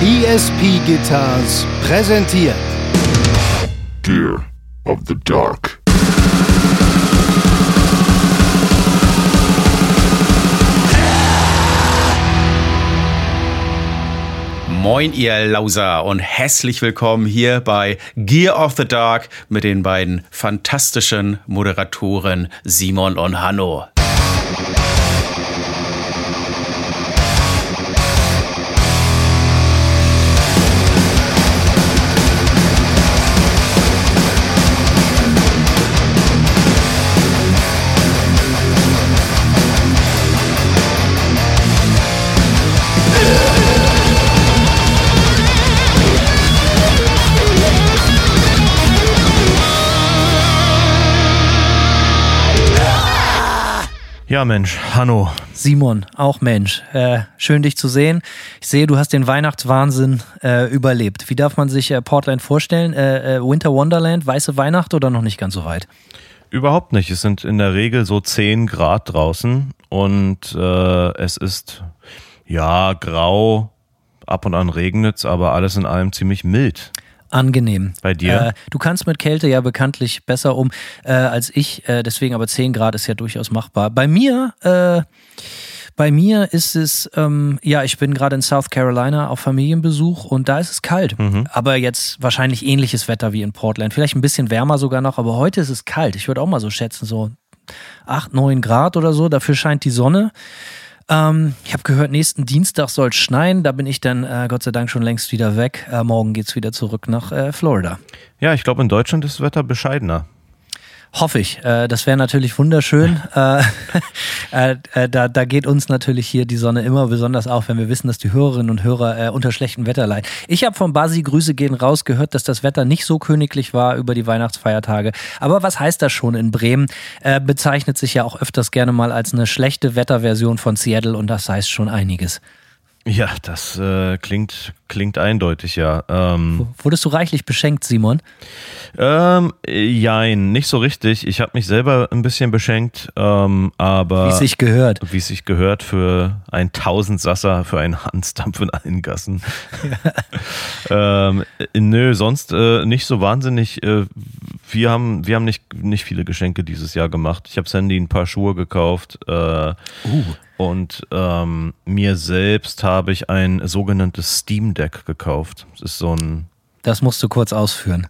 ESP Guitars präsentiert Gear of the Dark. Moin, ihr Lauser und herzlich willkommen hier bei Gear of the Dark mit den beiden fantastischen Moderatoren Simon und Hanno. Ja, Mensch, Hanno. Simon, auch Mensch. Äh, schön dich zu sehen. Ich sehe, du hast den Weihnachtswahnsinn äh, überlebt. Wie darf man sich äh, Portland vorstellen? Äh, äh, Winter Wonderland, weiße Weihnacht oder noch nicht ganz so weit? Überhaupt nicht. Es sind in der Regel so 10 Grad draußen und äh, es ist ja grau, ab und an regnet es, aber alles in allem ziemlich mild. Angenehm. Bei dir? Äh, du kannst mit Kälte ja bekanntlich besser um äh, als ich, äh, deswegen aber 10 Grad ist ja durchaus machbar. Bei mir, äh, bei mir ist es, ähm, ja, ich bin gerade in South Carolina auf Familienbesuch und da ist es kalt. Mhm. Aber jetzt wahrscheinlich ähnliches Wetter wie in Portland. Vielleicht ein bisschen wärmer sogar noch, aber heute ist es kalt. Ich würde auch mal so schätzen, so 8, 9 Grad oder so. Dafür scheint die Sonne. Ähm, ich habe gehört, nächsten Dienstag soll es schneien. Da bin ich dann äh, Gott sei Dank schon längst wieder weg. Äh, morgen geht's wieder zurück nach äh, Florida. Ja, ich glaube, in Deutschland ist das Wetter bescheidener. Hoffe ich. Äh, das wäre natürlich wunderschön. äh, äh, äh, da, da geht uns natürlich hier die Sonne immer besonders auf, wenn wir wissen, dass die Hörerinnen und Hörer äh, unter schlechtem Wetter leiden. Ich habe von Basi Grüße gehen raus gehört, dass das Wetter nicht so königlich war über die Weihnachtsfeiertage. Aber was heißt das schon in Bremen? Äh, bezeichnet sich ja auch öfters gerne mal als eine schlechte Wetterversion von Seattle und das heißt schon einiges. Ja, das äh, klingt, klingt eindeutig, ja. Ähm, Wurdest du reichlich beschenkt, Simon? ähm, jein, nicht so richtig. Ich habe mich selber ein bisschen beschenkt, ähm, aber Wie es sich gehört. wie es sich gehört für ein Tausendsasser, für einen Hansdampf in allen Gassen. ähm, äh, nö, sonst äh, nicht so wahnsinnig. Äh, wir haben, wir haben nicht, nicht viele Geschenke dieses Jahr gemacht. Ich habe Sandy ein paar Schuhe gekauft. Äh, Und ähm, mir selbst habe ich ein sogenanntes Steam Deck gekauft. Das ist so ein Das musst du kurz ausführen.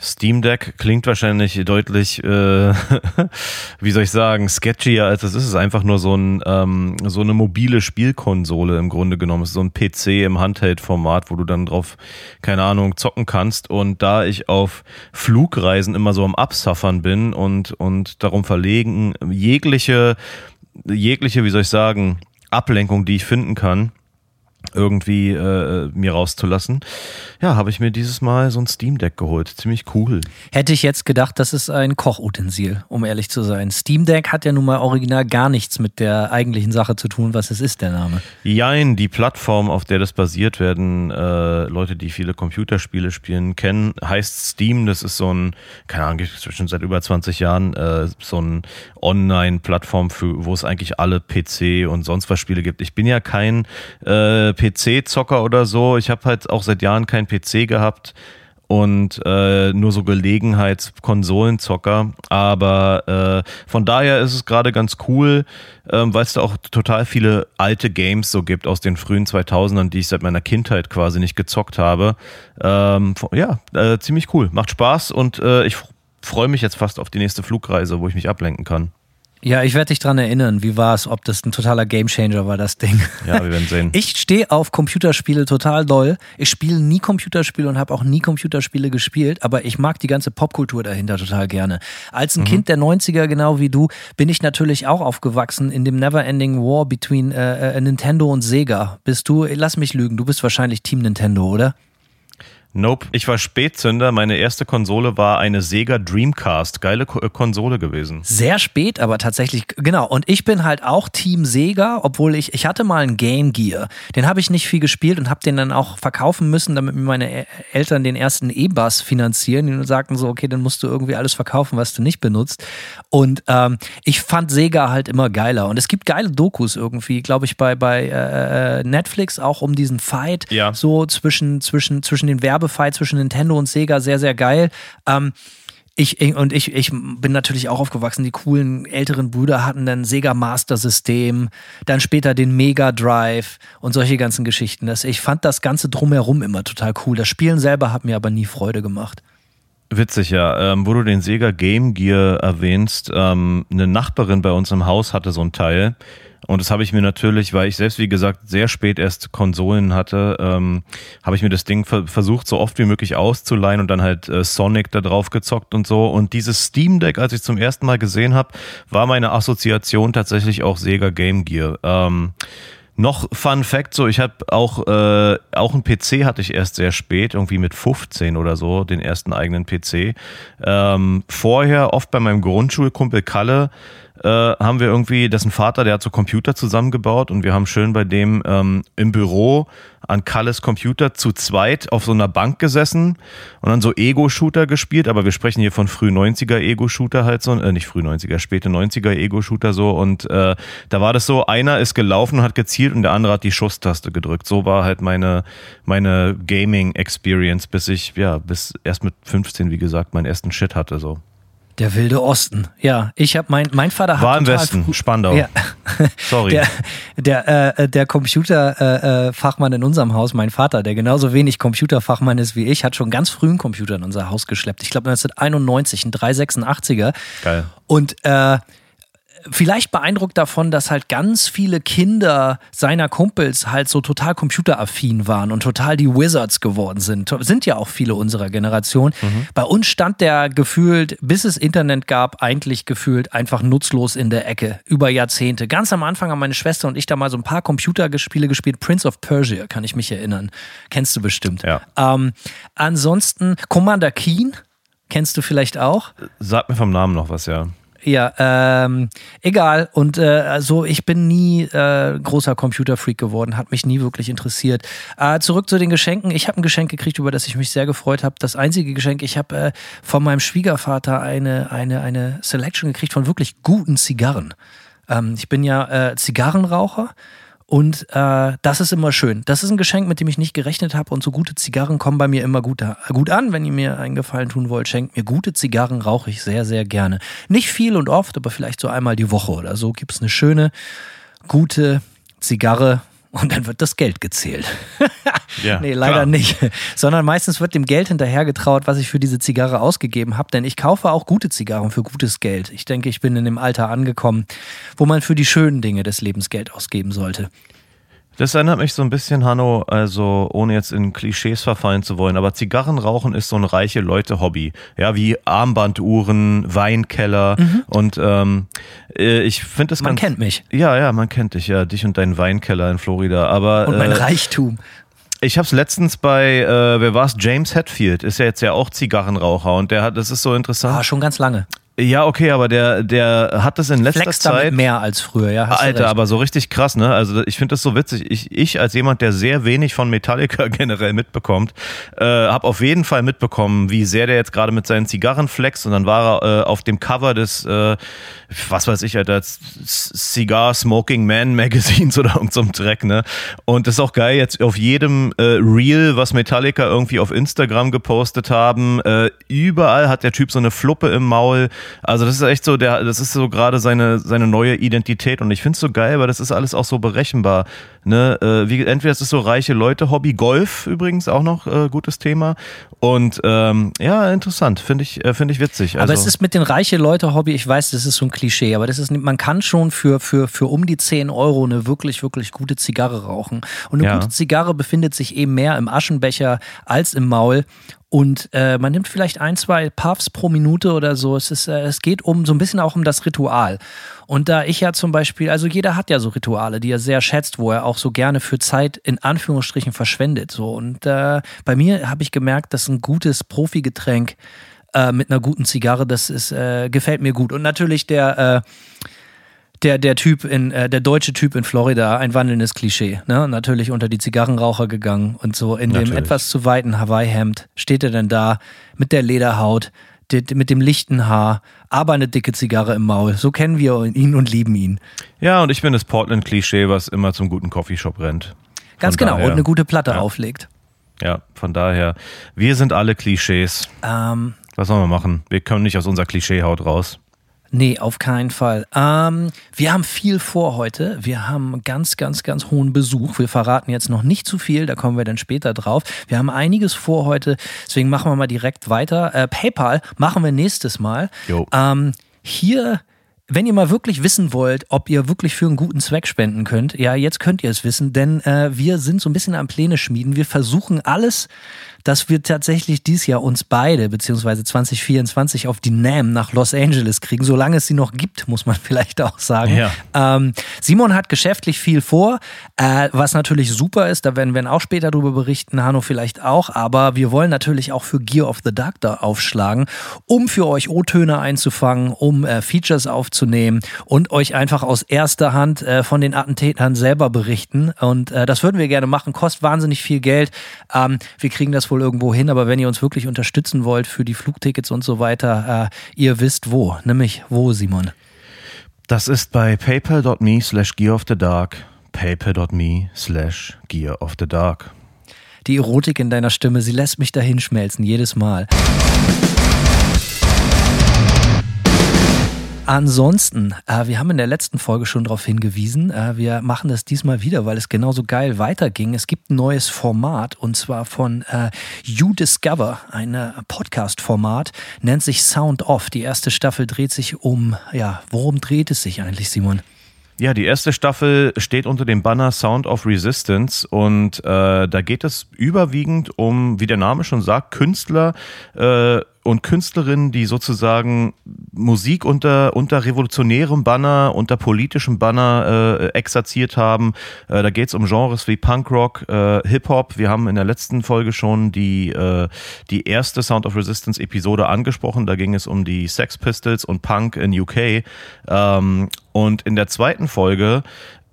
Steam Deck klingt wahrscheinlich deutlich, äh, wie soll ich sagen, sketchier als es ist. Es ist einfach nur so, ein, ähm, so eine mobile Spielkonsole im Grunde genommen. Es ist so ein PC im Handheld-Format, wo du dann drauf, keine Ahnung, zocken kannst. Und da ich auf Flugreisen immer so am Absuffern bin und, und darum verlegen, jegliche, jegliche, wie soll ich sagen, Ablenkung, die ich finden kann, irgendwie äh, mir rauszulassen. Ja, habe ich mir dieses Mal so ein Steam Deck geholt. Ziemlich cool. Hätte ich jetzt gedacht, das ist ein Kochutensil, um ehrlich zu sein. Steam Deck hat ja nun mal original gar nichts mit der eigentlichen Sache zu tun, was es ist, der Name. Jein, die Plattform, auf der das basiert, werden äh, Leute, die viele Computerspiele spielen, kennen. Heißt Steam, das ist so ein, keine Ahnung, schon seit über 20 Jahren, äh, so ein Online-Plattform, wo es eigentlich alle PC und sonst was Spiele gibt. Ich bin ja kein äh, PC-Zocker oder so. Ich habe halt auch seit Jahren kein PC gehabt und äh, nur so Gelegenheitskonsolenzocker. Aber äh, von daher ist es gerade ganz cool, ähm, weil es da auch total viele alte Games so gibt aus den frühen 2000ern, die ich seit meiner Kindheit quasi nicht gezockt habe. Ähm, ja, äh, ziemlich cool. Macht Spaß und äh, ich freue mich jetzt fast auf die nächste Flugreise, wo ich mich ablenken kann. Ja, ich werde dich dran erinnern, wie war es, ob das ein totaler Gamechanger war, das Ding. Ja, wir werden sehen. Ich stehe auf Computerspiele total doll. Ich spiele nie Computerspiele und habe auch nie Computerspiele gespielt, aber ich mag die ganze Popkultur dahinter total gerne. Als ein Kind der 90er, genau wie du, bin ich natürlich auch aufgewachsen in dem Neverending War between äh, äh, Nintendo und Sega. Bist du, lass mich lügen, du bist wahrscheinlich Team Nintendo, oder? Nope. Ich war Spätzünder. Meine erste Konsole war eine Sega Dreamcast. Geile Ko äh, Konsole gewesen. Sehr spät, aber tatsächlich, genau. Und ich bin halt auch Team Sega, obwohl ich, ich hatte mal einen Game Gear. Den habe ich nicht viel gespielt und habe den dann auch verkaufen müssen, damit mir meine Eltern den ersten E-Bass finanzieren. Die sagten so, okay, dann musst du irgendwie alles verkaufen, was du nicht benutzt. Und ähm, ich fand Sega halt immer geiler. Und es gibt geile Dokus irgendwie, glaube ich, bei, bei äh, äh, Netflix auch um diesen Fight Ja. so zwischen, zwischen, zwischen den Werbefight zwischen Nintendo und Sega sehr, sehr geil. Ähm, ich, und ich, ich bin natürlich auch aufgewachsen. Die coolen älteren Brüder hatten dann Sega Master System, dann später den Mega Drive und solche ganzen Geschichten. Das, ich fand das Ganze drumherum immer total cool. Das Spielen selber hat mir aber nie Freude gemacht. Witzig, ja. Ähm, wo du den Sega Game Gear erwähnst, ähm, eine Nachbarin bei uns im Haus hatte so ein Teil. Und das habe ich mir natürlich, weil ich selbst, wie gesagt, sehr spät erst Konsolen hatte, ähm, habe ich mir das Ding ver versucht, so oft wie möglich auszuleihen und dann halt äh, Sonic da drauf gezockt und so. Und dieses Steam Deck, als ich zum ersten Mal gesehen habe, war meine Assoziation tatsächlich auch Sega Game Gear. Ähm, noch Fun Fact, so ich habe auch äh, auch einen PC hatte ich erst sehr spät, irgendwie mit 15 oder so, den ersten eigenen PC. Ähm, vorher oft bei meinem Grundschulkumpel Kalle äh, haben wir irgendwie, dessen Vater, der hat so Computer zusammengebaut und wir haben schön bei dem ähm, im Büro an Kalles Computer zu zweit auf so einer Bank gesessen und dann so Ego-Shooter gespielt, aber wir sprechen hier von früh 90er Ego-Shooter halt so, äh, nicht früh 90er, späte 90er Ego-Shooter so und äh, da war das so, einer ist gelaufen und hat gezielt und der andere hat die Schusstaste gedrückt. So war halt meine, meine Gaming-Experience, bis ich, ja, bis erst mit 15, wie gesagt, meinen ersten Shit hatte so. Der wilde Osten. Ja, ich habe mein, mein Vater hat War im Westen, Spandau. Ja. Sorry. Der, der, äh, der Computerfachmann äh, Fachmann in unserem Haus, mein Vater, der genauso wenig Computerfachmann ist wie ich, hat schon ganz früh einen Computer in unser Haus geschleppt. Ich glaube 1991, ein 386er. Geil. Und äh, vielleicht beeindruckt davon, dass halt ganz viele Kinder seiner Kumpels halt so total computeraffin waren und total die Wizards geworden sind. Sind ja auch viele unserer Generation. Bei uns stand der gefühlt, bis es Internet gab, eigentlich gefühlt einfach nutzlos in der Ecke über Jahrzehnte. Ganz am Anfang haben meine Schwester und ich da mal so ein paar Computerspiele gespielt. Prince of Persia, kann ich mich erinnern. Kennst du bestimmt. Ja. Ähm, ansonsten Commander Keen. Kennst du vielleicht auch? Sag mir vom Namen noch was, ja. Ja, ähm, egal. Und äh, also ich bin nie äh, großer Computerfreak geworden, hat mich nie wirklich interessiert. Äh, zurück zu den Geschenken. Ich habe ein Geschenk gekriegt, über das ich mich sehr gefreut habe. Das einzige Geschenk, ich habe äh, von meinem Schwiegervater eine, eine, eine Selection gekriegt von wirklich guten Zigarren. Ähm, ich bin ja äh, Zigarrenraucher. Und äh, das ist immer schön. Das ist ein Geschenk, mit dem ich nicht gerechnet habe. Und so gute Zigarren kommen bei mir immer gut, gut an. Wenn ihr mir einen Gefallen tun wollt, schenkt mir gute Zigarren, rauche ich sehr, sehr gerne. Nicht viel und oft, aber vielleicht so einmal die Woche oder so gibt es eine schöne, gute Zigarre. Und dann wird das Geld gezählt. Ja, nee, leider klar. nicht. Sondern meistens wird dem Geld hinterhergetraut, was ich für diese Zigarre ausgegeben habe. Denn ich kaufe auch gute Zigarren für gutes Geld. Ich denke, ich bin in dem Alter angekommen, wo man für die schönen Dinge des Lebens Geld ausgeben sollte. Das erinnert mich so ein bisschen, Hanno, also ohne jetzt in Klischees verfallen zu wollen, aber Zigarrenrauchen ist so ein reiche Leute-Hobby. Ja, wie Armbanduhren, Weinkeller und ähm, äh, ich finde das Man ganz... kennt mich. Ja, ja, man kennt dich, ja, dich und deinen Weinkeller in Florida. Aber Und mein äh, Reichtum. ich habe es letztens bei, äh, wer war's? James Hetfield ist ja jetzt ja auch Zigarrenraucher und der hat, das ist so interessant. Ah, schon ganz lange. Ja, okay, aber der, der hat das in letzter Flex Zeit. damit mehr als früher, ja. Alter, aber so richtig krass, ne? Also ich finde das so witzig. Ich, ich als jemand, der sehr wenig von Metallica generell mitbekommt, äh, habe auf jeden Fall mitbekommen, wie sehr der jetzt gerade mit seinen Zigarren flext und dann war er äh, auf dem Cover des, äh, was weiß ich, Alter, Cigar Smoking Man Magazines oder irgend so einem Dreck, ne? Und das ist auch geil, jetzt auf jedem äh, Reel, was Metallica irgendwie auf Instagram gepostet haben, äh, überall hat der Typ so eine Fluppe im Maul. Also das ist echt so, der, das ist so gerade seine, seine neue Identität und ich finde es so geil, weil das ist alles auch so berechenbar. Ne? Äh, wie, entweder es ist so reiche Leute, Hobby, Golf übrigens auch noch äh, gutes Thema. Und ähm, ja, interessant, finde ich, äh, finde ich witzig. Also, Aber es ist mit den reiche Leute Hobby, ich weiß, das ist so ein Klischee, aber das ist, man kann schon für, für, für um die 10 Euro eine wirklich, wirklich gute Zigarre rauchen. Und eine Ja. gute Zigarre befindet sich eben mehr im Aschenbecher als im Maul. Und äh, man nimmt vielleicht ein, zwei Puffs pro Minute oder so. Es, ist, äh, es geht um so ein bisschen auch um das Ritual. Und da ich ja zum Beispiel, also jeder hat ja so Rituale, die er sehr schätzt, wo er auch so gerne für Zeit in Anführungsstrichen verschwendet. So. Und äh, bei mir habe ich gemerkt, dass ein gutes Profigetränk äh, mit einer guten Zigarre, das ist, äh, gefällt mir gut. Und natürlich der äh, der, der Typ in, äh, der deutsche Typ in Florida, ein wandelndes Klischee. Ne? Natürlich unter die Zigarrenraucher gegangen und so in Natürlich. dem etwas zu weiten Hawaii-Hemd steht er dann da mit der Lederhaut, mit dem lichten Haar, aber eine dicke Zigarre im Maul. So kennen wir ihn und lieben ihn. Ja, und ich bin das Portland-Klischee, was immer zum guten Coffeeshop rennt. Ganz Von genau. daher- Und eine gute Platte ja. auflegt. Ja, von daher, wir sind alle Klischees. Ähm, Was sollen wir machen? Wir können nicht aus unserer Klischeehaut raus. Nee, auf keinen Fall. Ähm, wir haben viel vor heute. Wir haben ganz, ganz, ganz hohen Besuch. Wir verraten jetzt noch nicht zu viel, da kommen wir dann später drauf. Wir haben einiges vor heute, deswegen machen wir mal direkt weiter. Äh, PayPal machen wir nächstes Mal. Ähm, hier, wenn ihr mal wirklich wissen wollt, ob ihr wirklich für einen guten Zweck spenden könnt, ja, jetzt könnt ihr es wissen, denn äh, wir sind so ein bisschen am Pläne schmieden. Wir versuchen alles, dass wir tatsächlich dieses Jahr uns beide, beziehungsweise 2024 auf die NAM nach Los Angeles kriegen, solange es sie noch gibt, muss man vielleicht auch sagen. Ja. Ähm, Simon hat geschäftlich viel vor, äh, was natürlich super ist, da werden wir auch später drüber berichten, Hanno vielleicht auch, aber wir wollen natürlich auch für Gear of the Dark da aufschlagen, um für euch O-Töne einzufangen, um äh, Features aufzunehmen und euch einfach aus erster Hand äh, von den Attentätern selber berichten. Und äh, das würden wir gerne machen, kostet wahnsinnig viel Geld. Ähm, wir kriegen das wohl irgendwo hin, aber wenn ihr uns wirklich unterstützen wollt für die Flugtickets und so weiter, äh, ihr wisst wo. Nämlich wo, Simon? Das ist bei paypal.me slash gear of the dark. paypal.me slash gear of the dark. Die Erotik in deiner Stimme, sie lässt mich dahin schmelzen, jedes Mal. Ansonsten, äh, wir haben in der letzten Folge schon darauf hingewiesen, äh, wir machen das diesmal wieder, weil es genauso geil weiterging. Es gibt ein neues Format und zwar von äh, You Discover, ein äh, Podcast-Format, nennt sich Sound Off. Die erste Staffel dreht sich um, ja, worum dreht es sich eigentlich, Simon? Ja, die erste Staffel steht unter dem Banner Sound of Resistance und äh, da geht es überwiegend um, wie der Name schon sagt, Künstler äh, und Künstlerinnen, die sozusagen Musik unter, unter revolutionärem Banner, unter politischem Banner äh, exerziert haben. Äh, da geht es um Genres wie Punkrock, äh, Hip-Hop. Wir haben in der letzten Folge schon die, äh, die erste Sound of Resistance Episode angesprochen. Da ging es um die Sex Pistols und Punk in UK. Ähm, und in der zweiten Folge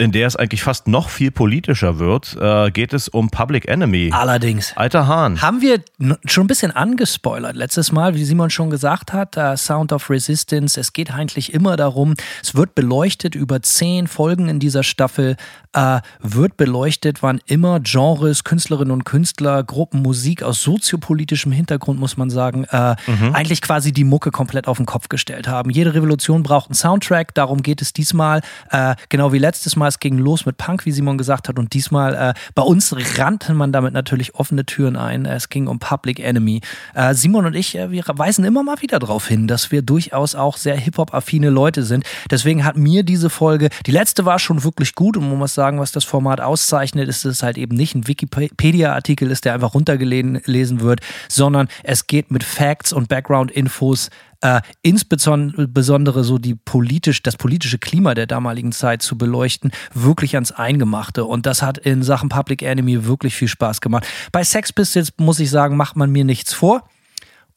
in der es eigentlich fast noch viel politischer wird, äh, geht es um Public Enemy. Allerdings. Alter Hahn. Haben wir schon ein bisschen angespoilert letztes Mal, wie Simon schon gesagt hat, äh, Sound of Resistance. Es geht eigentlich immer darum, es wird beleuchtet über zehn Folgen in dieser Staffel, äh, wird beleuchtet, wann immer Genres, Künstlerinnen und Künstler, Gruppen, Musik aus soziopolitischem Hintergrund, muss man sagen, äh, eigentlich quasi die Mucke komplett auf den Kopf gestellt haben. Jede Revolution braucht einen Soundtrack, darum geht es diesmal, äh, genau wie letztes Mal. Es ging los mit Punk, wie Simon gesagt hat, und diesmal äh, bei uns rannte man damit natürlich offene Türen ein. Es ging um Public Enemy. Äh, Simon und ich, äh, wir weisen immer mal wieder darauf hin, dass wir durchaus auch sehr Hip-Hop-affine Leute sind. Deswegen hat mir diese Folge, die letzte war schon wirklich gut und man muss sagen, was das Format auszeichnet, ist es halt eben nicht ein Wikipedia-Artikel ist, der einfach runtergelesen wird, sondern es geht mit Facts und Background-Infos äh, insbesondere so die politisch, das politische Klima der damaligen Zeit zu beleuchten, wirklich ans Eingemachte. Und das hat in Sachen Public Enemy wirklich viel Spaß gemacht. Bei Sex Pistols muss ich sagen, macht man mir nichts vor.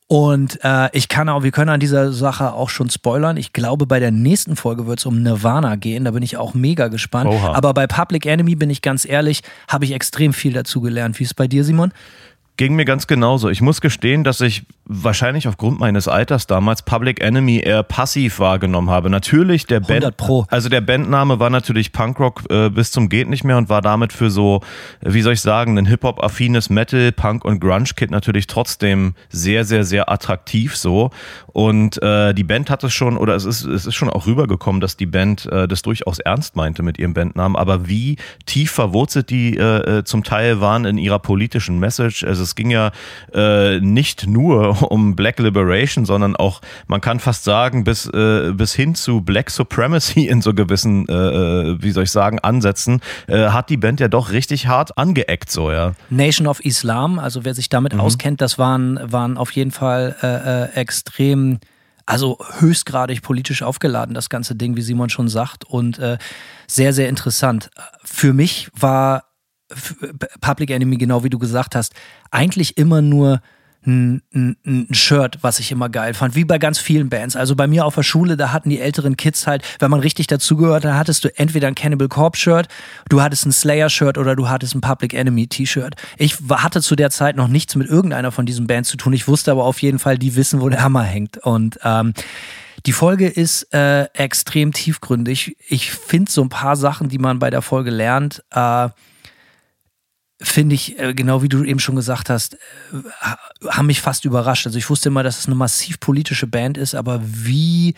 Und äh, ich kann auch, wir können an dieser Sache auch schon spoilern. Ich glaube, bei der nächsten Folge wird es um Nirvana gehen. Da bin ich auch mega gespannt. Oha. Aber bei Public Enemy bin ich ganz ehrlich, habe ich extrem viel dazu gelernt. Wie ist es bei dir, Simon? Ging mir ganz genauso. Ich muss gestehen, dass ich wahrscheinlich aufgrund meines Alters damals Public Enemy eher passiv wahrgenommen habe. Natürlich der 100 Band, Pro. also der Bandname war natürlich Punkrock äh, bis zum geht nicht mehr und war damit für so, wie soll ich sagen, ein Hip Hop affines Metal, Punk und Grunge Kit natürlich trotzdem sehr sehr sehr attraktiv so und äh, die Band hat es schon oder es ist es ist schon auch rübergekommen, dass die Band äh, das durchaus ernst meinte mit ihrem Bandnamen, aber wie tief verwurzelt die äh, äh, zum Teil waren in ihrer politischen Message. Also es ging ja äh, nicht nur nur um Black Liberation, sondern auch, man kann fast sagen, bis, äh, bis hin zu Black Supremacy in so gewissen, äh, äh wie soll ich sagen, Ansätzen, äh, hat die Band ja doch richtig hart angeeckt, so, ja. Nation of Islam, also wer sich damit mhm. auskennt, das waren, waren auf jeden Fall äh, äh, extrem also höchstgradig politisch aufgeladen, das ganze Ding, wie Simon schon sagt. Und äh, sehr, sehr interessant. Für mich war Public Enemy, genau wie du gesagt hast, eigentlich immer nur ein, ein, ein, Shirt, was ich immer geil fand, wie bei ganz vielen Bands. Also bei mir auf der Schule, da hatten die älteren Kids halt, wenn man richtig dazugehört, dann hattest du entweder ein Cannibal Corpse Shirt, du hattest ein Slayer Shirt oder du hattest ein Public Enemy T-Shirt. Ich hatte zu der Zeit noch nichts mit irgendeiner von diesen Bands zu tun. Ich wusste aber auf jeden Fall, die wissen, wo der Hammer hängt. Und ähm, die Folge ist äh, extrem tiefgründig. Ich finde so ein paar Sachen, die man bei der Folge lernt, äh, finde ich, äh, genau wie du eben schon gesagt hast, äh, haben mich fast überrascht. Also ich wusste immer, dass es eine massiv politische Band ist, aber wie,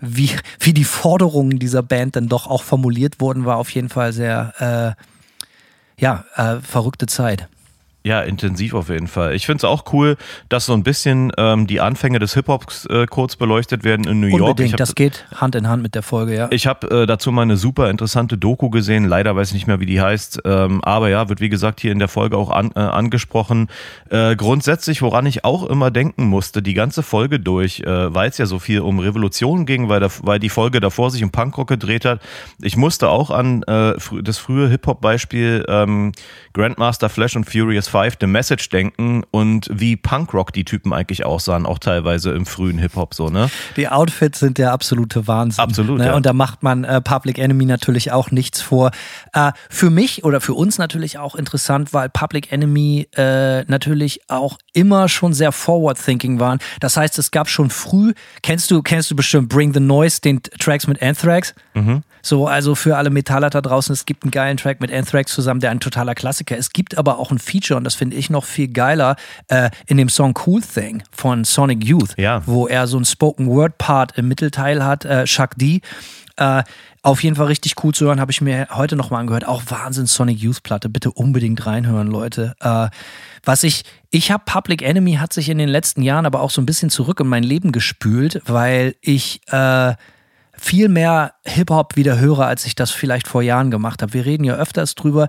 wie, wie die Forderungen dieser Band dann doch auch formuliert wurden, war auf jeden Fall sehr, äh, ja, äh, verrückte Zeit. Ja, intensiv auf jeden Fall. Ich finde es auch cool, dass so ein bisschen ähm, die Anfänge des Hip-Hops äh, kurz beleuchtet werden in New York. Unbedingt, hab, das geht Hand in Hand mit der Folge, ja. Ich habe äh, dazu mal eine super interessante Doku gesehen, leider weiß ich nicht mehr, wie die heißt, ähm, aber ja, wird wie gesagt hier in der Folge auch an, äh, angesprochen. Äh, grundsätzlich, woran ich auch immer denken musste, die ganze Folge durch, äh, weil es ja so viel um Revolution ging, weil, der, weil die Folge davor sich um Punkrock gedreht hat. Ich musste auch an äh, das frühe Hip-Hop-Beispiel ähm, Grandmaster Flash und Furious Five The Message denken und wie Punkrock die Typen eigentlich aussahen, auch teilweise im frühen Hip-Hop so, ne? Die Outfits sind der absolute Wahnsinn. Absolut. Ne? Ja. Und da macht man äh, Public Enemy natürlich auch nichts vor. Äh, für mich oder für uns natürlich auch interessant, weil Public Enemy äh, natürlich auch immer schon sehr forward-thinking waren. Das heißt, es gab schon früh, kennst du, kennst du bestimmt Bring the Noise, den Tracks mit Anthrax? Mhm. So, also für alle Metaller da draußen, es gibt einen geilen Track mit Anthrax zusammen, der ein totaler Klassiker ist. Es gibt aber auch ein Feature, und das finde ich noch viel geiler, äh, in dem Song Cool Thing von Sonic Youth, ja. wo er so einen Spoken Word Part im Mittelteil hat, äh, Chuck D. Äh, auf jeden Fall richtig cool zu hören, habe ich mir heute nochmal angehört. Auch Wahnsinn Sonic Youth Platte, bitte unbedingt reinhören, Leute. Äh, was ich, ich habe Public Enemy hat sich in den letzten Jahren aber auch so ein bisschen zurück in mein Leben gespült, weil ich äh, viel mehr Hip-Hop wieder höre, als ich das vielleicht vor Jahren gemacht habe. Wir reden ja öfters drüber.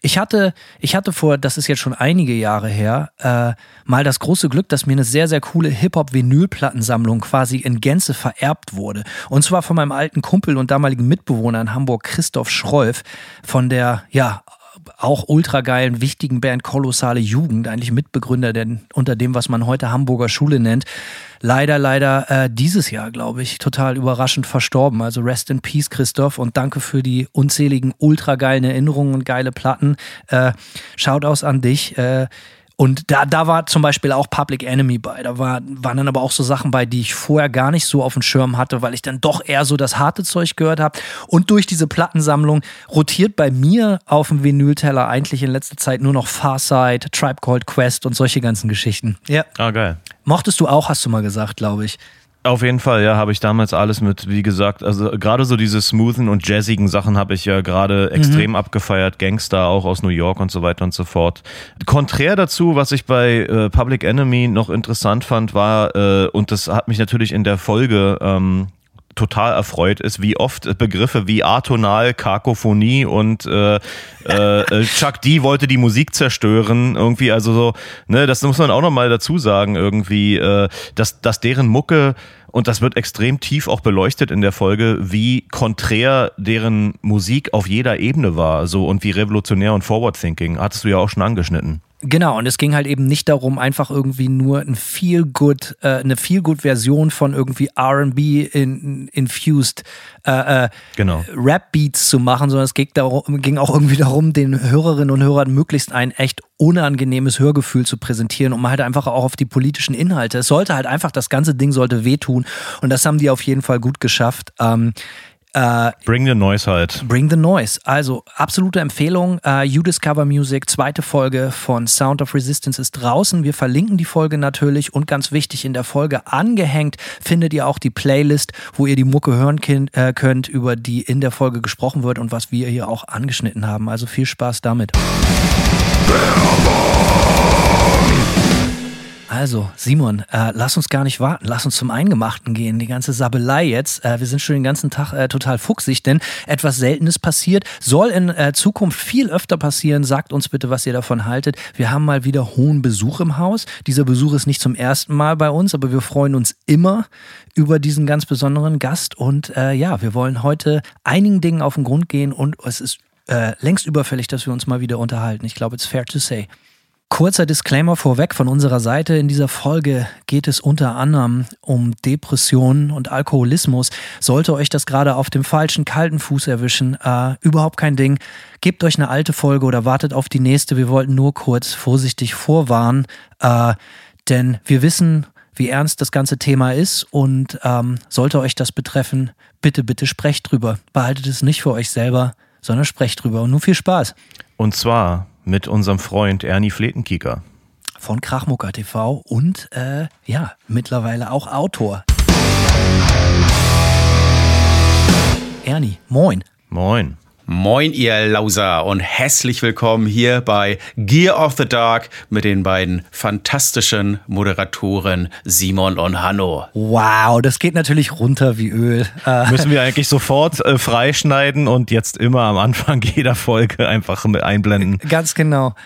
Ich hatte, ich hatte vor, das ist jetzt schon einige Jahre her, äh, mal das große Glück, dass mir eine sehr, sehr coole Hip-Hop-Vinylplattensammlung quasi in Gänze vererbt wurde. Und zwar von meinem alten Kumpel und damaligen Mitbewohner in Hamburg, Christoph Schrolf, von der, ja, auch ultra geilen, wichtigen Band Kolossale Jugend, eigentlich Mitbegründer denn unter dem, was man heute Hamburger Schule nennt. Leider, leider äh, dieses Jahr, glaube ich, total überraschend verstorben. Also rest in peace, Christoph, und danke für die unzähligen ultra geilen Erinnerungen und geile Platten. Äh, aus an dich. Äh, und da, da war zum Beispiel auch Public Enemy bei. Da war, waren dann aber auch so Sachen bei, die ich vorher gar nicht so auf dem Schirm hatte, weil ich dann doch eher so das harte Zeug gehört habe. Und durch diese Plattensammlung rotiert bei mir auf dem Vinylteller eigentlich in letzter Zeit nur noch Farside, Tribe Called Quest und solche ganzen Geschichten. Ja. Ah, geil. Mochtest du auch, hast du mal gesagt, glaube ich. Auf jeden Fall, ja, habe ich damals alles mit, wie gesagt, also gerade so diese smoothen und jazzigen Sachen habe ich ja gerade mhm. extrem abgefeiert, Gangster auch aus New York und so weiter und so fort. Konträr dazu, was ich bei äh, Public Enemy noch interessant fand, war, äh, und das hat mich natürlich in der Folge ähm, total erfreut ist, wie oft Begriffe wie atonal, Kakophonie und äh, äh, Chuck D wollte die Musik zerstören, irgendwie, also so, ne, das muss man auch nochmal dazu sagen, irgendwie, äh, dass, dass deren Mucke und das wird extrem tief auch beleuchtet in der Folge, wie konträr deren Musik auf jeder Ebene war, so und wie revolutionär und forward thinking. Hattest du ja auch schon angeschnitten. Genau, und es ging halt eben nicht darum, einfach irgendwie nur ein Feel Good, äh, eine Feel Good Version von irgendwie R&B in, infused äh, äh, genau. Rap Beats zu machen, sondern es ging, darum, ging auch irgendwie darum, den Hörerinnen und Hörern möglichst ein echt unangenehmes Hörgefühl zu präsentieren, um halt einfach auch auf die politischen Inhalte. Es sollte halt einfach, das ganze Ding sollte wehtun und das haben die auf jeden Fall gut geschafft. Ähm, äh, Bring the Noise halt. Bring the Noise. Also absolute Empfehlung. Uh, you Discover Music, zweite Folge von Sound of Resistance ist draußen. Wir verlinken die Folge natürlich und ganz wichtig in der Folge angehängt findet ihr auch die Playlist, wo ihr die Mucke hören äh, könnt, über die in der Folge gesprochen wird und was wir hier auch angeschnitten haben. Also viel Spaß damit. Also, Simon, äh, lass uns gar nicht warten. Lass uns zum Eingemachten gehen. Die ganze Sabelei jetzt. Äh, wir sind schon den ganzen Tag äh, total fuchsig, denn etwas Seltenes passiert. Soll in äh, Zukunft viel öfter passieren. Sagt uns bitte, was ihr davon haltet. Wir haben mal wieder hohen Besuch im Haus. Dieser Besuch ist nicht zum ersten Mal bei uns, aber wir freuen uns immer über diesen ganz besonderen Gast. Und äh, ja, wir wollen heute einigen Dingen auf den Grund gehen und es ist äh, längst überfällig, dass wir uns mal wieder unterhalten. Ich glaube, it's fair to say. Kurzer Disclaimer vorweg von unserer Seite. In dieser Folge geht es unter anderem um Depressionen und Alkoholismus. Sollte euch das gerade auf dem falschen kalten Fuß erwischen, äh, überhaupt kein Ding. Gebt euch eine alte Folge oder wartet auf die nächste. Wir wollten nur kurz vorsichtig vorwarnen, äh, denn wir wissen, wie ernst das ganze Thema ist und ähm, sollte euch das betreffen, bitte, bitte sprecht drüber. Behaltet es nicht für euch selber, sondern sprecht drüber. Und nun viel Spaß. Und zwar mit unserem Freund Ernie Fletenkieker. Von Krachmucker TV und äh, ja, mittlerweile auch Autor. Ernie, moin. Moin. Moin, ihr Lauser und herzlich willkommen hier bei Gear of the Dark mit den beiden fantastischen Moderatoren Simon und Hanno. Wow, das geht natürlich runter wie Öl. Äh, Müssen wir eigentlich sofort äh, freischneiden und jetzt immer am Anfang jeder Folge einfach mit einblenden. Ganz genau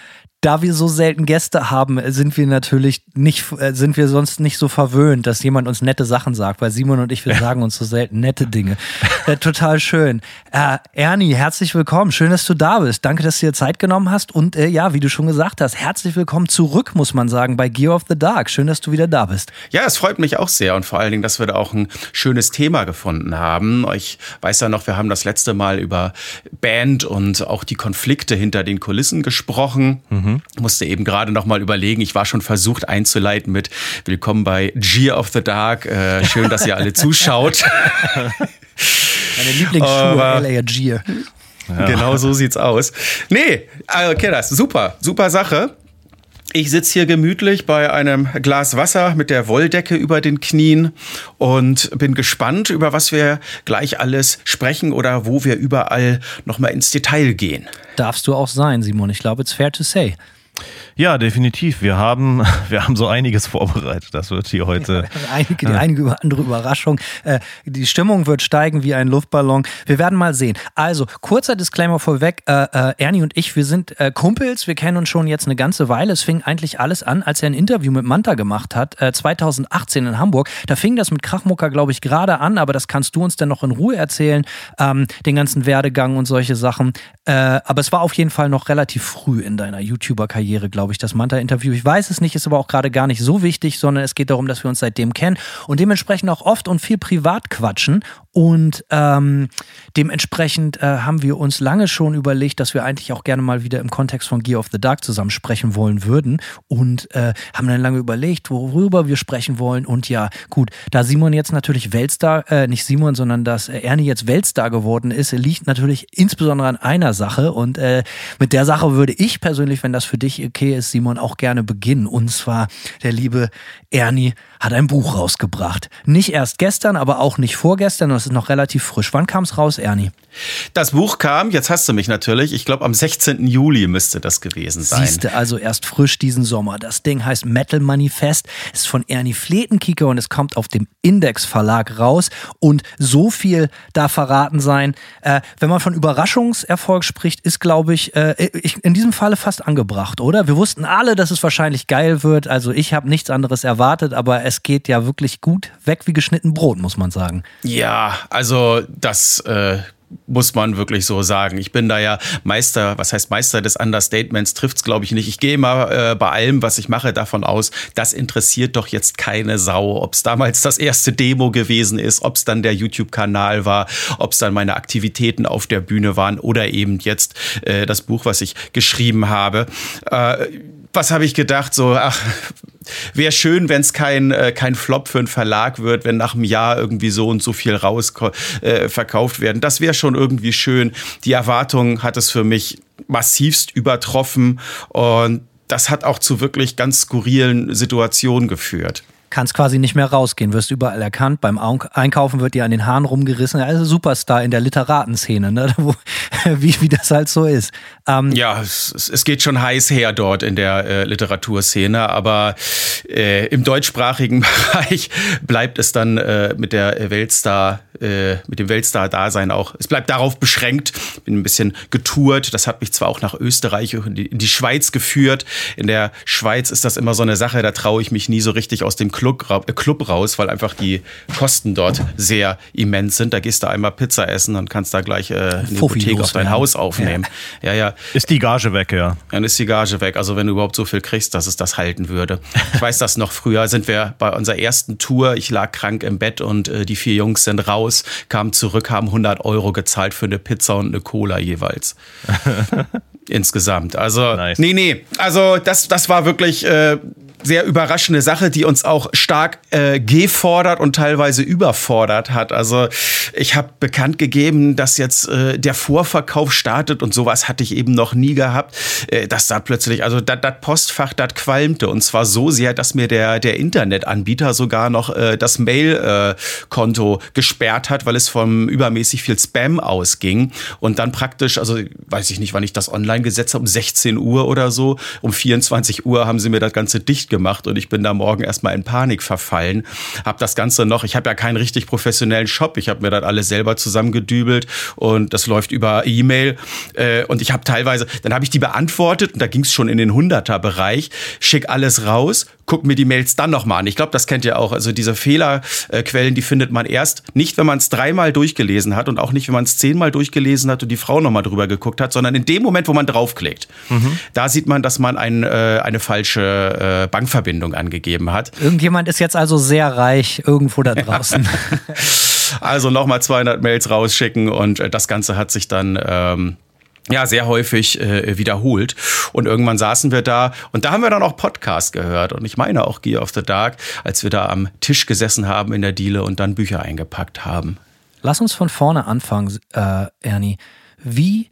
da wir so selten Gäste haben, sind wir natürlich nicht, äh, sind wir sonst nicht so verwöhnt, dass jemand uns nette Sachen sagt, weil Simon und ich, wir sagen uns so selten nette Dinge. Äh, total schön. Äh, Ernie, herzlich willkommen. Schön, dass du da bist. Danke, dass du dir Zeit genommen hast. Und äh, ja, wie du schon gesagt hast, herzlich willkommen zurück, muss man sagen, bei Gear of the Dark. Schön, dass du wieder da bist. Ja, es freut mich auch sehr und vor allen Dingen, dass wir da auch ein schönes Thema gefunden haben. Ich weiß ja noch, wir haben das letzte Mal über Band und auch die Konflikte hinter den Kulissen gesprochen. Mhm. Musste eben gerade noch mal überlegen. Ich war schon versucht einzuleiten mit Willkommen bei Gear of the Dark. Äh, schön, dass ihr alle zuschaut. Meine Lieblingsschuhe, LA Gear. Ja. Genau so sieht's aus. Nee, äh, okay, das super, super Sache. Ich sitze hier gemütlich bei einem Glas Wasser mit der Wolldecke über den Knien und bin gespannt, über was wir gleich alles sprechen oder wo wir überall nochmal ins Detail gehen. Darfst du auch sein, Simon. Ich glaube, it's fair to say. Ja, definitiv. Wir haben, wir haben so einiges vorbereitet. Das wird hier heute. einige, die einige andere Überraschung. Äh, die Stimmung wird steigen wie ein Luftballon. Wir werden mal sehen. Also, kurzer Disclaimer vorweg. Äh, äh, Ernie und ich, wir sind äh, Kumpels. Wir kennen uns schon jetzt eine ganze Weile. Es fing eigentlich alles an, als er ein Interview mit Manta gemacht hat, 2018 äh, in Hamburg. Da fing das mit Krachmucker, glaube ich, gerade an, aber das kannst du uns dann noch in Ruhe erzählen. Ähm, den ganzen Werdegang und solche Sachen. Äh, aber es war auf jeden Fall noch relativ früh in deiner YouTuber-Karriere, glaube ich glaube ich, das Manta-Interview. Ich weiß es nicht, ist aber auch gerade gar nicht so wichtig, sondern es geht darum, dass wir uns seitdem kennen und dementsprechend auch oft und viel privat quatschen. Und ähm, dementsprechend äh, haben wir uns lange schon überlegt, dass wir eigentlich auch gerne mal wieder im Kontext von Gear of the Dark zusammen sprechen wollen würden. Und äh, haben dann lange überlegt, worüber wir sprechen wollen. Und ja, gut, da Simon jetzt natürlich Weltstar, äh, nicht Simon, sondern dass Ernie jetzt Weltstar geworden ist, liegt natürlich insbesondere an einer Sache. Und äh, mit der Sache würde ich persönlich, wenn das für dich okay ist, Simon, auch gerne beginnen. Und zwar der liebe Ernie hat ein Buch rausgebracht. Nicht erst gestern, aber auch nicht vorgestern. Das ist noch relativ frisch. Wann kam es raus, Ernie? Das Buch kam, jetzt hast du mich natürlich, ich glaube am 16. Juli müsste das gewesen sein. Siehste, also erst frisch diesen Sommer. Das Ding heißt Metal Manifest, ist von Ernie Fletenkieker und es kommt auf dem Index Verlag raus. Und so viel da verraten sein. Äh, wenn man von Überraschungserfolg spricht, ist, glaube ich, äh, ich, in diesem Falle fast angebracht, oder? Wir wussten alle, dass es wahrscheinlich geil wird. Also ich habe nichts anderes erwartet, aber es geht ja wirklich gut weg wie geschnitten Brot, muss man sagen. Ja, also das äh, muss man wirklich so sagen. Ich bin da ja Meister, was heißt Meister des Understatements, trifft es glaube ich nicht. Ich gehe immer äh, bei allem, was ich mache, davon aus, das interessiert doch jetzt keine Sau, ob es damals das erste Demo gewesen ist, ob es dann der YouTube-Kanal war, ob es dann meine Aktivitäten auf der Bühne waren oder eben jetzt äh, das Buch, was ich geschrieben habe. Äh, was habe ich gedacht? So, ach, wäre schön, wenn es kein, äh, kein Flop für einen Verlag wird, wenn nach einem Jahr irgendwie so und so viel raus äh, verkauft werden. Das wäre schon irgendwie schön. Die Erwartung hat es für mich massivst übertroffen und das hat auch zu wirklich ganz skurrilen Situationen geführt. Kannst quasi nicht mehr rausgehen, wirst überall erkannt. Beim Einkaufen wird dir an den Haaren rumgerissen. Also Superstar in der Literatenszene, ne? Wo, wie, wie das halt so ist. Ähm, ja, es, es, geht schon heiß her dort in der äh, Literaturszene, aber äh, im deutschsprachigen Bereich bleibt es dann äh, mit der Weltstar, äh, mit dem Weltstar-Dasein auch. Es bleibt darauf beschränkt. Bin ein bisschen getourt. Das hat mich zwar auch nach Österreich und in die, in die Schweiz geführt. In der Schweiz ist das immer so eine Sache, da traue ich mich nie so richtig aus dem Club, Club raus, weil einfach die Kosten dort sehr immens sind. Da gehst du einmal Pizza essen und kannst da gleich äh, eine Hypothek auf dein werden. Haus aufnehmen. Ja. ja, ja. Ist die Gage weg, ja. Dann ist die Gage weg. Also wenn du überhaupt so viel kriegst, dass es das halten würde. Ich weiß das noch früher, sind wir bei unserer ersten Tour, ich lag krank im Bett und äh, die vier Jungs sind raus, kamen zurück, haben 100 Euro gezahlt für eine Pizza und eine Cola jeweils. Insgesamt. Also, nice. nee, nee. Also, das, das war wirklich äh, sehr überraschende Sache, die uns auch stark äh, gefordert und teilweise überfordert hat. Also ich habe bekannt gegeben, dass jetzt äh, der Vorverkauf startet und sowas hatte ich eben noch nie gehabt, äh, dass da plötzlich, also das Postfach, das qualmte. Und zwar so sehr, dass mir der, der Internetanbieter sogar noch äh, das Mail-Konto äh, gesperrt hat, weil es vom übermäßig viel Spam ausging. Und dann praktisch, also weiß ich nicht, wann ich das online gesetzt habe, um 16 Uhr oder so, um 24 Uhr haben sie mir das Ganze dicht gemacht und ich bin da morgen erstmal in Panik verfallen. Hab das Ganze noch, ich habe ja keinen richtig professionellen Shop, ich habe mir das alles selber zusammengedübelt und das läuft über E-Mail. Äh, und ich habe teilweise, dann habe ich die beantwortet und da ging es schon in den 100er-Bereich, schick alles raus, guck mir die Mails dann nochmal an. Ich glaube, das kennt ihr auch. Also diese Fehlerquellen, die findet man erst nicht, wenn man es dreimal durchgelesen hat und auch nicht, wenn man es zehnmal durchgelesen hat und die Frau nochmal drüber geguckt hat, sondern in dem Moment, wo man draufklickt. Mhm. Da sieht man, dass man ein, äh, eine falsche äh, Bankverbindung angegeben hat. Irgendjemand ist jetzt also sehr reich irgendwo da draußen. also nochmal 200 Mails rausschicken und äh, das Ganze hat sich dann... Ähm, ja, sehr häufig äh, wiederholt. Und irgendwann saßen wir da und da haben wir dann auch Podcast gehört. Und ich meine auch Gear of the Dark, als wir da am Tisch gesessen haben in der Diele und dann Bücher eingepackt haben. Lass uns von vorne anfangen, äh, Ernie. Wie,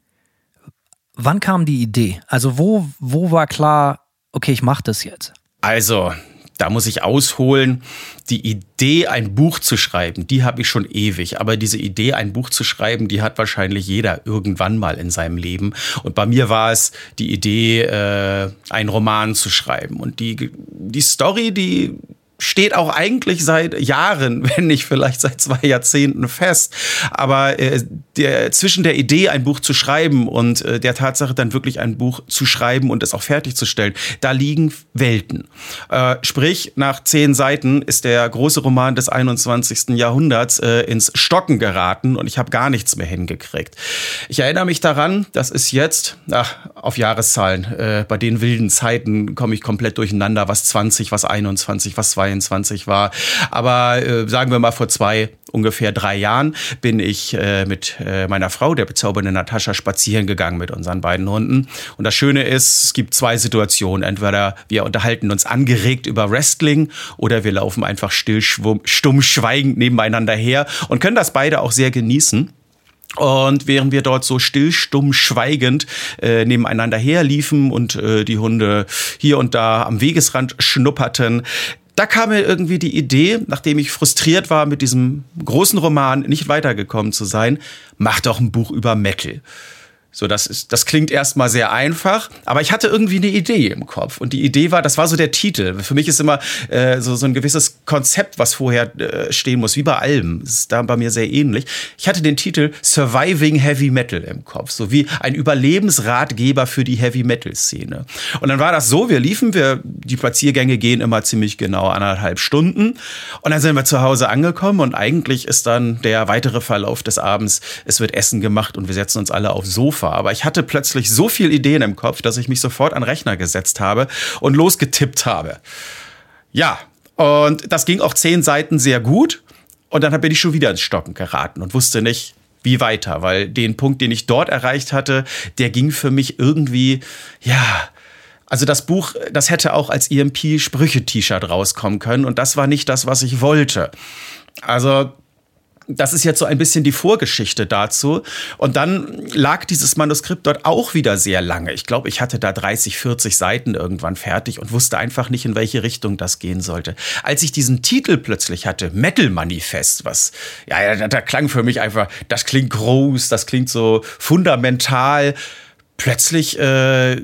wann kam die Idee? Also wo, wo war klar, okay, ich mache das jetzt? Also, da muss ich ausholen. Die Idee, ein Buch zu schreiben, die habe ich schon ewig. Aber diese Idee, ein Buch zu schreiben, die hat wahrscheinlich jeder irgendwann mal in seinem Leben. Und bei mir war es die Idee, äh, einen Roman zu schreiben. Und die, die Story, die steht auch eigentlich seit Jahren, wenn nicht vielleicht seit zwei Jahrzehnten fest. Aber äh, der, zwischen der Idee, ein Buch zu schreiben und äh, der Tatsache, dann wirklich ein Buch zu schreiben und es auch fertigzustellen, da liegen Welten. Äh, sprich, nach zehn Seiten ist der große Roman des 21. Jahrhunderts äh, ins Stocken geraten und ich habe gar nichts mehr hingekriegt. Ich erinnere mich daran, das ist jetzt, ach, auf Jahreszahlen, äh, bei den wilden Zeiten komme ich komplett durcheinander, was 20, was 21, was 22 22 war. Aber äh, sagen wir mal vor zwei ungefähr drei Jahren bin ich äh, mit äh, meiner Frau, der bezaubernden Natascha, spazieren gegangen mit unseren beiden Hunden. Und das Schöne ist, es gibt zwei Situationen. Entweder wir unterhalten uns angeregt über Wrestling oder wir laufen einfach still, stumm, schweigend nebeneinander her und können das beide auch sehr genießen. Und während wir dort so still, stumm, schweigend äh, nebeneinander herliefen und äh, die Hunde hier und da am Wegesrand schnupperten, da kam mir irgendwie die Idee, nachdem ich frustriert war mit diesem großen Roman nicht weitergekommen zu sein, mach doch ein Buch über Metal. So, das ist, das klingt erstmal sehr einfach, aber ich hatte irgendwie eine Idee im Kopf. Und die Idee war, das war so der Titel. Für mich ist immer äh, so, so ein gewisses Konzept, was vorher äh, stehen muss, wie bei Alben. Das ist da bei mir sehr ähnlich. Ich hatte den Titel Surviving Heavy Metal im Kopf, so wie ein Überlebensratgeber für die Heavy Metal Szene. Und dann war das so, wir liefen, wir, die Spaziergänge gehen immer ziemlich genau anderthalb Stunden. Und dann sind wir zu Hause angekommen und eigentlich ist dann der weitere Verlauf des Abends, es wird Essen gemacht und wir setzen uns alle aufs Sofa war. Aber ich hatte plötzlich so viele Ideen im Kopf, dass ich mich sofort an den Rechner gesetzt habe und losgetippt habe. Ja, und das ging auch zehn Seiten sehr gut. Und dann bin ich schon wieder ins Stocken geraten und wusste nicht, wie weiter, weil den Punkt, den ich dort erreicht hatte, der ging für mich irgendwie, ja, also das Buch, das hätte auch als EMP-Sprüche-T-Shirt rauskommen können und das war nicht das, was ich wollte. Also das ist jetzt so ein bisschen die Vorgeschichte dazu. Und dann lag dieses Manuskript dort auch wieder sehr lange. Ich glaube, ich hatte da 30, 40 Seiten irgendwann fertig und wusste einfach nicht, in welche Richtung das gehen sollte. Als ich diesen Titel plötzlich hatte, Metal Manifest, was, ja, da, da klang für mich einfach, das klingt groß, das klingt so fundamental. Plötzlich äh,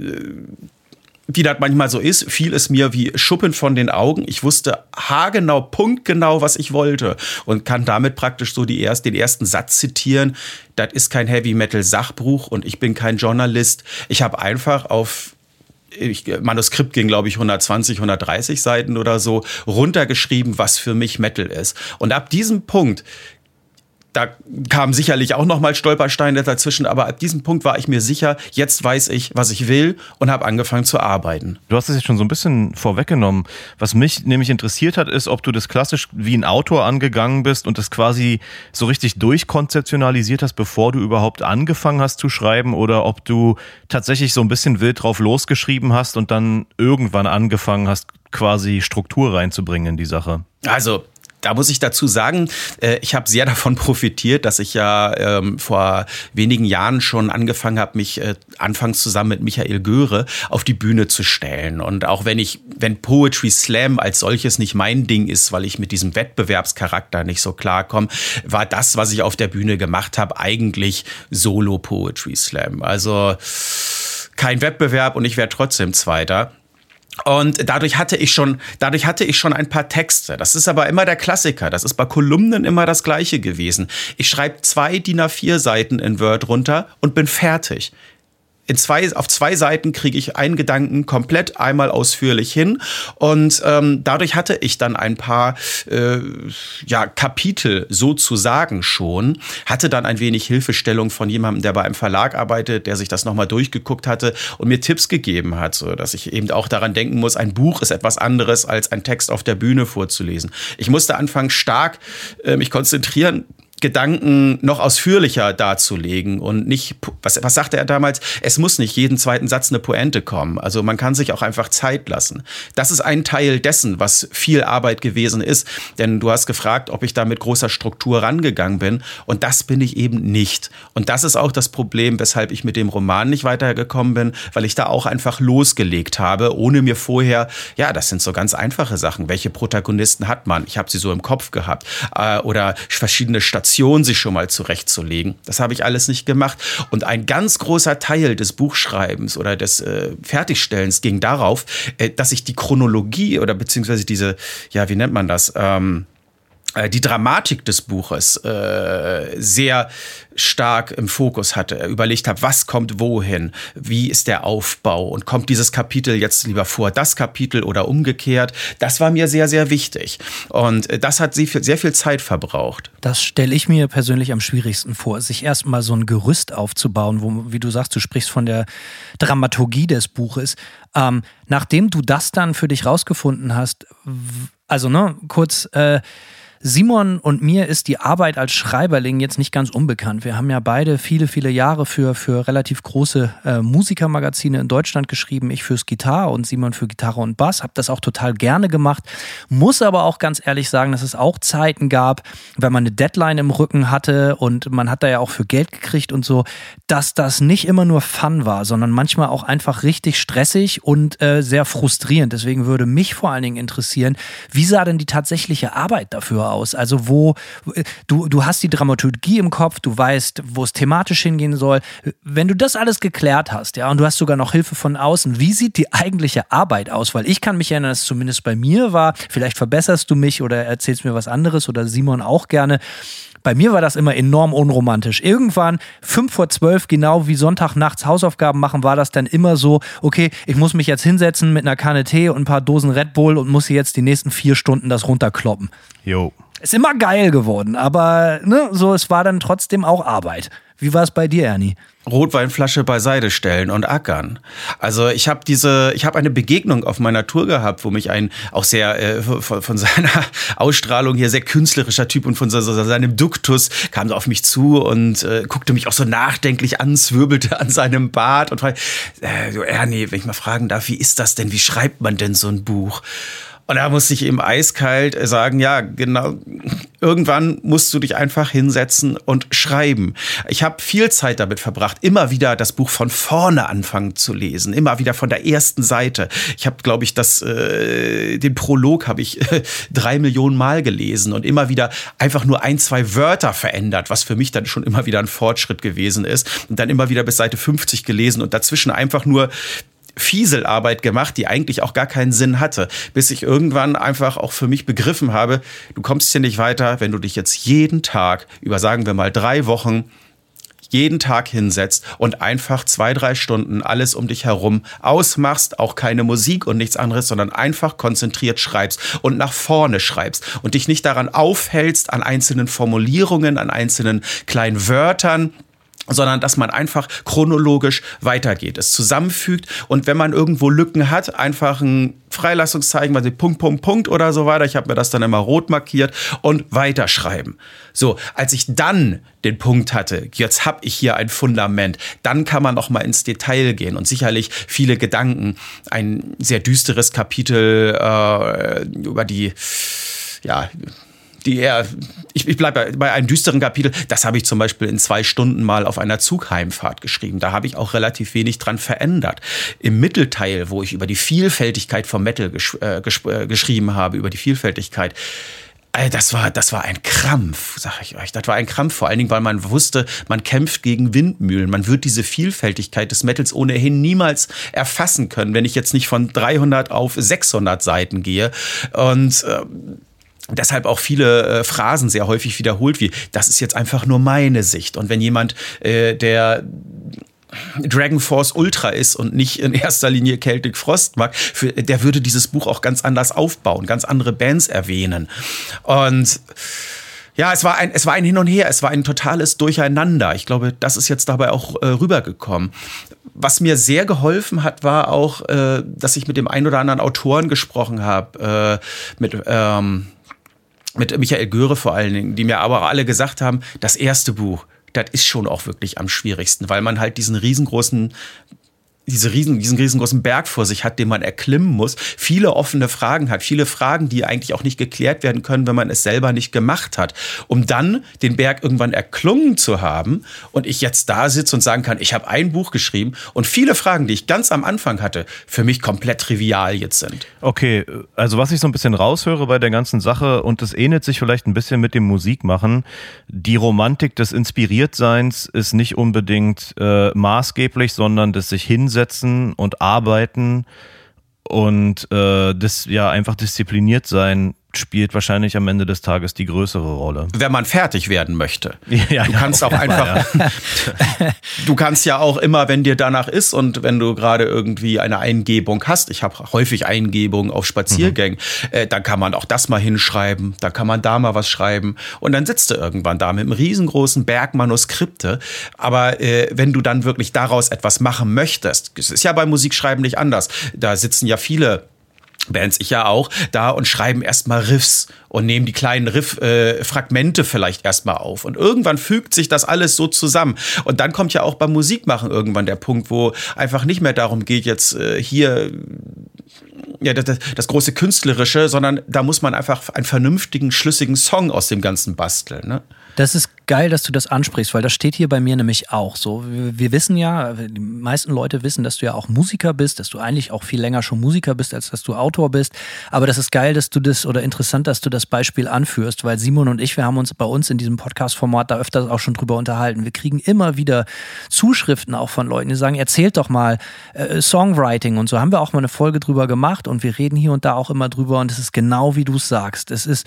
wie das manchmal so ist, fiel es mir wie Schuppen von den Augen. Ich wusste haargenau, punktgenau, was ich wollte und kann damit praktisch so die erst, den ersten Satz zitieren. Das ist kein Heavy Metal Sachbuch und ich bin kein Journalist. Ich habe einfach auf ich, Manuskript ging, glaube ich, 120, 130 Seiten oder so, runtergeschrieben, was für mich Metal ist. Und ab diesem Punkt da kamen sicherlich auch noch mal Stolpersteine dazwischen, aber ab diesem Punkt war ich mir sicher, jetzt weiß ich, was ich will und habe angefangen zu arbeiten. Du hast es jetzt schon so ein bisschen vorweggenommen. Was mich nämlich interessiert hat, ist, ob du das klassisch wie ein Autor angegangen bist und das quasi so richtig durchkonzeptionalisiert hast, bevor du überhaupt angefangen hast zu schreiben oder ob du tatsächlich so ein bisschen wild drauf losgeschrieben hast und dann irgendwann angefangen hast, quasi Struktur reinzubringen in die Sache. Also da muss ich dazu sagen, äh, ich habe sehr davon profitiert, dass ich ja ähm, vor wenigen Jahren schon angefangen habe, mich äh, anfangs zusammen mit Michael Göre auf die Bühne zu stellen. Und auch wenn ich, wenn Poetry Slam als solches nicht mein Ding ist, weil ich mit diesem Wettbewerbscharakter nicht so klarkomme, war das, was ich auf der Bühne gemacht habe, eigentlich Solo Poetry Slam. Also kein Wettbewerb und ich wäre trotzdem Zweiter. Und dadurch hatte ich schon, dadurch hatte ich schon ein paar Texte. Das ist aber immer der Klassiker. Das ist bei Kolumnen immer das Gleiche gewesen. Ich schreibe zwei DIN A4 Seiten in Word runter und bin fertig in zwei, auf zwei Seiten kriege ich einen Gedanken komplett einmal ausführlich hin. Und ähm, dadurch hatte ich dann ein paar äh, ja, Kapitel sozusagen schon, hatte dann ein wenig Hilfestellung von jemandem, der bei einem Verlag arbeitet, der sich das nochmal durchgeguckt hatte und mir Tipps gegeben hat, so dass ich eben auch daran denken muss, ein Buch ist etwas anderes als ein Text auf der Bühne vorzulesen. Ich musste anfangen, stark äh, mich konzentrieren Gedanken noch ausführlicher darzulegen und nicht, was, was sagte er damals? Es muss nicht jeden zweiten Satz eine Pointe kommen. Also man kann sich auch einfach Zeit lassen. Das ist ein Teil dessen, was viel Arbeit gewesen ist. Denn du hast gefragt, ob ich da mit großer Struktur rangegangen bin. Und das bin ich eben nicht. Und das ist auch das Problem, weshalb ich mit dem Roman nicht weitergekommen bin, weil ich da auch einfach losgelegt habe, ohne mir vorher, ja, das sind so ganz einfache Sachen. Welche Protagonisten hat man? Ich habe sie so im Kopf gehabt. Äh, oder verschiedene Stationen Informationen sich schon mal zurechtzulegen. Das habe ich alles nicht gemacht. Und ein ganz großer Teil des Buchschreibens oder des äh, Fertigstellens ging darauf, äh, dass ich die Chronologie oder beziehungsweise diese, ja, wie nennt man das? Ähm, äh, die Dramatik des Buches äh, sehr stark im Fokus hatte, überlegt habe, was kommt wohin, wie ist der Aufbau und kommt dieses Kapitel jetzt lieber vor das Kapitel oder umgekehrt. Das war mir sehr, sehr wichtig und äh, das hat sehr viel Zeit verbraucht. Das stelle ich mir persönlich am schwierigsten vor, sich erstmal so ein Gerüst aufzubauen, wo, wie du sagst, du sprichst von der Dramaturgie des Buches. Ähm, nachdem du das dann für dich rausgefunden hast, also ne, kurz äh, Simon und mir ist die Arbeit als Schreiberling jetzt nicht ganz unbekannt. Wir haben ja beide viele, viele Jahre für, für relativ große äh, Musikermagazine in Deutschland geschrieben. Ich fürs Gitarre und Simon für Gitarre und Bass. Habe das auch total gerne gemacht. Muss aber auch ganz ehrlich sagen, dass es auch Zeiten gab, wenn man eine Deadline im Rücken hatte und man hat da ja auch für Geld gekriegt und so, dass das nicht immer nur Fun war, sondern manchmal auch einfach richtig stressig und äh, sehr frustrierend. Deswegen würde mich vor allen Dingen interessieren, wie sah denn die tatsächliche Arbeit dafür aus? Aus? Also wo, du, du hast die Dramaturgie im Kopf, du weißt, wo es thematisch hingehen soll. Wenn du das alles geklärt hast, ja, und du hast sogar noch Hilfe von außen, wie sieht die eigentliche Arbeit aus? Weil ich kann mich erinnern, dass es zumindest bei mir war, vielleicht verbesserst du mich oder erzählst mir was anderes oder Simon auch gerne. Bei mir war das immer enorm unromantisch. Irgendwann, fünf vor zwölf, genau wie Sonntag nachts Hausaufgaben machen, war das dann immer so, okay, ich muss mich jetzt hinsetzen mit einer Kanne Tee und ein paar Dosen Red Bull und muss jetzt die nächsten vier Stunden das runterkloppen. Jo. Ist immer geil geworden, aber ne, so, es war dann trotzdem auch Arbeit. Wie war es bei dir, Ernie? Rotweinflasche beiseite stellen und ackern. Also ich habe diese, ich habe eine Begegnung auf meiner Tour gehabt, wo mich ein auch sehr äh, von, von, seiner Ausstrahlung hier sehr künstlerischer Typ und von so, so, seinem Duktus kam so auf mich zu und äh, guckte mich auch so nachdenklich an, zwirbelte an seinem Bart und fragte, äh, Ernie, wenn ich mal fragen darf, wie ist das denn? Wie schreibt man denn so ein Buch? Und da musste ich eben eiskalt sagen, ja, genau, irgendwann musst du dich einfach hinsetzen und schreiben. Ich habe viel Zeit damit verbracht, immer wieder das Buch von vorne anfangen zu lesen, immer wieder von der ersten Seite. Ich habe, glaube ich, das, äh, den Prolog habe ich äh, drei Millionen Mal gelesen und immer wieder einfach nur ein, zwei Wörter verändert, was für mich dann schon immer wieder ein Fortschritt gewesen ist. Und dann immer wieder bis Seite 50 gelesen und dazwischen einfach nur Fieselarbeit gemacht, die eigentlich auch gar keinen Sinn hatte, bis ich irgendwann einfach auch für mich begriffen habe, du kommst hier nicht weiter, wenn du dich jetzt jeden Tag über, sagen wir mal, drei Wochen jeden Tag hinsetzt und einfach zwei, drei Stunden alles um dich herum ausmachst, auch keine Musik und nichts anderes, sondern einfach konzentriert schreibst und nach vorne schreibst und dich nicht daran aufhältst an einzelnen Formulierungen, an einzelnen kleinen Wörtern, sondern dass man einfach chronologisch weitergeht, es zusammenfügt und wenn man irgendwo Lücken hat, einfach ein Freilassungszeichen, also Punkt, Punkt, Punkt oder so weiter. Ich habe mir das dann immer rot markiert und weiterschreiben. So, als ich dann den Punkt hatte, jetzt habe ich hier ein Fundament, dann kann man auch mal ins Detail gehen und sicherlich viele Gedanken, ein sehr düsteres Kapitel äh, über die ja, die eher, ich, ich bleibe bei einem düsteren Kapitel, das habe ich zum Beispiel in zwei Stunden mal auf einer Zugheimfahrt geschrieben. Da habe ich auch relativ wenig dran verändert. Im Mittelteil, wo ich über die Vielfältigkeit vom Metal gesch äh, gesch äh, geschrieben habe, über die Vielfältigkeit, äh, das war, das war ein Krampf, sag ich euch. Das war ein Krampf, vor allen Dingen, weil man wusste, man kämpft gegen Windmühlen. Man wird diese Vielfältigkeit des Metals ohnehin niemals erfassen können, wenn ich jetzt nicht von 300 auf 600 Seiten gehe. Und äh, deshalb auch viele äh, Phrasen sehr häufig wiederholt, wie das ist jetzt einfach nur meine Sicht. Und wenn jemand, äh, der Dragon Force Ultra ist und nicht in erster Linie Celtic Frost mag, für, der würde dieses Buch auch ganz anders aufbauen, ganz andere Bands erwähnen. Und ja, es war ein, es war ein Hin und Her, es war ein totales Durcheinander. Ich glaube, das ist jetzt dabei auch äh, rübergekommen. Was mir sehr geholfen hat, war auch, äh, dass ich mit dem einen oder anderen Autoren gesprochen habe, äh, mit ähm, mit Michael Göre vor allen Dingen, die mir aber alle gesagt haben, das erste Buch, das ist schon auch wirklich am schwierigsten, weil man halt diesen riesengroßen diese riesen, diesen riesengroßen Berg vor sich hat, den man erklimmen muss, viele offene Fragen hat, viele Fragen, die eigentlich auch nicht geklärt werden können, wenn man es selber nicht gemacht hat, um dann den Berg irgendwann erklungen zu haben und ich jetzt da sitze und sagen kann, ich habe ein Buch geschrieben und viele Fragen, die ich ganz am Anfang hatte, für mich komplett trivial jetzt sind. Okay, also was ich so ein bisschen raushöre bei der ganzen Sache und das ähnelt sich vielleicht ein bisschen mit dem Musikmachen, die Romantik des Inspiriertseins ist nicht unbedingt äh, maßgeblich, sondern des sich hinsetzen hinsetzen und arbeiten und äh, das ja einfach diszipliniert sein spielt wahrscheinlich am Ende des Tages die größere Rolle. Wenn man fertig werden möchte. Ja, du kannst auch einfach, ja. du kannst ja auch immer, wenn dir danach ist und wenn du gerade irgendwie eine Eingebung hast, ich habe häufig Eingebungen auf Spaziergängen, mhm. äh, dann kann man auch das mal hinschreiben, da kann man da mal was schreiben und dann sitzt du irgendwann da mit einem riesengroßen Berg Manuskripte. Aber äh, wenn du dann wirklich daraus etwas machen möchtest, es ist ja beim Musikschreiben nicht anders, da sitzen ja viele Bands, ich ja auch, da und schreiben erstmal Riffs und nehmen die kleinen Riff-Fragmente äh, vielleicht erstmal auf. Und irgendwann fügt sich das alles so zusammen. Und dann kommt ja auch beim Musikmachen irgendwann der Punkt, wo einfach nicht mehr darum geht, jetzt äh, hier ja, das, das, große Künstlerische, sondern da muss man einfach einen vernünftigen, schlüssigen Song aus dem Ganzen basteln. Ne? Das ist geil, dass du das ansprichst, weil das steht hier bei mir nämlich auch so. Wir wissen ja, die meisten Leute wissen, dass du ja auch Musiker bist, dass du eigentlich auch viel länger schon Musiker bist, als dass du Autor bist. Aber das ist geil, dass du das oder interessant, dass du das Beispiel anführst, weil Simon und ich, wir haben uns bei uns in diesem Podcast-Format da öfters auch schon drüber unterhalten. Wir kriegen immer wieder Zuschriften auch von Leuten, die sagen, erzählt doch mal äh, Songwriting und so. Haben wir auch mal eine Folge drüber gemacht und wir reden hier und da auch immer drüber und es ist genau wie du es sagst. Es ist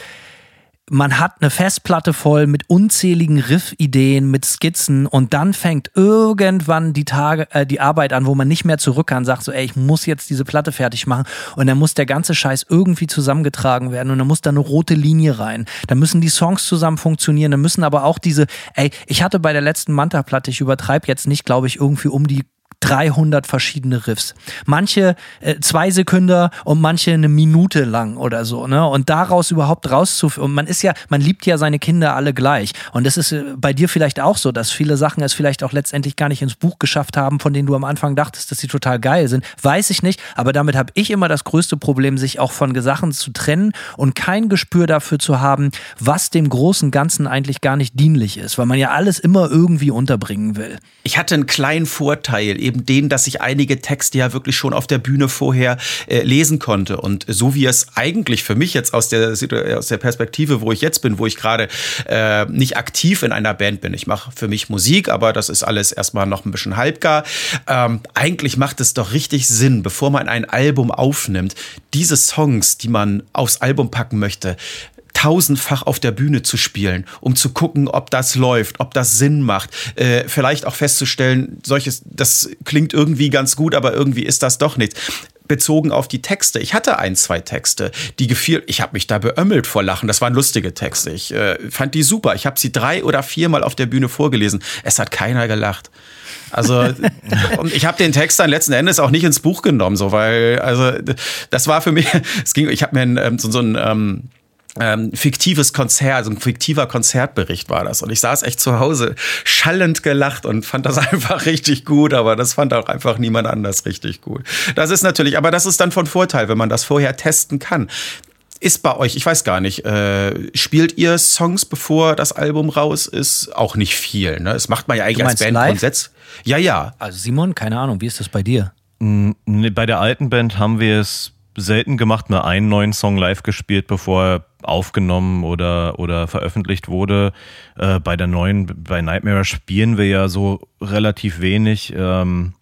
man hat eine Festplatte voll mit unzähligen Riff-Ideen, mit Skizzen und dann fängt irgendwann die Tage, äh, die Arbeit an, wo man nicht mehr zurück kann, sagt so, ey, ich muss jetzt diese Platte fertig machen und dann muss der ganze Scheiß irgendwie zusammengetragen werden und dann muss da eine rote Linie rein. Dann müssen die Songs zusammen funktionieren, dann müssen aber auch diese, ey, ich hatte bei der letzten Manta-Platte, ich übertreibe jetzt nicht, glaube ich, irgendwie um die 300 verschiedene Riffs. Manche äh, zwei Sekunden und manche eine Minute lang oder so. Ne? Und daraus überhaupt rauszuführen. Und man ist ja, man liebt ja seine Kinder alle gleich. Und das ist äh, bei dir vielleicht auch so, dass viele Sachen es vielleicht auch letztendlich gar nicht ins Buch geschafft haben, von denen du am Anfang dachtest, dass sie total geil sind. Weiß ich nicht. Aber damit habe ich immer das größte Problem, sich auch von Sachen zu trennen und kein Gespür dafür zu haben, was dem großen Ganzen eigentlich gar nicht dienlich ist, weil man ja alles immer irgendwie unterbringen will. Ich hatte einen kleinen Vorteil, eben den, dass ich einige Texte ja wirklich schon auf der Bühne vorher äh, lesen konnte. Und so wie es eigentlich für mich jetzt aus der, aus der Perspektive, wo ich jetzt bin, wo ich gerade äh, nicht aktiv in einer Band bin. Ich mache für mich Musik, aber das ist alles erstmal noch ein bisschen halbgar. Ähm, eigentlich macht es doch richtig Sinn, bevor man ein Album aufnimmt, diese Songs, die man aufs Album packen möchte, tausendfach auf der Bühne zu spielen, um zu gucken, ob das läuft, ob das Sinn macht. Äh, vielleicht auch festzustellen, solches, das klingt irgendwie ganz gut, aber irgendwie ist das doch nichts bezogen auf die Texte. Ich hatte ein, zwei Texte, die gefiel. Ich habe mich da beömmelt vor Lachen. Das waren lustige Texte. Ich äh, fand die super. Ich habe sie drei oder viermal auf der Bühne vorgelesen. Es hat keiner gelacht. Also und ich habe den Text dann letzten Endes auch nicht ins Buch genommen, so weil also das war für mich. Es ging. Ich habe mir ein, ähm, so, so ein ähm, ähm, fiktives Konzert, also ein fiktiver Konzertbericht war das. Und ich saß echt zu Hause schallend gelacht und fand das einfach richtig gut, aber das fand auch einfach niemand anders richtig gut. Das ist natürlich, aber das ist dann von Vorteil, wenn man das vorher testen kann. Ist bei euch, ich weiß gar nicht, äh, spielt ihr Songs, bevor das Album raus ist? Auch nicht viel, ne? Das macht man ja eigentlich als Band grundsätzlich. Ja, ja. Also Simon, keine Ahnung, wie ist das bei dir? Bei der alten Band haben wir es selten gemacht, nur einen neuen Song live gespielt, bevor er aufgenommen oder, oder veröffentlicht wurde. Äh, bei der neuen, bei Nightmare spielen wir ja so relativ wenig. Ähm,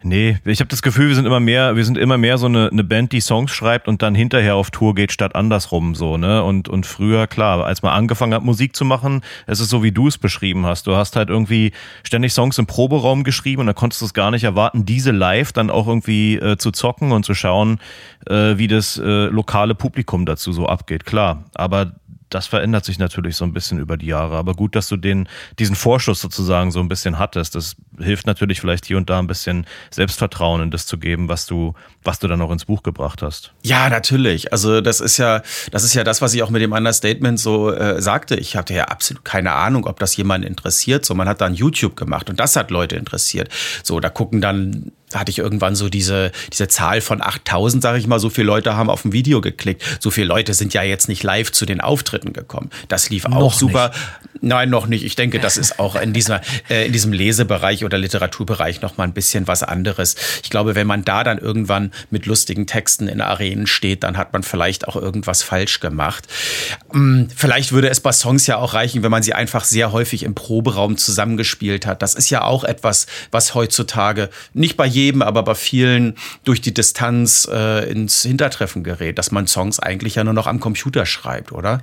Nee, ich habe das Gefühl, wir sind immer mehr, wir sind immer mehr so eine, eine Band, die Songs schreibt und dann hinterher auf Tour geht, statt andersrum so, ne? Und, und früher, klar, als man angefangen hat, Musik zu machen, es ist so, wie du es beschrieben hast. Du hast halt irgendwie ständig Songs im Proberaum geschrieben und da konntest du es gar nicht erwarten, diese live dann auch irgendwie äh, zu zocken und zu schauen, äh, wie das äh, lokale Publikum dazu so abgeht, klar. Aber das verändert sich natürlich so ein bisschen über die Jahre. Aber gut, dass du den, diesen Vorschuss sozusagen so ein bisschen hattest. Das hilft natürlich vielleicht hier und da ein bisschen Selbstvertrauen in das zu geben, was du, was du dann auch ins Buch gebracht hast. Ja, natürlich. Also das ist ja, das ist ja das, was ich auch mit dem Understatement so äh, sagte. Ich hatte ja absolut keine Ahnung, ob das jemanden interessiert. So, man hat dann YouTube gemacht und das hat Leute interessiert. So, da gucken dann da hatte ich irgendwann so diese, diese Zahl von 8000, sage ich mal, so viele Leute haben auf ein Video geklickt. So viele Leute sind ja jetzt nicht live zu den Auftritten gekommen. Das lief noch auch super. Nicht. Nein, noch nicht. Ich denke, das ist auch in, dieser, äh, in diesem Lesebereich oder Literaturbereich noch mal ein bisschen was anderes. Ich glaube, wenn man da dann irgendwann mit lustigen Texten in Arenen steht, dann hat man vielleicht auch irgendwas falsch gemacht. Hm, vielleicht würde es bei Songs ja auch reichen, wenn man sie einfach sehr häufig im Proberaum zusammengespielt hat. Das ist ja auch etwas, was heutzutage nicht bei jedem, aber bei vielen durch die Distanz äh, ins Hintertreffen gerät, dass man Songs eigentlich ja nur noch am Computer schreibt, oder?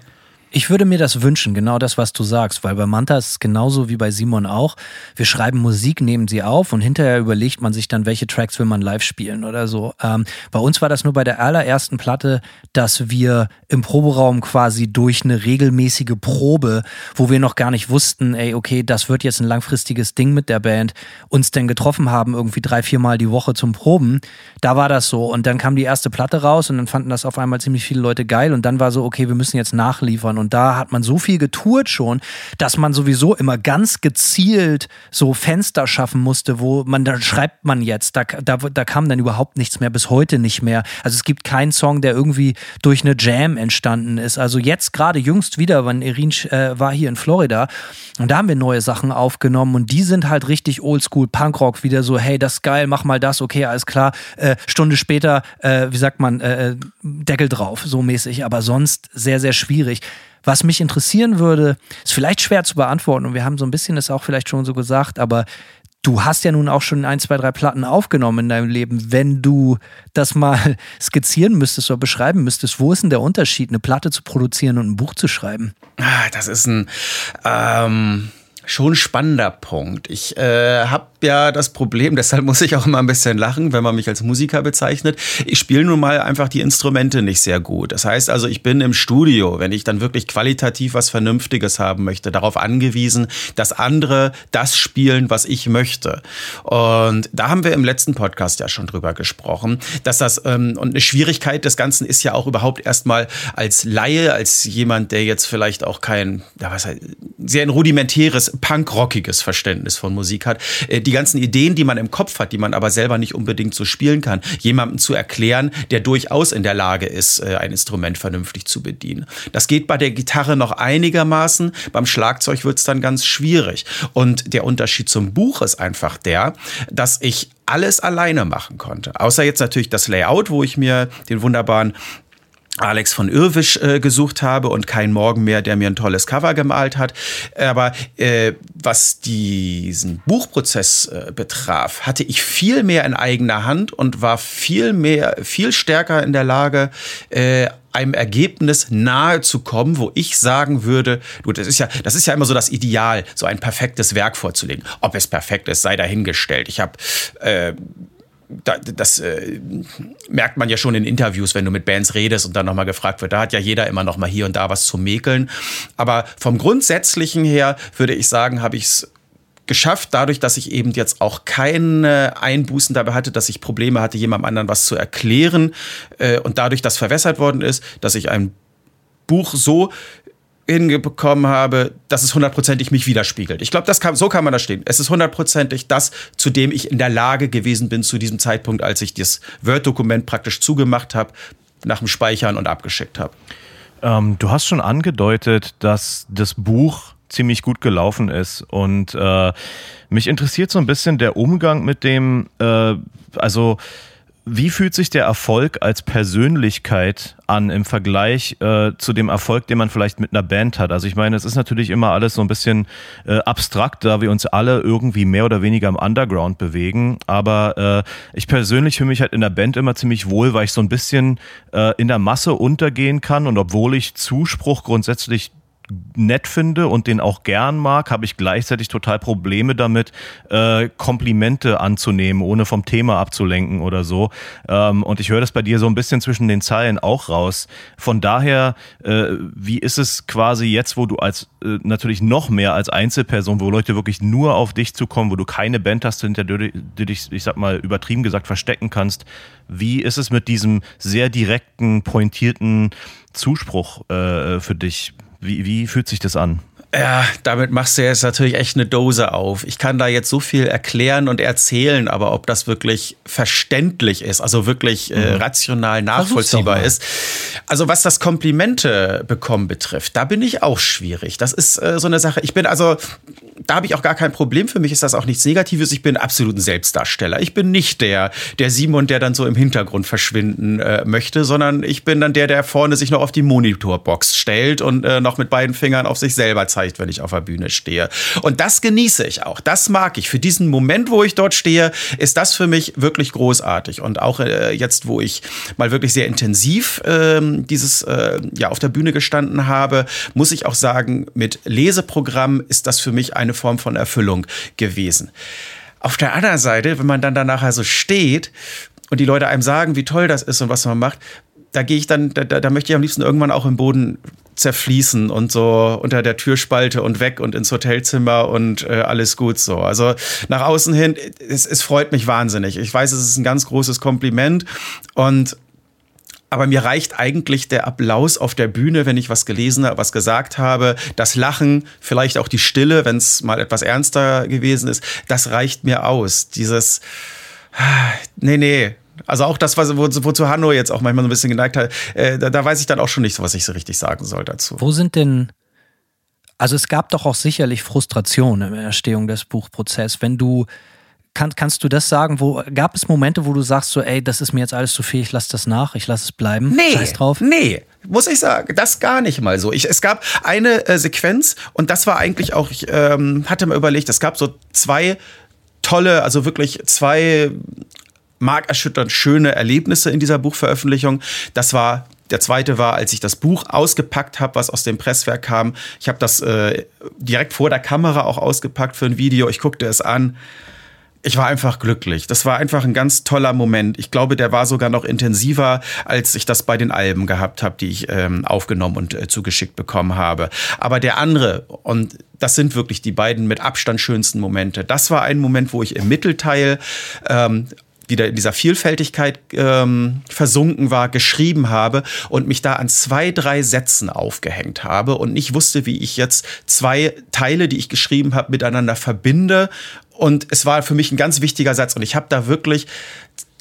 Ich würde mir das wünschen, genau das, was du sagst, weil bei Manta ist es genauso wie bei Simon auch. Wir schreiben Musik, nehmen sie auf und hinterher überlegt man sich dann, welche Tracks will man live spielen oder so. Ähm, bei uns war das nur bei der allerersten Platte, dass wir im Proberaum quasi durch eine regelmäßige Probe, wo wir noch gar nicht wussten, ey, okay, das wird jetzt ein langfristiges Ding mit der Band, uns denn getroffen haben, irgendwie drei, viermal die Woche zum Proben. Da war das so. Und dann kam die erste Platte raus und dann fanden das auf einmal ziemlich viele Leute geil und dann war so, okay, wir müssen jetzt nachliefern. Und und da hat man so viel getourt schon, dass man sowieso immer ganz gezielt so Fenster schaffen musste, wo man, da schreibt man jetzt. Da, da, da kam dann überhaupt nichts mehr, bis heute nicht mehr. Also es gibt keinen Song, der irgendwie durch eine Jam entstanden ist. Also jetzt gerade jüngst wieder, wenn Erin äh, war hier in Florida und da haben wir neue Sachen aufgenommen und die sind halt richtig oldschool Punkrock, wieder so, hey, das ist geil, mach mal das, okay, alles klar. Äh, Stunde später, äh, wie sagt man, äh, äh Deckel drauf, so mäßig, aber sonst sehr, sehr schwierig. Was mich interessieren würde, ist vielleicht schwer zu beantworten und wir haben so ein bisschen das auch vielleicht schon so gesagt, aber du hast ja nun auch schon ein, zwei, drei Platten aufgenommen in deinem Leben. Wenn du das mal skizzieren müsstest oder beschreiben müsstest, wo ist denn der Unterschied, eine Platte zu produzieren und ein Buch zu schreiben? Ah, das ist ein. Ähm schon spannender Punkt. Ich äh, habe ja das Problem, deshalb muss ich auch immer ein bisschen lachen, wenn man mich als Musiker bezeichnet. Ich spiele nun mal einfach die Instrumente nicht sehr gut. Das heißt also, ich bin im Studio, wenn ich dann wirklich qualitativ was Vernünftiges haben möchte, darauf angewiesen, dass andere das spielen, was ich möchte. Und da haben wir im letzten Podcast ja schon drüber gesprochen, dass das ähm, und eine Schwierigkeit des Ganzen ist ja auch überhaupt erstmal als Laie, als jemand, der jetzt vielleicht auch kein, ja, was halt, sehr ein rudimentäres, punkrockiges Verständnis von Musik hat, äh, die ganzen Ideen, die man im Kopf hat, die man aber selber nicht unbedingt so spielen kann, jemandem zu erklären, der durchaus in der Lage ist, äh, ein Instrument vernünftig zu bedienen. Das geht bei der Gitarre noch einigermaßen, beim Schlagzeug wird es dann ganz schwierig. Und der Unterschied zum Buch ist einfach der, dass ich alles alleine machen konnte. Außer jetzt natürlich das Layout, wo ich mir den wunderbaren Alex von Irwisch äh, gesucht habe und kein Morgen mehr, der mir ein tolles Cover gemalt hat. Aber äh, was diesen Buchprozess äh, betraf, hatte ich viel mehr in eigener Hand und war viel mehr, viel stärker in der Lage, äh, einem Ergebnis nahe zu kommen, wo ich sagen würde, du, das ist ja, das ist ja immer so das Ideal, so ein perfektes Werk vorzulegen. Ob es perfekt ist, sei dahingestellt. Ich habe äh, das äh, merkt man ja schon in Interviews, wenn du mit Bands redest und dann nochmal gefragt wird. Da hat ja jeder immer noch mal hier und da was zu mäkeln. Aber vom Grundsätzlichen her würde ich sagen, habe ich es geschafft, dadurch, dass ich eben jetzt auch keine Einbußen dabei hatte, dass ich Probleme hatte, jemandem anderen was zu erklären äh, und dadurch, dass verwässert worden ist, dass ich ein Buch so hingekommen habe, dass es hundertprozentig mich widerspiegelt. Ich glaube, kann, so kann man da stehen. Es ist hundertprozentig das, zu dem ich in der Lage gewesen bin zu diesem Zeitpunkt, als ich das Word-Dokument praktisch zugemacht habe, nach dem Speichern und abgeschickt habe. Ähm, du hast schon angedeutet, dass das Buch ziemlich gut gelaufen ist und äh, mich interessiert so ein bisschen der Umgang mit dem, äh, also wie fühlt sich der Erfolg als Persönlichkeit an im Vergleich äh, zu dem Erfolg, den man vielleicht mit einer Band hat? Also ich meine, es ist natürlich immer alles so ein bisschen äh, abstrakt, da wir uns alle irgendwie mehr oder weniger im Underground bewegen. Aber äh, ich persönlich fühle mich halt in der Band immer ziemlich wohl, weil ich so ein bisschen äh, in der Masse untergehen kann und obwohl ich Zuspruch grundsätzlich nett finde und den auch gern mag, habe ich gleichzeitig total Probleme damit, äh, Komplimente anzunehmen, ohne vom Thema abzulenken oder so. Ähm, und ich höre das bei dir so ein bisschen zwischen den Zeilen auch raus. Von daher, äh, wie ist es quasi jetzt, wo du als äh, natürlich noch mehr als Einzelperson, wo Leute wirklich nur auf dich zukommen, wo du keine Band hast, hinter der du dich, ich sag mal, übertrieben gesagt, verstecken kannst. Wie ist es mit diesem sehr direkten, pointierten Zuspruch äh, für dich? Wie, wie fühlt sich das an? Ja, damit machst du jetzt natürlich echt eine Dose auf. Ich kann da jetzt so viel erklären und erzählen, aber ob das wirklich verständlich ist, also wirklich äh, mhm. rational nachvollziehbar ist. Also was das Komplimente bekommen betrifft, da bin ich auch schwierig. Das ist äh, so eine Sache. Ich bin also, da habe ich auch gar kein Problem. Für mich ist das auch nichts Negatives. Ich bin absolut ein Selbstdarsteller. Ich bin nicht der, der Simon, der dann so im Hintergrund verschwinden äh, möchte, sondern ich bin dann der, der vorne sich noch auf die Monitorbox stellt und äh, noch mit beiden Fingern auf sich selber zeigt gezeigt, wenn ich auf der Bühne stehe. Und das genieße ich auch. Das mag ich. Für diesen Moment, wo ich dort stehe, ist das für mich wirklich großartig. Und auch äh, jetzt, wo ich mal wirklich sehr intensiv äh, dieses äh, ja auf der Bühne gestanden habe, muss ich auch sagen, mit Leseprogramm ist das für mich eine Form von Erfüllung gewesen. Auf der anderen Seite, wenn man dann danach also steht und die Leute einem sagen, wie toll das ist und was man macht, da gehe ich dann, da, da möchte ich am liebsten irgendwann auch im Boden zerfließen und so unter der Türspalte und weg und ins Hotelzimmer und äh, alles gut so. Also nach außen hin, es, es freut mich wahnsinnig. Ich weiß, es ist ein ganz großes Kompliment und aber mir reicht eigentlich der Applaus auf der Bühne, wenn ich was gelesen habe, was gesagt habe, das Lachen, vielleicht auch die Stille, wenn es mal etwas ernster gewesen ist, das reicht mir aus. Dieses, ah, nee, nee, also auch das, was, wo, wozu Hanno jetzt auch manchmal so ein bisschen geneigt hat, äh, da, da weiß ich dann auch schon nicht, was ich so richtig sagen soll dazu. Wo sind denn, also es gab doch auch sicherlich Frustration in der Erstehung des Buchprozesses, wenn du kann, kannst du das sagen? Wo gab es Momente, wo du sagst so, ey, das ist mir jetzt alles zu viel, ich lasse das nach, ich lasse es bleiben? Nee, Scheiß drauf. Nee, muss ich sagen, das gar nicht mal so. Ich, es gab eine äh, Sequenz und das war eigentlich auch, ich ähm, hatte mir überlegt, es gab so zwei tolle, also wirklich zwei markerschütternd schöne Erlebnisse in dieser Buchveröffentlichung. Das war Der zweite war, als ich das Buch ausgepackt habe, was aus dem Presswerk kam. Ich habe das äh, direkt vor der Kamera auch ausgepackt für ein Video. Ich guckte es an ich war einfach glücklich. Das war einfach ein ganz toller Moment. Ich glaube, der war sogar noch intensiver, als ich das bei den Alben gehabt habe, die ich ähm, aufgenommen und äh, zugeschickt bekommen habe. Aber der andere, und das sind wirklich die beiden mit Abstand schönsten Momente. Das war ein Moment, wo ich im Mittelteil ähm, wieder in dieser Vielfältigkeit ähm, versunken war, geschrieben habe und mich da an zwei, drei Sätzen aufgehängt habe und nicht wusste, wie ich jetzt zwei Teile, die ich geschrieben habe, miteinander verbinde und es war für mich ein ganz wichtiger Satz. Und ich habe da wirklich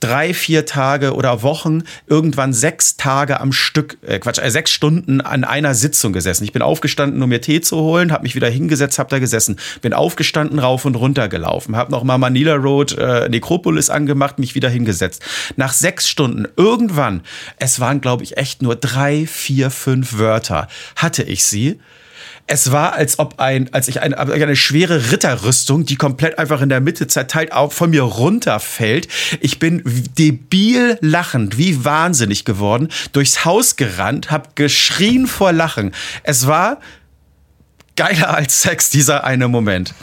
drei, vier Tage oder Wochen, irgendwann sechs Tage am Stück, äh Quatsch, äh, sechs Stunden an einer Sitzung gesessen. Ich bin aufgestanden, um mir Tee zu holen, habe mich wieder hingesetzt, habe da gesessen, bin aufgestanden, rauf und runter gelaufen, habe noch mal Manila Road, äh, Necropolis angemacht, mich wieder hingesetzt. Nach sechs Stunden, irgendwann, es waren glaube ich echt nur drei, vier, fünf Wörter, hatte ich sie es war, als ob ein, als ich eine, eine schwere Ritterrüstung, die komplett einfach in der Mitte zerteilt, auch von mir runterfällt. Ich bin debil lachend, wie wahnsinnig geworden, durchs Haus gerannt, hab geschrien vor Lachen. Es war geiler als Sex, dieser eine Moment.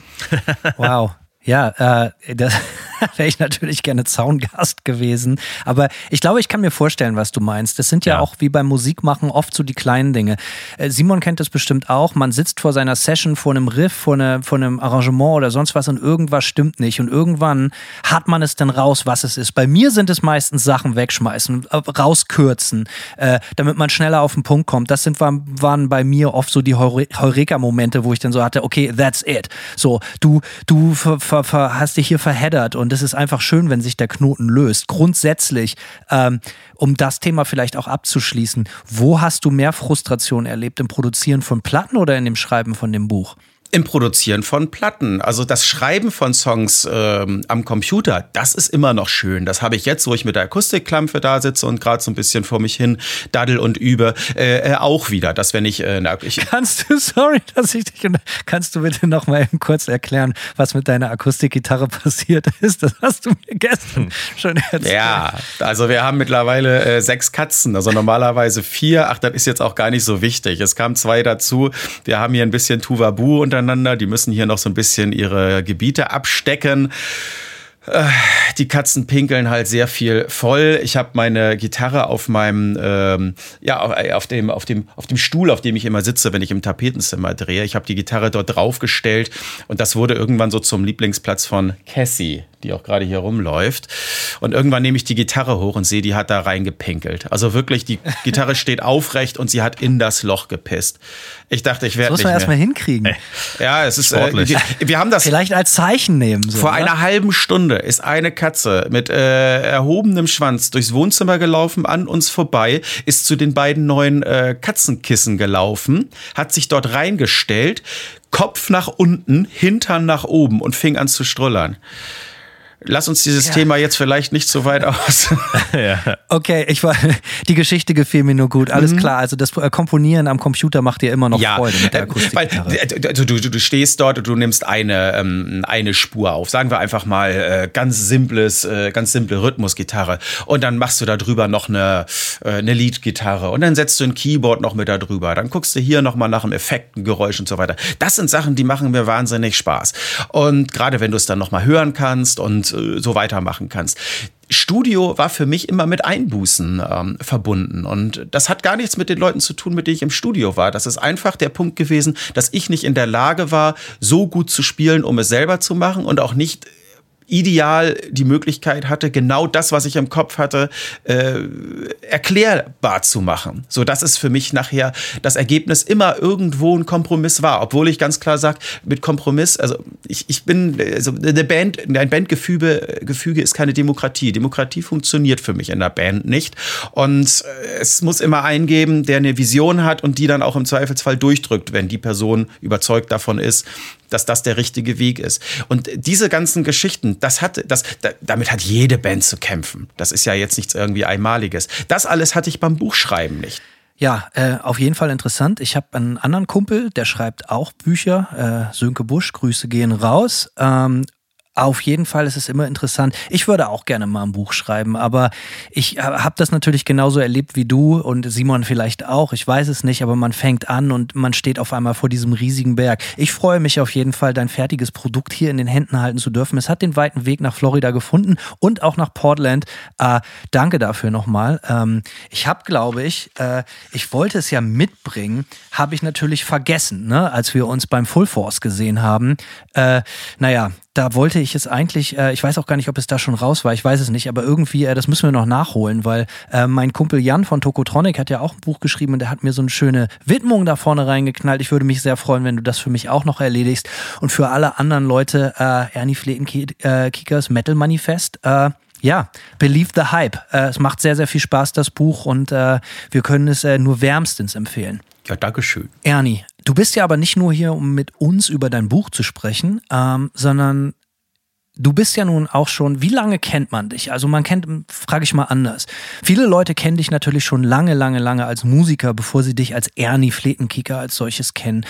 Wow. Ja, äh, das wäre ich natürlich gerne Zaungast gewesen. Aber ich glaube, ich kann mir vorstellen, was du meinst. Das sind ja, ja, auch wie beim Musikmachen oft so die kleinen Dinge. Äh, Simon kennt das bestimmt auch. Man sitzt vor seiner Session, vor einem Riff, vor, eine, vor einem Arrangement oder sonst was und irgendwas stimmt nicht. Und irgendwann hat man es dann raus, was es ist. Bei mir sind es meistens Sachen wegschmeißen, äh, rauskürzen, äh, damit man schneller auf den Punkt kommt. Das sind, waren bei mir oft so die Heureka-Momente, wo ich dann so hatte, okay, that's it. So, du, du ver, ver, hast dich hier verheddert und es ist einfach schön, wenn sich der Knoten löst. Grundsätzlich, ähm, um das Thema vielleicht auch abzuschließen, wo hast du mehr Frustration erlebt? Im Produzieren von Platten oder in dem Schreiben von dem Buch? Im Produzieren von Platten. Also das Schreiben von Songs ähm, am Computer, das ist immer noch schön. Das habe ich jetzt, wo ich mit der Akustikklampe da sitze und gerade so ein bisschen vor mich hin daddel und übe, äh, äh, auch wieder. Dass wenn ich, äh, na, ich kannst du, sorry, dass ich dich, kannst du bitte noch mal kurz erklären, was mit deiner Akustikgitarre passiert ist? Das hast du mir gestern schon erzählt. Ja, also wir haben mittlerweile äh, sechs Katzen, also normalerweise vier. Ach, das ist jetzt auch gar nicht so wichtig. Es kamen zwei dazu. Wir haben hier ein bisschen Tuvabu und dann untereinander. Die müssen hier noch so ein bisschen ihre Gebiete abstecken. Äh, die Katzen pinkeln halt sehr viel voll. Ich habe meine Gitarre auf meinem, ähm, ja, auf dem, auf, dem, auf dem Stuhl, auf dem ich immer sitze, wenn ich im Tapetenzimmer drehe. Ich habe die Gitarre dort draufgestellt und das wurde irgendwann so zum Lieblingsplatz von Cassie die auch gerade hier rumläuft. Und irgendwann nehme ich die Gitarre hoch und sehe, die hat da reingepinkelt. Also wirklich, die Gitarre steht aufrecht und sie hat in das Loch gepisst. Ich dachte, ich werde nicht muss man erstmal hinkriegen. Ja, es ist äh, wir, wir, haben das vielleicht als Zeichen nehmen. So, vor oder? einer halben Stunde ist eine Katze mit äh, erhobenem Schwanz durchs Wohnzimmer gelaufen, an uns vorbei, ist zu den beiden neuen äh, Katzenkissen gelaufen, hat sich dort reingestellt, Kopf nach unten, Hintern nach oben und fing an zu strullern. Lass uns dieses ja. Thema jetzt vielleicht nicht so weit aus. ja. Okay, ich war, die Geschichte gefiel mir nur gut. Alles mhm. klar. Also das äh, Komponieren am Computer macht dir immer noch ja, Freude mit der Akustik. Weil, du, du, du stehst dort und du nimmst eine, ähm, eine Spur auf. Sagen wir einfach mal äh, ganz simples, äh, ganz simple Rhythmusgitarre. Und dann machst du da drüber noch eine, äh, eine Leadgitarre. Und dann setzt du ein Keyboard noch mit da drüber. Dann guckst du hier nochmal nach einem Effekt, ein Geräusch und so weiter. Das sind Sachen, die machen mir wahnsinnig Spaß. Und gerade wenn du es dann nochmal hören kannst und äh, so weitermachen kannst. Studio war für mich immer mit Einbußen ähm, verbunden. Und das hat gar nichts mit den Leuten zu tun, mit denen ich im Studio war. Das ist einfach der Punkt gewesen, dass ich nicht in der Lage war, so gut zu spielen, um es selber zu machen und auch nicht ideal die Möglichkeit hatte, genau das, was ich im Kopf hatte, äh, erklärbar zu machen. So dass es für mich nachher das Ergebnis immer irgendwo ein Kompromiss war. Obwohl ich ganz klar sage, mit Kompromiss, also ich, ich bin, also eine Band, ein Bandgefüge Gefüge ist keine Demokratie. Demokratie funktioniert für mich in der Band nicht. Und äh, es muss immer einen geben, der eine Vision hat und die dann auch im Zweifelsfall durchdrückt, wenn die Person überzeugt davon ist, dass das der richtige Weg ist. Und diese ganzen Geschichten, das hat, das, damit hat jede Band zu kämpfen. Das ist ja jetzt nichts irgendwie Einmaliges. Das alles hatte ich beim Buchschreiben nicht. Ja, äh, auf jeden Fall interessant. Ich habe einen anderen Kumpel, der schreibt auch Bücher. Äh, Sönke Busch, Grüße gehen raus. Ähm, Auf jeden Fall ist es immer interessant. Ich würde auch gerne mal ein Buch schreiben, aber ich äh, habe das natürlich genauso erlebt wie du und Simon vielleicht auch. Ich weiß es nicht, aber man fängt an und man steht auf einmal vor diesem riesigen Berg. Ich freue mich auf jeden Fall, dein fertiges Produkt hier in den Händen halten zu dürfen. Es hat den weiten Weg nach Florida gefunden und auch nach Portland. Äh, danke dafür nochmal. Ähm, ich habe, glaube ich, äh, ich wollte es ja mitbringen, habe ich natürlich vergessen, ne? als wir uns beim Full Force gesehen haben. Äh, naja, da wollte ich es eigentlich, äh, ich weiß auch gar nicht, ob es da schon raus war, ich weiß es nicht, aber irgendwie, äh, das müssen wir noch nachholen, weil äh, mein Kumpel Jan von Tokotronic hat ja auch ein Buch geschrieben und der hat mir so eine schöne Widmung da vorne reingeknallt. Ich würde mich sehr freuen, wenn du das für mich auch noch erledigst. Und für alle anderen Leute, äh, Ernie Fletenkickers äh, Metal Manifest, äh, ja, Believe the Hype. Äh, es macht sehr, sehr viel Spaß, das Buch, und äh, wir können es äh, nur wärmstens empfehlen. Ja, danke schön. Ernie, du bist ja aber nicht nur hier, um mit uns über dein Buch zu sprechen, ähm, sondern du bist ja nun auch schon, wie lange kennt man dich? Also man kennt, frage ich mal anders. Viele Leute kennen dich natürlich schon lange, lange, lange als Musiker, bevor sie dich als Ernie Fletenkicker als solches kennen.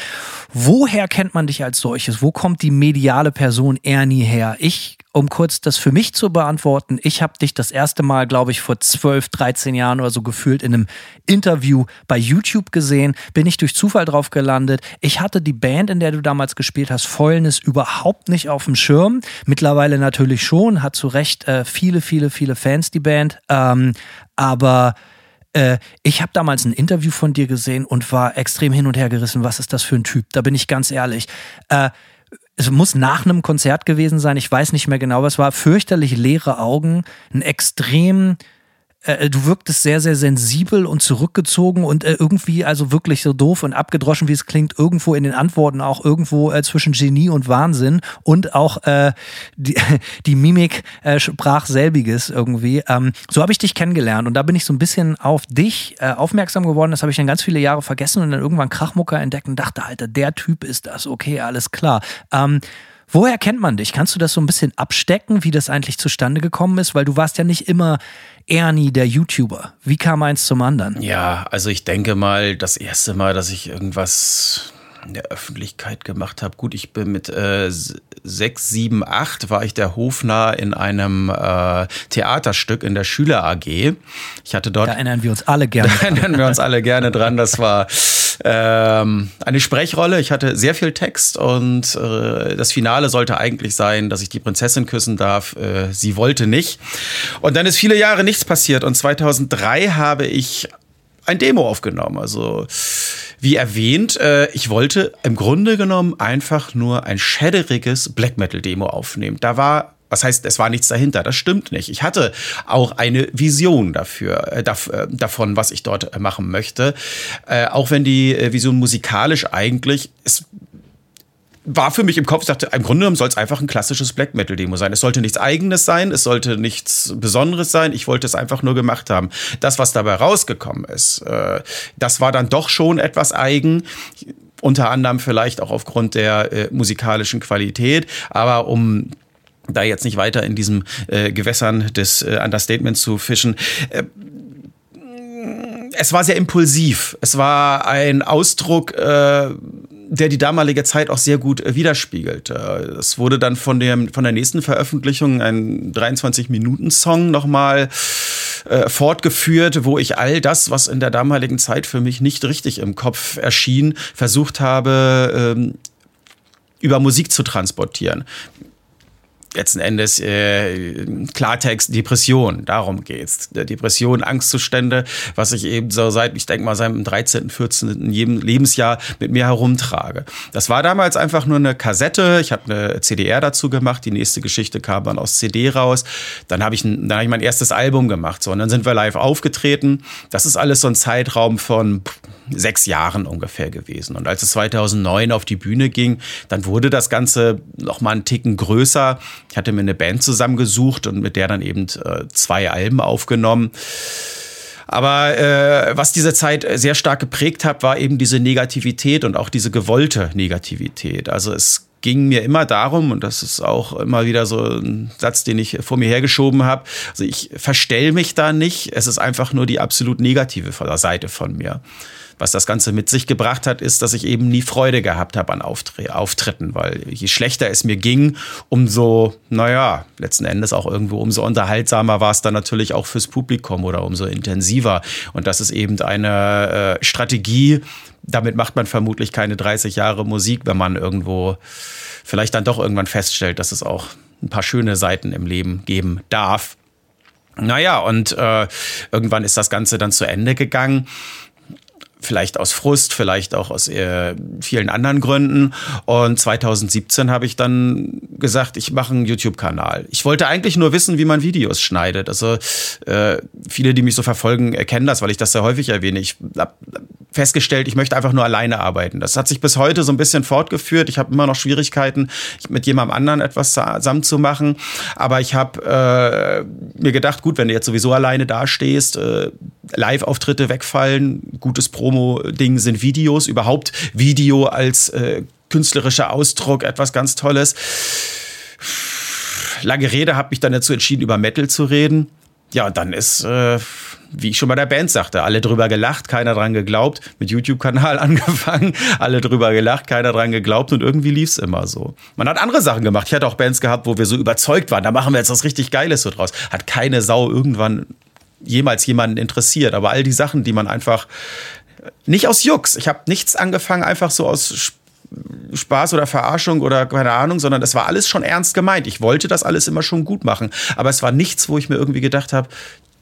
Woher kennt man dich als solches? Wo kommt die mediale Person Ernie her? Ich um kurz das für mich zu beantworten, ich habe dich das erste Mal, glaube ich, vor 12, 13 Jahren oder so gefühlt in einem Interview bei YouTube gesehen, bin ich durch Zufall drauf gelandet. Ich hatte die Band, in der du damals gespielt hast, Fäulnis überhaupt nicht auf dem Schirm. Mittlerweile natürlich schon, hat zu Recht äh, viele, viele, viele Fans, die Band. Ähm, aber äh, ich habe damals ein Interview von dir gesehen und war extrem hin und her gerissen. Was ist das für ein Typ? Da bin ich ganz ehrlich. Es muss nach einem Konzert gewesen sein, ich weiß nicht mehr genau, was war, fürchterlich leere Augen, ein extrem äh, du wirktest sehr, sehr sensibel und zurückgezogen und äh, irgendwie also wirklich so doof und abgedroschen, wie es klingt, irgendwo in den Antworten auch irgendwo äh, zwischen Genie und Wahnsinn und auch äh, die, die Mimik äh, sprach selbiges irgendwie. Ähm, so habe ich dich kennengelernt und da bin ich so ein bisschen auf dich äh, aufmerksam geworden. Das habe ich dann ganz viele Jahre vergessen und dann irgendwann Krachmucker entdeckt und dachte, Alter, der Typ ist das. Okay, alles klar. Ähm, Woher kennt man dich? Kannst du das so ein bisschen abstecken, wie das eigentlich zustande gekommen ist? Weil du warst ja nicht immer Ernie, der YouTuber. Wie kam eins zum anderen? Ja, also ich denke mal, das erste Mal, dass ich irgendwas in der Öffentlichkeit gemacht habe. Gut, ich bin mit äh, 6, 7, 8 war ich der Hofnarr in einem äh, Theaterstück in der Schüler AG. Ich hatte dort. Da erinnern wir uns alle gerne. Da erinnern wir uns alle gerne dran. Das war ähm, eine Sprechrolle. Ich hatte sehr viel Text und äh, das Finale sollte eigentlich sein, dass ich die Prinzessin küssen darf. Äh, sie wollte nicht. Und dann ist viele Jahre nichts passiert. Und 2003 habe ich ein Demo aufgenommen. Also wie erwähnt, äh, ich wollte im Grunde genommen einfach nur ein schäderiges Black Metal Demo aufnehmen. Da war was heißt, es war nichts dahinter? Das stimmt nicht. Ich hatte auch eine Vision dafür, äh, äh davon, was ich dort machen möchte. Äh, auch wenn die äh, Vision musikalisch eigentlich, es war für mich im Kopf, ich dachte, im Grunde genommen soll es einfach ein klassisches Black Metal Demo sein. Es sollte nichts Eigenes sein, es sollte nichts Besonderes sein. Ich wollte es einfach nur gemacht haben. Das, was dabei rausgekommen ist, äh, das war dann doch schon etwas eigen. Unter anderem vielleicht auch aufgrund der äh, musikalischen Qualität. Aber um da jetzt nicht weiter in diesem äh, Gewässern des äh, Understatements zu fischen. Äh, es war sehr impulsiv. Es war ein Ausdruck äh, der die damalige Zeit auch sehr gut äh, widerspiegelt. Es wurde dann von, dem, von der nächsten Veröffentlichung ein 23-Minuten-Song nochmal äh, fortgeführt, wo ich all das, was in der damaligen Zeit für mich nicht richtig im Kopf erschien, versucht habe, ähm, über Musik zu transportieren letzten Endes äh, Klartext Depression, darum geht's. Depression, Angstzustände, was ich eben so seit, ich denke mal, seinem 13., 14. Lebensjahr mit mir herumtrage. Das war damals einfach nur eine Kassette, ich habe eine CDR dazu gemacht, die nächste Geschichte kam dann aus CD raus. Dann habe ich, dann hab ich mein erstes Album gemacht, so, und dann sind wir live aufgetreten. Das ist alles so ein Zeitraum von sechs Jahren ungefähr gewesen. Und als es 2009 auf die Bühne ging, dann wurde das Ganze noch mal einen Ticken größer. Ich hatte mir eine Band zusammengesucht und mit der dann eben äh, zwei Alben aufgenommen. Aber äh, was diese Zeit sehr stark geprägt hat, war eben diese Negativität und auch diese gewollte Negativität. Also es ging mir immer darum, und das ist auch immer wieder so ein Satz, den ich vor mir hergeschoben habe, also ich verstell mich da nicht, es ist einfach nur die absolut negative Seite von mir. Was das Ganze mit sich gebracht hat, ist, dass ich eben nie Freude gehabt habe an Auftritten, weil je schlechter es mir ging, umso, naja, letzten Endes auch irgendwo, umso unterhaltsamer war es dann natürlich auch fürs Publikum oder umso intensiver. Und das ist eben eine äh, Strategie, damit macht man vermutlich keine 30 Jahre Musik, wenn man irgendwo vielleicht dann doch irgendwann feststellt, dass es auch ein paar schöne Seiten im Leben geben darf. Naja, und äh, irgendwann ist das Ganze dann zu Ende gegangen vielleicht aus Frust, vielleicht auch aus äh, vielen anderen Gründen. Und 2017 habe ich dann gesagt, ich mache einen YouTube-Kanal. Ich wollte eigentlich nur wissen, wie man Videos schneidet. Also äh, viele, die mich so verfolgen, erkennen das, weil ich das sehr häufig erwähne. Ich habe festgestellt, ich möchte einfach nur alleine arbeiten. Das hat sich bis heute so ein bisschen fortgeführt. Ich habe immer noch Schwierigkeiten, mit jemandem anderen etwas zusammen zu machen. Aber ich habe äh, mir gedacht, gut, wenn du jetzt sowieso alleine dastehst, äh, Live-Auftritte wegfallen, gutes Promo-Ding sind Videos, überhaupt Video als äh, künstlerischer Ausdruck, etwas ganz Tolles. Lange Rede, habe mich dann dazu entschieden, über Metal zu reden. Ja, und dann ist, äh, wie ich schon bei der Band sagte, alle drüber gelacht, keiner dran geglaubt, mit YouTube-Kanal angefangen, alle drüber gelacht, keiner dran geglaubt und irgendwie lief es immer so. Man hat andere Sachen gemacht. Ich hatte auch Bands gehabt, wo wir so überzeugt waren, da machen wir jetzt was richtig Geiles so draus. Hat keine Sau irgendwann jemals jemanden interessiert. Aber all die Sachen, die man einfach nicht aus Jux, ich habe nichts angefangen, einfach so aus Spaß oder Verarschung oder keine Ahnung, sondern das war alles schon ernst gemeint. Ich wollte das alles immer schon gut machen. Aber es war nichts, wo ich mir irgendwie gedacht habe,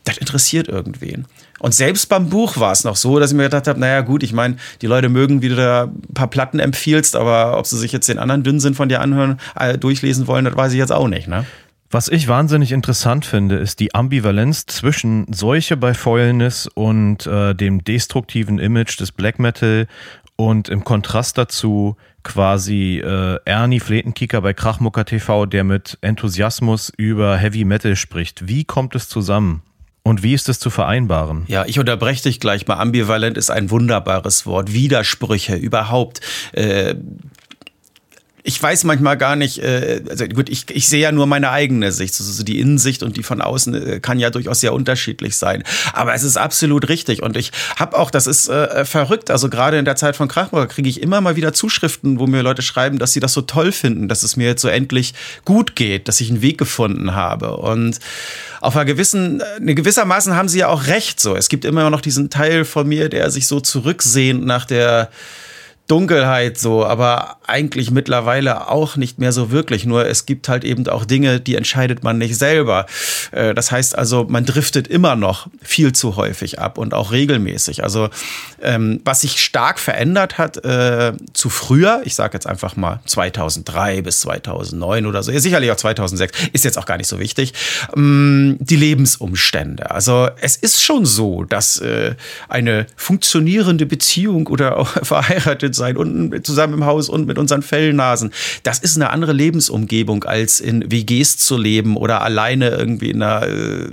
das interessiert irgendwen. Und selbst beim Buch war es noch so, dass ich mir gedacht habe, naja gut, ich meine, die Leute mögen, wie du da ein paar Platten empfiehlst, aber ob sie sich jetzt den anderen Dünnsinn von dir anhören, äh, durchlesen wollen, das weiß ich jetzt auch nicht. Ne? Was ich wahnsinnig interessant finde, ist die Ambivalenz zwischen Seuche bei Fäulnis und äh, dem destruktiven Image des Black Metal und im Kontrast dazu quasi äh, Ernie Fletenkicker bei Krachmucker TV, der mit Enthusiasmus über Heavy Metal spricht. Wie kommt es zusammen? Und wie ist es zu vereinbaren? Ja, ich unterbreche dich gleich mal. Ambivalent ist ein wunderbares Wort. Widersprüche überhaupt. Äh, ich weiß manchmal gar nicht, äh, also gut, ich, ich sehe ja nur meine eigene Sicht. Also die Innensicht und die von außen äh, kann ja durchaus sehr unterschiedlich sein. Aber es ist absolut richtig. Und ich habe auch, das ist äh, verrückt, also gerade in der Zeit von Krachburger kriege ich immer mal wieder Zuschriften, wo mir Leute schreiben, dass sie das so toll finden, dass es mir jetzt so endlich gut geht, dass ich einen Weg gefunden habe. Und auf einer gewissen, eine gewissermaßen haben sie ja auch recht so. Es gibt immer noch diesen Teil von mir, der sich so zurücksehnt nach der Dunkelheit so, aber eigentlich mittlerweile auch nicht mehr so wirklich. Nur es gibt halt eben auch Dinge, die entscheidet man nicht selber. Äh, das heißt also, man driftet immer noch viel zu häufig ab und auch regelmäßig. Also ähm, was sich stark verändert hat äh, zu früher, ich sage jetzt einfach mal 2003 bis 2009 oder so, sicherlich auch 2006, ist jetzt auch gar nicht so wichtig, ähm, die Lebensumstände. Also es ist schon so, dass äh, eine funktionierende Beziehung oder auch verheiratet sein und zusammen im Haus und mit unseren Fellnasen. Das ist eine andere Lebensumgebung, als in WGs zu leben oder alleine irgendwie in einer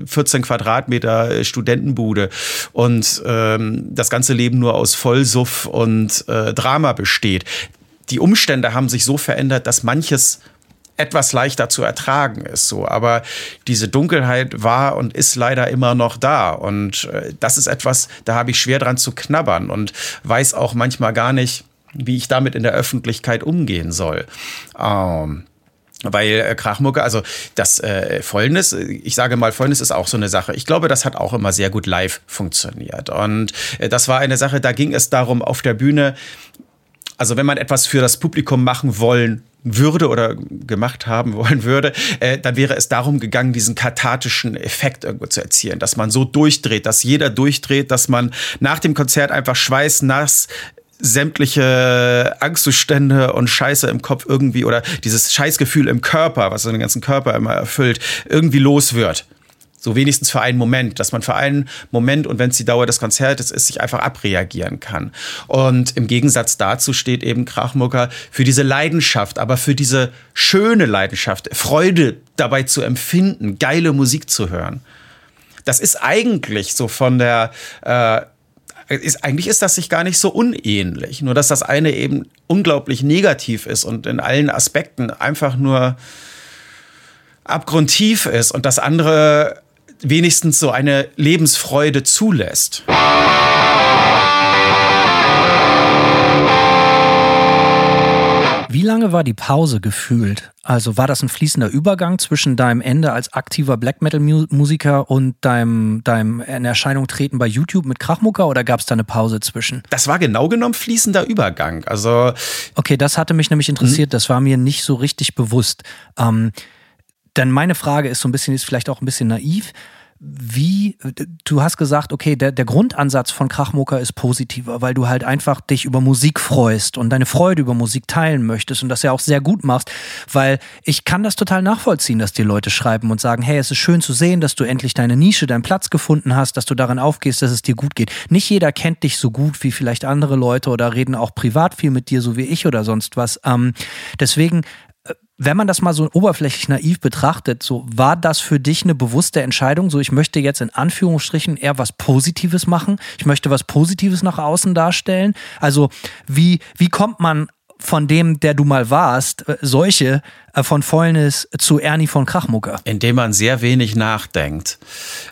14 äh, Quadratmeter äh, Studentenbude und ähm, das ganze Leben nur aus Vollsuff und äh, Drama besteht. Die Umstände haben sich so verändert, dass manches etwas leichter zu ertragen ist so. Aber diese Dunkelheit war und ist leider immer noch da. Und äh, das ist etwas, da habe ich schwer dran zu knabbern und weiß auch manchmal gar nicht, wie ich damit in der Öffentlichkeit umgehen soll. Ähm, weil äh, Krachmucke, also das äh, Fäulnis, ich sage mal, Fäulnis ist auch so eine Sache. Ich glaube, das hat auch immer sehr gut live funktioniert. Und äh, das war eine Sache, da ging es darum, auf der Bühne, also wenn man etwas für das Publikum machen wollen würde oder gemacht haben wollen würde, äh, dann wäre es darum gegangen, diesen kathartischen Effekt irgendwo zu erzielen, dass man so durchdreht, dass jeder durchdreht, dass man nach dem Konzert einfach schweißnass sämtliche Angstzustände und Scheiße im Kopf irgendwie oder dieses Scheißgefühl im Körper, was den ganzen Körper immer erfüllt, irgendwie los wird. So wenigstens für einen Moment, dass man für einen Moment und wenn es die Dauer des Konzertes ist, sich einfach abreagieren kann. Und im Gegensatz dazu steht eben Krachmucker für diese Leidenschaft, aber für diese schöne Leidenschaft, Freude dabei zu empfinden, geile Musik zu hören. Das ist eigentlich so von der äh, ist, eigentlich ist das sich gar nicht so unähnlich. Nur dass das eine eben unglaublich negativ ist und in allen Aspekten einfach nur abgrundtief ist und das andere wenigstens so eine Lebensfreude zulässt. Wie lange war die Pause gefühlt? Also war das ein fließender Übergang zwischen deinem Ende als aktiver Black Metal Musiker und deinem, deinem in Erscheinung treten bei YouTube mit Krachmucker oder gab es da eine Pause zwischen? Das war genau genommen fließender Übergang. Also okay, das hatte mich nämlich interessiert. Das war mir nicht so richtig bewusst. Ähm, denn meine Frage ist so ein bisschen, ist vielleicht auch ein bisschen naiv wie, du hast gesagt, okay, der, der Grundansatz von Krachmucker ist positiver, weil du halt einfach dich über Musik freust und deine Freude über Musik teilen möchtest und das ja auch sehr gut machst, weil ich kann das total nachvollziehen, dass die Leute schreiben und sagen, hey, es ist schön zu sehen, dass du endlich deine Nische, deinen Platz gefunden hast, dass du darin aufgehst, dass es dir gut geht. Nicht jeder kennt dich so gut wie vielleicht andere Leute oder reden auch privat viel mit dir, so wie ich oder sonst was. Ähm, deswegen wenn man das mal so oberflächlich naiv betrachtet, so war das für dich eine bewusste Entscheidung, so ich möchte jetzt in Anführungsstrichen eher was Positives machen, ich möchte was Positives nach außen darstellen. Also wie, wie kommt man von dem, der du mal warst, äh, solche äh, von Fäulnis zu Ernie von Krachmucker? Indem man sehr wenig nachdenkt.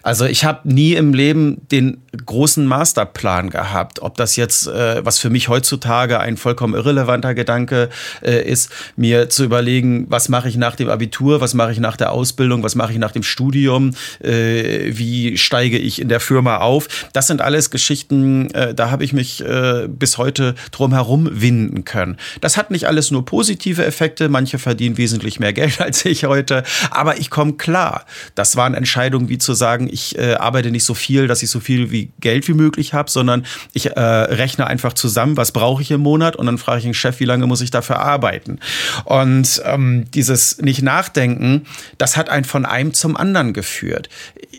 Also ich habe nie im Leben den großen Masterplan gehabt, ob das jetzt, äh, was für mich heutzutage ein vollkommen irrelevanter Gedanke ist, mir zu überlegen, was mache ich nach dem Abitur, was mache ich nach der Ausbildung, was mache ich nach dem Studium, wie steige ich in der Firma auf. Das sind alles Geschichten, da habe ich mich bis heute drum herum winden können. Das hat nicht alles nur positive Effekte, manche verdienen wesentlich mehr Geld als ich heute, aber ich komme klar. Das waren Entscheidungen wie zu sagen, ich äh, arbeite nicht so viel, dass ich so viel wie Geld wie möglich habe, sondern ich äh, rechne einfach zusammen, was brauche ich im Monat und dann frage ich den Chef, wie lange muss ich dafür arbeiten. Und ähm, dieses nicht nachdenken, das hat einen von einem zum anderen geführt.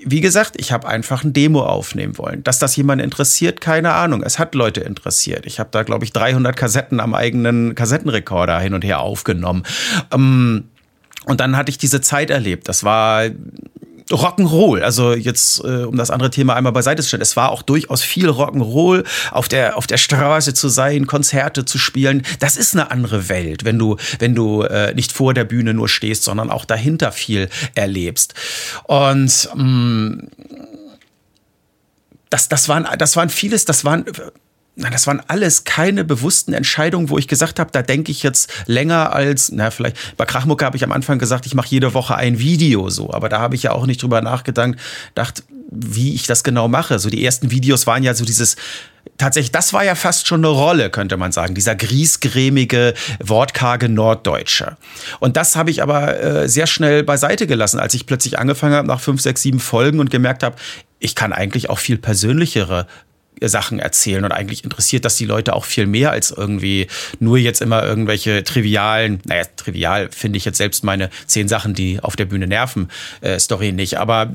Wie gesagt, ich habe einfach ein Demo aufnehmen wollen. Dass das jemand interessiert, keine Ahnung. Es hat Leute interessiert. Ich habe da, glaube ich, 300 Kassetten am eigenen Kassettenrekorder hin und her aufgenommen. Ähm, und dann hatte ich diese Zeit erlebt. Das war Rock'n'Roll, also jetzt äh, um das andere Thema einmal beiseite zu stellen, es war auch durchaus viel Rock'n'Roll, auf der auf der Straße zu sein, Konzerte zu spielen. Das ist eine andere Welt, wenn du wenn du äh, nicht vor der Bühne nur stehst, sondern auch dahinter viel erlebst. Und mh, mm, das das waren das waren vieles, das waren na, das waren alles keine bewussten Entscheidungen, wo ich gesagt habe, da denke ich jetzt länger als, na, vielleicht, bei Krachmucke habe ich am Anfang gesagt, ich mache jede Woche ein Video so, aber da habe ich ja auch nicht drüber nachgedacht, dachte, wie ich das genau mache. So die ersten Videos waren ja so dieses, tatsächlich, das war ja fast schon eine Rolle, könnte man sagen, dieser griesgrämige, wortkarge Norddeutsche. Und das habe ich aber äh, sehr schnell beiseite gelassen, als ich plötzlich angefangen habe nach fünf, sechs, sieben Folgen und gemerkt habe, ich kann eigentlich auch viel persönlichere Sachen erzählen und eigentlich interessiert das die Leute auch viel mehr als irgendwie nur jetzt immer irgendwelche trivialen, naja, trivial finde ich jetzt selbst meine zehn Sachen, die auf der Bühne nerven, äh, Story nicht, aber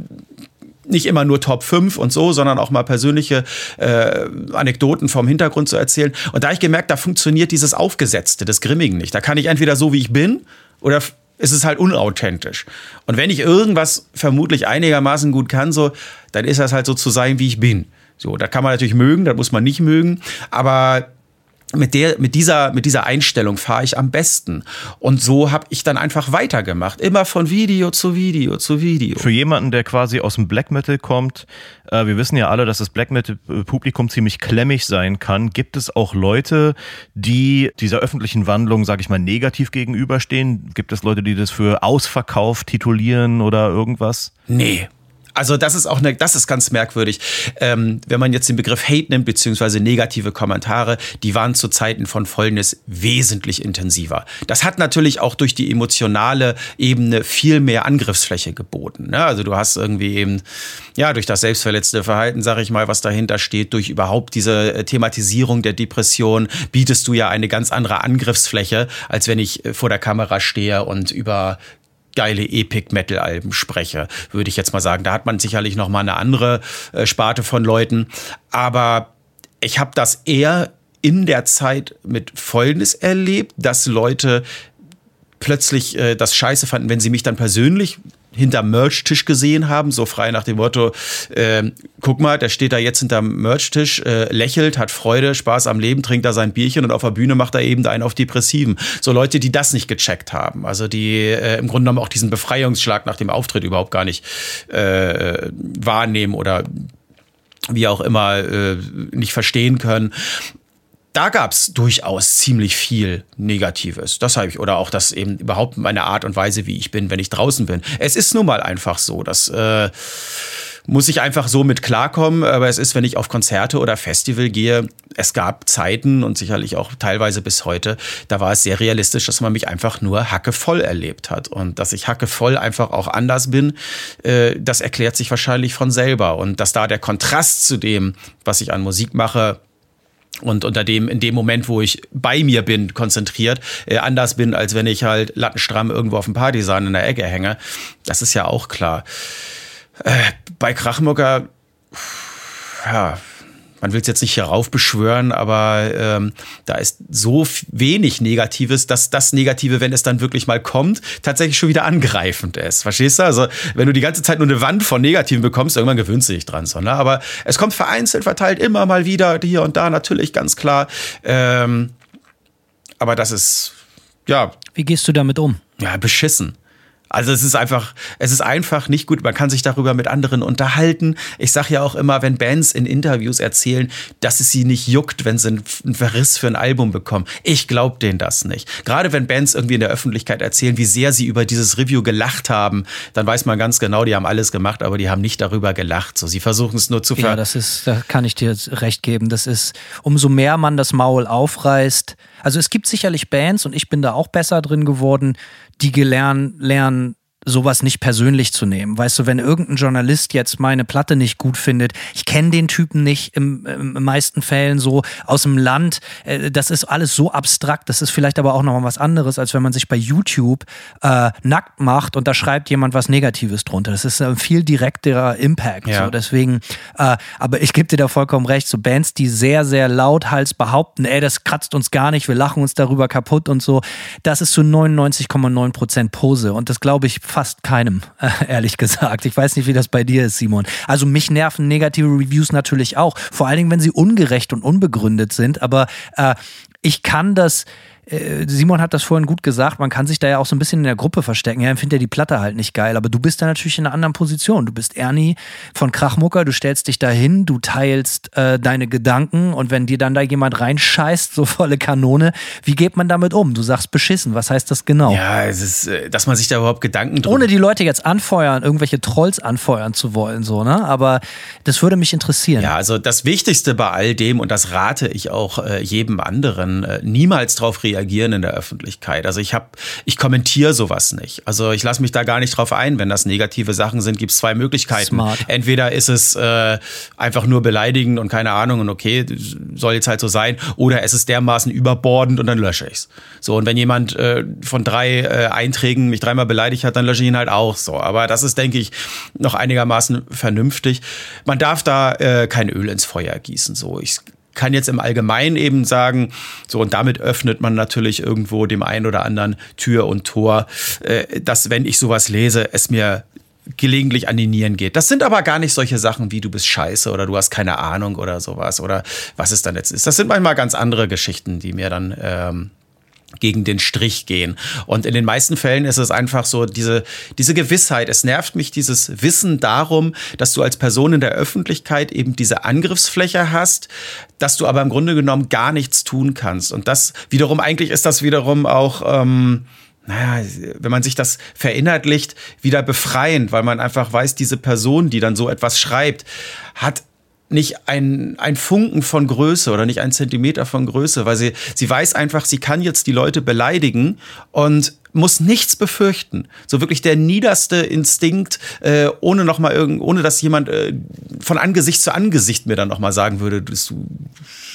nicht immer nur Top 5 und so, sondern auch mal persönliche äh, Anekdoten vom Hintergrund zu erzählen. Und da ich gemerkt, da funktioniert dieses Aufgesetzte des Grimmigen nicht. Da kann ich entweder so, wie ich bin, oder ist es halt unauthentisch. Und wenn ich irgendwas vermutlich einigermaßen gut kann, so, dann ist das halt so zu sein, wie ich bin. So, da kann man natürlich mögen, da muss man nicht mögen, aber mit, der, mit, dieser, mit dieser Einstellung fahre ich am besten. Und so habe ich dann einfach weitergemacht. Immer von Video zu Video zu Video. Für jemanden, der quasi aus dem Black Metal kommt, äh, wir wissen ja alle, dass das Black Metal-Publikum ziemlich klemmig sein kann. Gibt es auch Leute, die dieser öffentlichen Wandlung, sage ich mal, negativ gegenüberstehen? Gibt es Leute, die das für Ausverkauf titulieren oder irgendwas? Nee, also das ist auch eine, das ist ganz merkwürdig. Ähm, wenn man jetzt den Begriff Hate nimmt, beziehungsweise negative Kommentare, die waren zu Zeiten von Fäulnis wesentlich intensiver. Das hat natürlich auch durch die emotionale Ebene viel mehr Angriffsfläche geboten. Ne? Also du hast irgendwie eben, ja, durch das selbstverletzte Verhalten, sage ich mal, was dahinter steht, durch überhaupt diese äh, Thematisierung der Depression, bietest du ja eine ganz andere Angriffsfläche, als wenn ich äh, vor der Kamera stehe und über geile Epic-Metal-Alben spreche, würde ich jetzt mal sagen. Da hat man sicherlich noch mal eine andere äh, Sparte von Leuten. Aber ich habe das eher in der Zeit mit Folgendes erlebt, dass Leute plötzlich äh, das scheiße fanden, wenn sie mich dann persönlich hinterm Merch-Tisch gesehen haben, so frei nach dem Motto, äh, guck mal, der steht da jetzt hinterm Merch-Tisch, äh, lächelt, hat Freude, Spaß am Leben, trinkt da sein Bierchen und auf der Bühne macht er eben einen auf Depressiven. So Leute, die das nicht gecheckt haben, also die äh, im Grunde genommen auch diesen Befreiungsschlag nach dem Auftritt überhaupt gar nicht äh, wahrnehmen oder wie auch immer äh, nicht verstehen können da gab es durchaus ziemlich viel Negatives. Das habe ich, oder auch das eben überhaupt meine Art und Weise, wie ich bin, wenn ich draußen bin. Es ist nun mal einfach so. Das äh, muss ich einfach so mit klarkommen. Aber es ist, wenn ich auf Konzerte oder Festival gehe, es gab Zeiten und sicherlich auch teilweise bis heute, da war es sehr realistisch, dass man mich einfach nur hackevoll erlebt hat. Und dass ich hackevoll einfach auch anders bin, äh, das erklärt sich wahrscheinlich von selber. Und dass da der Kontrast zu dem, was ich an Musik mache, und unter dem, in dem Moment, wo ich bei mir bin, konzentriert, äh, anders bin, als wenn ich halt lattenstramm irgendwo auf dem Partysaal in der Ecke hänge. Das ist ja auch klar. Äh, bei Krachmucker, ja, man will es jetzt nicht heraufbeschwören, aber ähm, da ist so wenig Negatives, dass das Negative, wenn es dann wirklich mal kommt, tatsächlich schon wieder angreifend ist. Verstehst du? Also, wenn du die ganze Zeit nur eine Wand von Negativen bekommst, irgendwann gewöhnst du dich dran. So, ne? Aber es kommt vereinzelt verteilt immer mal wieder hier und da natürlich ganz klar. Ähm, aber das ist, ja. Wie gehst du damit um? Ja, beschissen. Also es ist einfach, es ist einfach nicht gut. Man kann sich darüber mit anderen unterhalten. Ich sage ja auch immer, wenn Bands in Interviews erzählen, dass es sie nicht juckt, wenn sie einen Verriss für ein Album bekommen. Ich glaube denen das nicht. Gerade wenn Bands irgendwie in der Öffentlichkeit erzählen, wie sehr sie über dieses Review gelacht haben, dann weiß man ganz genau, die haben alles gemacht, aber die haben nicht darüber gelacht. So, sie versuchen es nur zu ver Ja, das ist, da kann ich dir recht geben. Das ist, umso mehr man das Maul aufreißt. Also es gibt sicherlich Bands und ich bin da auch besser drin geworden, die gelernt, lernen, sowas nicht persönlich zu nehmen. Weißt du, wenn irgendein Journalist jetzt meine Platte nicht gut findet, ich kenne den Typen nicht im, im, meisten Fällen so aus dem Land, äh, das ist alles so abstrakt, das ist vielleicht aber auch noch mal was anderes, als wenn man sich bei YouTube äh, nackt macht und da schreibt jemand was Negatives drunter. Das ist ein viel direkterer Impact. Ja. So. Deswegen, äh, aber ich gebe dir da vollkommen recht, so Bands, die sehr, sehr lauthals behaupten, ey, das kratzt uns gar nicht, wir lachen uns darüber kaputt und so, das ist zu 99,9 Prozent Pose und das glaube ich fast keinem, äh, ehrlich gesagt. Ich weiß nicht, wie das bei dir ist, Simon. Also mich nerven negative Reviews natürlich auch, vor allen Dingen, wenn sie ungerecht und unbegründet sind. Aber äh, ich kann das äh, Simon hat das vorhin gut gesagt, man kann sich da ja auch so ein bisschen in der Gruppe verstecken. Ja, empfindet ja die Platte halt nicht geil, aber du bist da natürlich in einer anderen Position. Du bist Ernie von Krachmucker, du stellst dich dahin, du teilst äh, deine Gedanken und wenn dir dann da jemand reinscheißt, so volle Kanone, wie geht man damit um? Du sagst beschissen, was heißt das genau? Ja, es ist, äh, dass man sich da überhaupt Gedanken drum Ohne die Leute jetzt anfeuern, irgendwelche Trolls anfeuern zu wollen, so, ne? Aber das würde mich interessieren. Ja, also das Wichtigste bei all dem, und das rate ich auch äh, jedem anderen, äh, niemals drauf reagieren reagieren in der Öffentlichkeit. Also ich habe, ich kommentiere sowas nicht. Also ich lasse mich da gar nicht drauf ein. Wenn das negative Sachen sind, gibt es zwei Möglichkeiten. Smart. Entweder ist es äh, einfach nur beleidigend und keine Ahnung und okay, soll jetzt halt so sein, oder es ist dermaßen überbordend und dann lösche ich's. So und wenn jemand äh, von drei äh, Einträgen mich dreimal beleidigt hat, dann lösche ich ihn halt auch so. Aber das ist, denke ich, noch einigermaßen vernünftig. Man darf da äh, kein Öl ins Feuer gießen. So ich kann jetzt im Allgemeinen eben sagen, so und damit öffnet man natürlich irgendwo dem einen oder anderen Tür und Tor, äh, dass wenn ich sowas lese, es mir gelegentlich an die Nieren geht. Das sind aber gar nicht solche Sachen wie du bist scheiße oder du hast keine Ahnung oder sowas oder was es dann jetzt ist. Das sind manchmal ganz andere Geschichten, die mir dann ähm, gegen den Strich gehen. Und in den meisten Fällen ist es einfach so diese, diese Gewissheit. Es nervt mich dieses Wissen darum, dass du als Person in der Öffentlichkeit eben diese Angriffsfläche hast, dass du aber im Grunde genommen gar nichts tun kannst. Und das wiederum, eigentlich ist das wiederum auch, ähm, naja, wenn man sich das verinnerlicht, wieder befreiend, weil man einfach weiß, diese Person, die dann so etwas schreibt, hat nicht ein, ein Funken von Größe oder nicht ein Zentimeter von Größe, weil sie, sie weiß einfach, sie kann jetzt die Leute beleidigen und muss nichts befürchten. So wirklich der niederste Instinkt, äh, ohne noch mal irgend, ohne dass jemand äh, von Angesicht zu Angesicht mir dann noch mal sagen würde, du,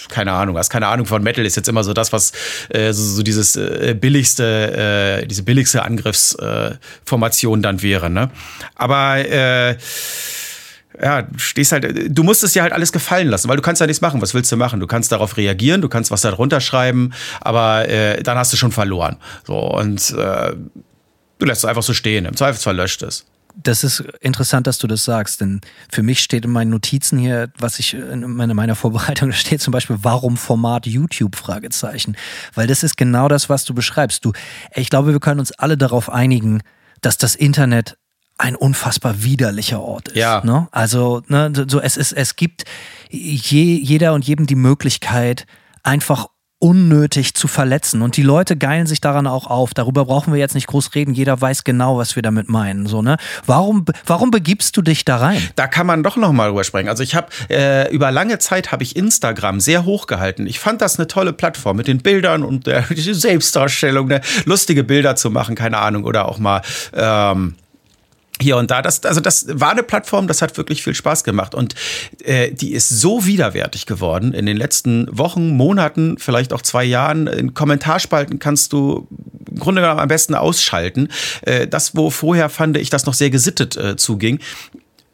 keine Ahnung, hast keine Ahnung von Metal ist jetzt immer so das, was äh, so, so dieses äh, billigste, äh, diese billigste Angriffsformation äh, dann wäre. Ne? Aber äh, ja, du stehst halt, du musst es dir halt alles gefallen lassen, weil du kannst ja nichts machen. Was willst du machen? Du kannst darauf reagieren, du kannst was da drunter schreiben, aber äh, dann hast du schon verloren. So, und äh, du lässt es einfach so stehen. Im Zweifelsfall löscht es. das ist interessant, dass du das sagst, denn für mich steht in meinen Notizen hier, was ich in meiner, meiner Vorbereitung, da steht zum Beispiel, warum Format YouTube? Fragezeichen. Weil das ist genau das, was du beschreibst. Du, ich glaube, wir können uns alle darauf einigen, dass das Internet ein unfassbar widerlicher Ort ist. Ja. Ne? Also, ne, so es ist, es gibt je, jeder und jedem die Möglichkeit, einfach unnötig zu verletzen. Und die Leute geilen sich daran auch auf. Darüber brauchen wir jetzt nicht groß reden. Jeder weiß genau, was wir damit meinen. So, ne? Warum, warum begibst du dich da rein? Da kann man doch noch mal drüber sprechen. Also ich habe äh, über lange Zeit habe ich Instagram sehr hoch gehalten. Ich fand das eine tolle Plattform mit den Bildern und der Selbstdarstellung, ne? lustige Bilder zu machen, keine Ahnung, oder auch mal ähm, hier und da. Das, also das war eine Plattform, das hat wirklich viel Spaß gemacht. Und äh, die ist so widerwärtig geworden in den letzten Wochen, Monaten, vielleicht auch zwei Jahren. In Kommentarspalten kannst du im Grunde genommen am besten ausschalten. Äh, das, wo vorher fand ich das noch sehr gesittet äh, zuging.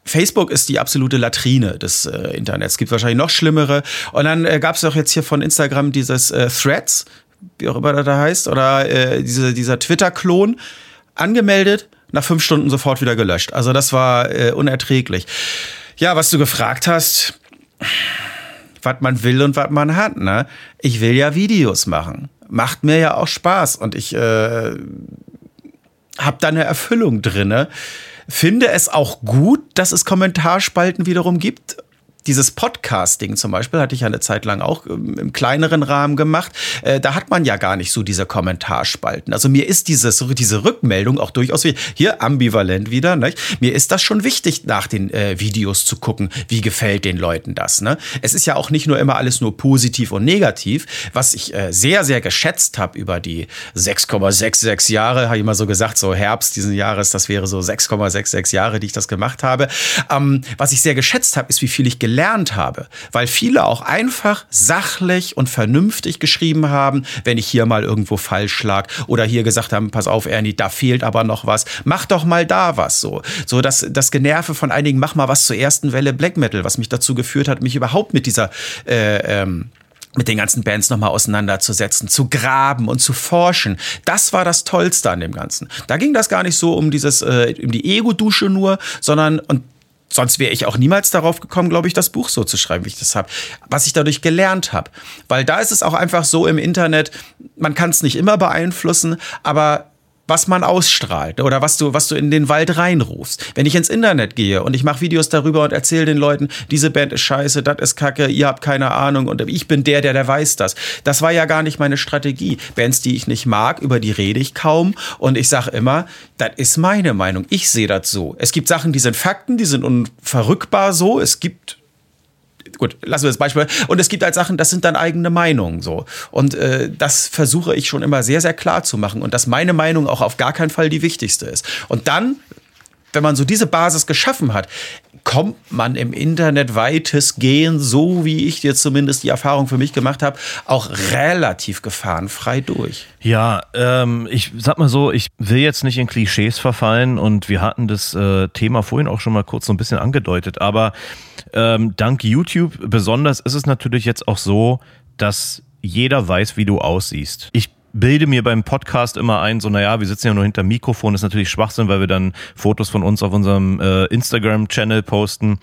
Facebook ist die absolute Latrine des äh, Internets. Es gibt wahrscheinlich noch schlimmere. Und dann äh, gab es auch jetzt hier von Instagram dieses äh, Threads, wie auch immer das da heißt, oder äh, diese, dieser Twitter-Klon angemeldet, nach fünf Stunden sofort wieder gelöscht. Also das war äh, unerträglich. Ja, was du gefragt hast, was man will und was man hat, ne? Ich will ja Videos machen. Macht mir ja auch Spaß und ich äh, habe da eine Erfüllung drinne. Finde es auch gut, dass es Kommentarspalten wiederum gibt dieses Podcasting zum Beispiel hatte ich ja eine Zeit lang auch ähm, im kleineren Rahmen gemacht. Äh, da hat man ja gar nicht so diese Kommentarspalten. Also mir ist dieses, diese Rückmeldung auch durchaus wie, hier ambivalent wieder. Ne? Mir ist das schon wichtig, nach den äh, Videos zu gucken, wie gefällt den Leuten das. Ne? Es ist ja auch nicht nur immer alles nur positiv und negativ. Was ich äh, sehr, sehr geschätzt habe über die 6,66 Jahre, habe ich immer so gesagt, so Herbst diesen Jahres, das wäre so 6,66 Jahre, die ich das gemacht habe. Ähm, was ich sehr geschätzt habe, ist, wie viel ich gelernt gelernt habe, weil viele auch einfach sachlich und vernünftig geschrieben haben, wenn ich hier mal irgendwo falsch lag oder hier gesagt haben, pass auf, Ernie, da fehlt aber noch was, mach doch mal da was so. So das, das Generve von einigen, mach mal was zur ersten Welle Black Metal, was mich dazu geführt hat, mich überhaupt mit dieser äh, ähm, mit den ganzen Bands nochmal auseinanderzusetzen, zu graben und zu forschen. Das war das Tollste an dem Ganzen. Da ging das gar nicht so um dieses, äh, um die Ego-Dusche nur, sondern, und sonst wäre ich auch niemals darauf gekommen, glaube ich, das Buch so zu schreiben, wie ich das habe. Was ich dadurch gelernt habe. Weil da ist es auch einfach so im Internet, man kann es nicht immer beeinflussen, aber was man ausstrahlt oder was du, was du in den Wald reinrufst. Wenn ich ins Internet gehe und ich mache Videos darüber und erzähle den Leuten, diese Band ist scheiße, das ist kacke, ihr habt keine Ahnung und ich bin der, der, der weiß das. Das war ja gar nicht meine Strategie. Bands, die ich nicht mag, über die rede ich kaum und ich sage immer, das ist meine Meinung. Ich sehe das so. Es gibt Sachen, die sind Fakten, die sind unverrückbar so. Es gibt gut, lassen wir das Beispiel. Und es gibt halt Sachen, das sind dann eigene Meinungen so. Und äh, das versuche ich schon immer sehr, sehr klar zu machen. Und dass meine Meinung auch auf gar keinen Fall die wichtigste ist. Und dann, wenn man so diese Basis geschaffen hat, kommt man im Internet weitestgehend, so wie ich jetzt zumindest die Erfahrung für mich gemacht habe, auch relativ gefahrenfrei durch. Ja, ähm, ich sag mal so, ich will jetzt nicht in Klischees verfallen und wir hatten das äh, Thema vorhin auch schon mal kurz so ein bisschen angedeutet, aber ähm, dank YouTube besonders ist es natürlich jetzt auch so, dass jeder weiß, wie du aussiehst. Ich bilde mir beim Podcast immer ein, so naja, wir sitzen ja nur hinter Mikrofon, ist natürlich Schwachsinn, weil wir dann Fotos von uns auf unserem äh, Instagram-Channel posten.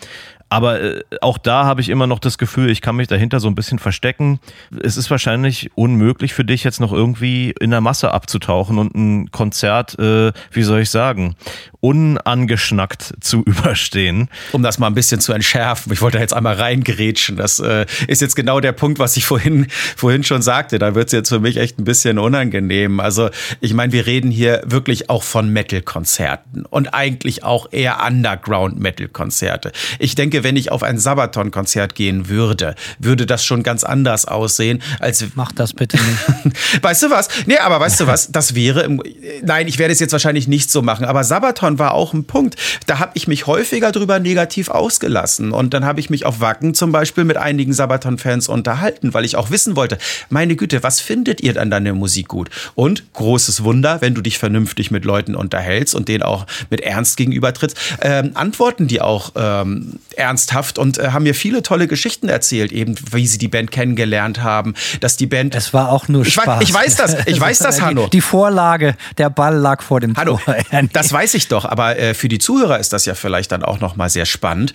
Aber äh, auch da habe ich immer noch das Gefühl, ich kann mich dahinter so ein bisschen verstecken. Es ist wahrscheinlich unmöglich für dich jetzt noch irgendwie in der Masse abzutauchen und ein Konzert, äh, wie soll ich sagen, unangeschnackt zu überstehen. Um das mal ein bisschen zu entschärfen, ich wollte da jetzt einmal reingerätschen. Das äh, ist jetzt genau der Punkt, was ich vorhin, vorhin schon sagte. Da wird es jetzt für mich echt ein bisschen unangenehm. Also ich meine, wir reden hier wirklich auch von Metal-Konzerten und eigentlich auch eher Underground-Metal-Konzerte. Ich denke, wenn ich auf ein Sabaton-Konzert gehen würde, würde das schon ganz anders aussehen, als. Mach das bitte nicht. weißt du was? Nee, aber weißt du was? Das wäre. Im, nein, ich werde es jetzt wahrscheinlich nicht so machen, aber Sabaton war auch ein Punkt. Da habe ich mich häufiger drüber negativ ausgelassen. Und dann habe ich mich auf Wacken zum Beispiel mit einigen Sabaton-Fans unterhalten, weil ich auch wissen wollte, meine Güte, was findet ihr an deiner Musik gut? Und großes Wunder, wenn du dich vernünftig mit Leuten unterhältst und denen auch mit Ernst gegenübertrittst, ähm, antworten die auch ähm, ernst ernsthaft und äh, haben mir viele tolle Geschichten erzählt, eben wie sie die Band kennengelernt haben, dass die Band. Es war auch nur ich Spaß. Weiß, ich weiß das, ich weiß das, Hanno. Die, Vorlage, der Ball lag vor dem Hanno, Tor. das weiß ich doch, aber äh, für die Zuhörer ist das ja vielleicht dann auch noch mal sehr spannend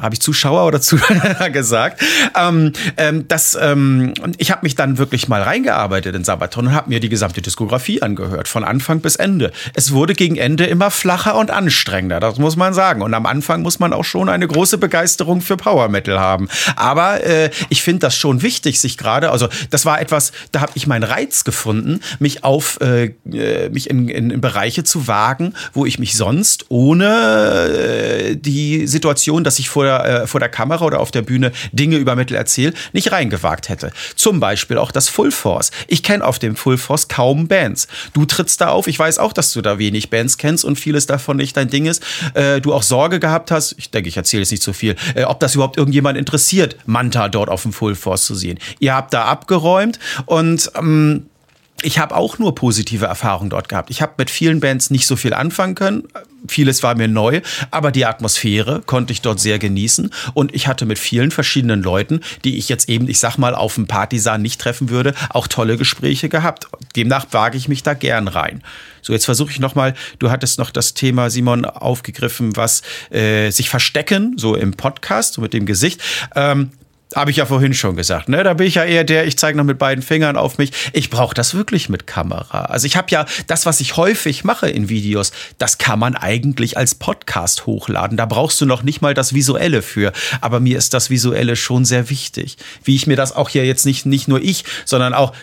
habe ich Zuschauer oder Zuhörer gesagt, ähm, ähm, dass ähm, ich habe mich dann wirklich mal reingearbeitet in Sabaton und habe mir die gesamte Diskografie angehört, von Anfang bis Ende. Es wurde gegen Ende immer flacher und anstrengender, das muss man sagen. Und am Anfang muss man auch schon eine große Begeisterung für Power Metal haben. Aber äh, ich finde das schon wichtig, sich gerade, also das war etwas, da habe ich meinen Reiz gefunden, mich auf äh, äh, mich in, in, in Bereiche zu wagen, wo ich mich sonst ohne äh, die Situation, dass ich vor der, äh, vor der Kamera oder auf der Bühne Dinge über Mittel erzähle, nicht reingewagt hätte. Zum Beispiel auch das Full Force. Ich kenne auf dem Full Force kaum Bands. Du trittst da auf. Ich weiß auch, dass du da wenig Bands kennst und vieles davon nicht dein Ding ist. Äh, du auch Sorge gehabt hast. Ich denke, ich erzähle jetzt nicht so viel. Äh, ob das überhaupt irgendjemand interessiert, Manta dort auf dem Full Force zu sehen. Ihr habt da abgeräumt und ähm, ich habe auch nur positive Erfahrungen dort gehabt. Ich habe mit vielen Bands nicht so viel anfangen können. Vieles war mir neu, aber die Atmosphäre konnte ich dort sehr genießen. Und ich hatte mit vielen verschiedenen Leuten, die ich jetzt eben, ich sag mal, auf dem Partisan nicht treffen würde, auch tolle Gespräche gehabt. Demnach wage ich mich da gern rein. So, jetzt versuche ich nochmal, du hattest noch das Thema, Simon, aufgegriffen, was äh, sich verstecken, so im Podcast, so mit dem Gesicht. Ähm, habe ich ja vorhin schon gesagt, ne? Da bin ich ja eher der, ich zeige noch mit beiden Fingern auf mich. Ich brauche das wirklich mit Kamera. Also ich habe ja das, was ich häufig mache in Videos, das kann man eigentlich als Podcast hochladen. Da brauchst du noch nicht mal das Visuelle für. Aber mir ist das Visuelle schon sehr wichtig. Wie ich mir das auch hier jetzt nicht, nicht nur ich, sondern auch,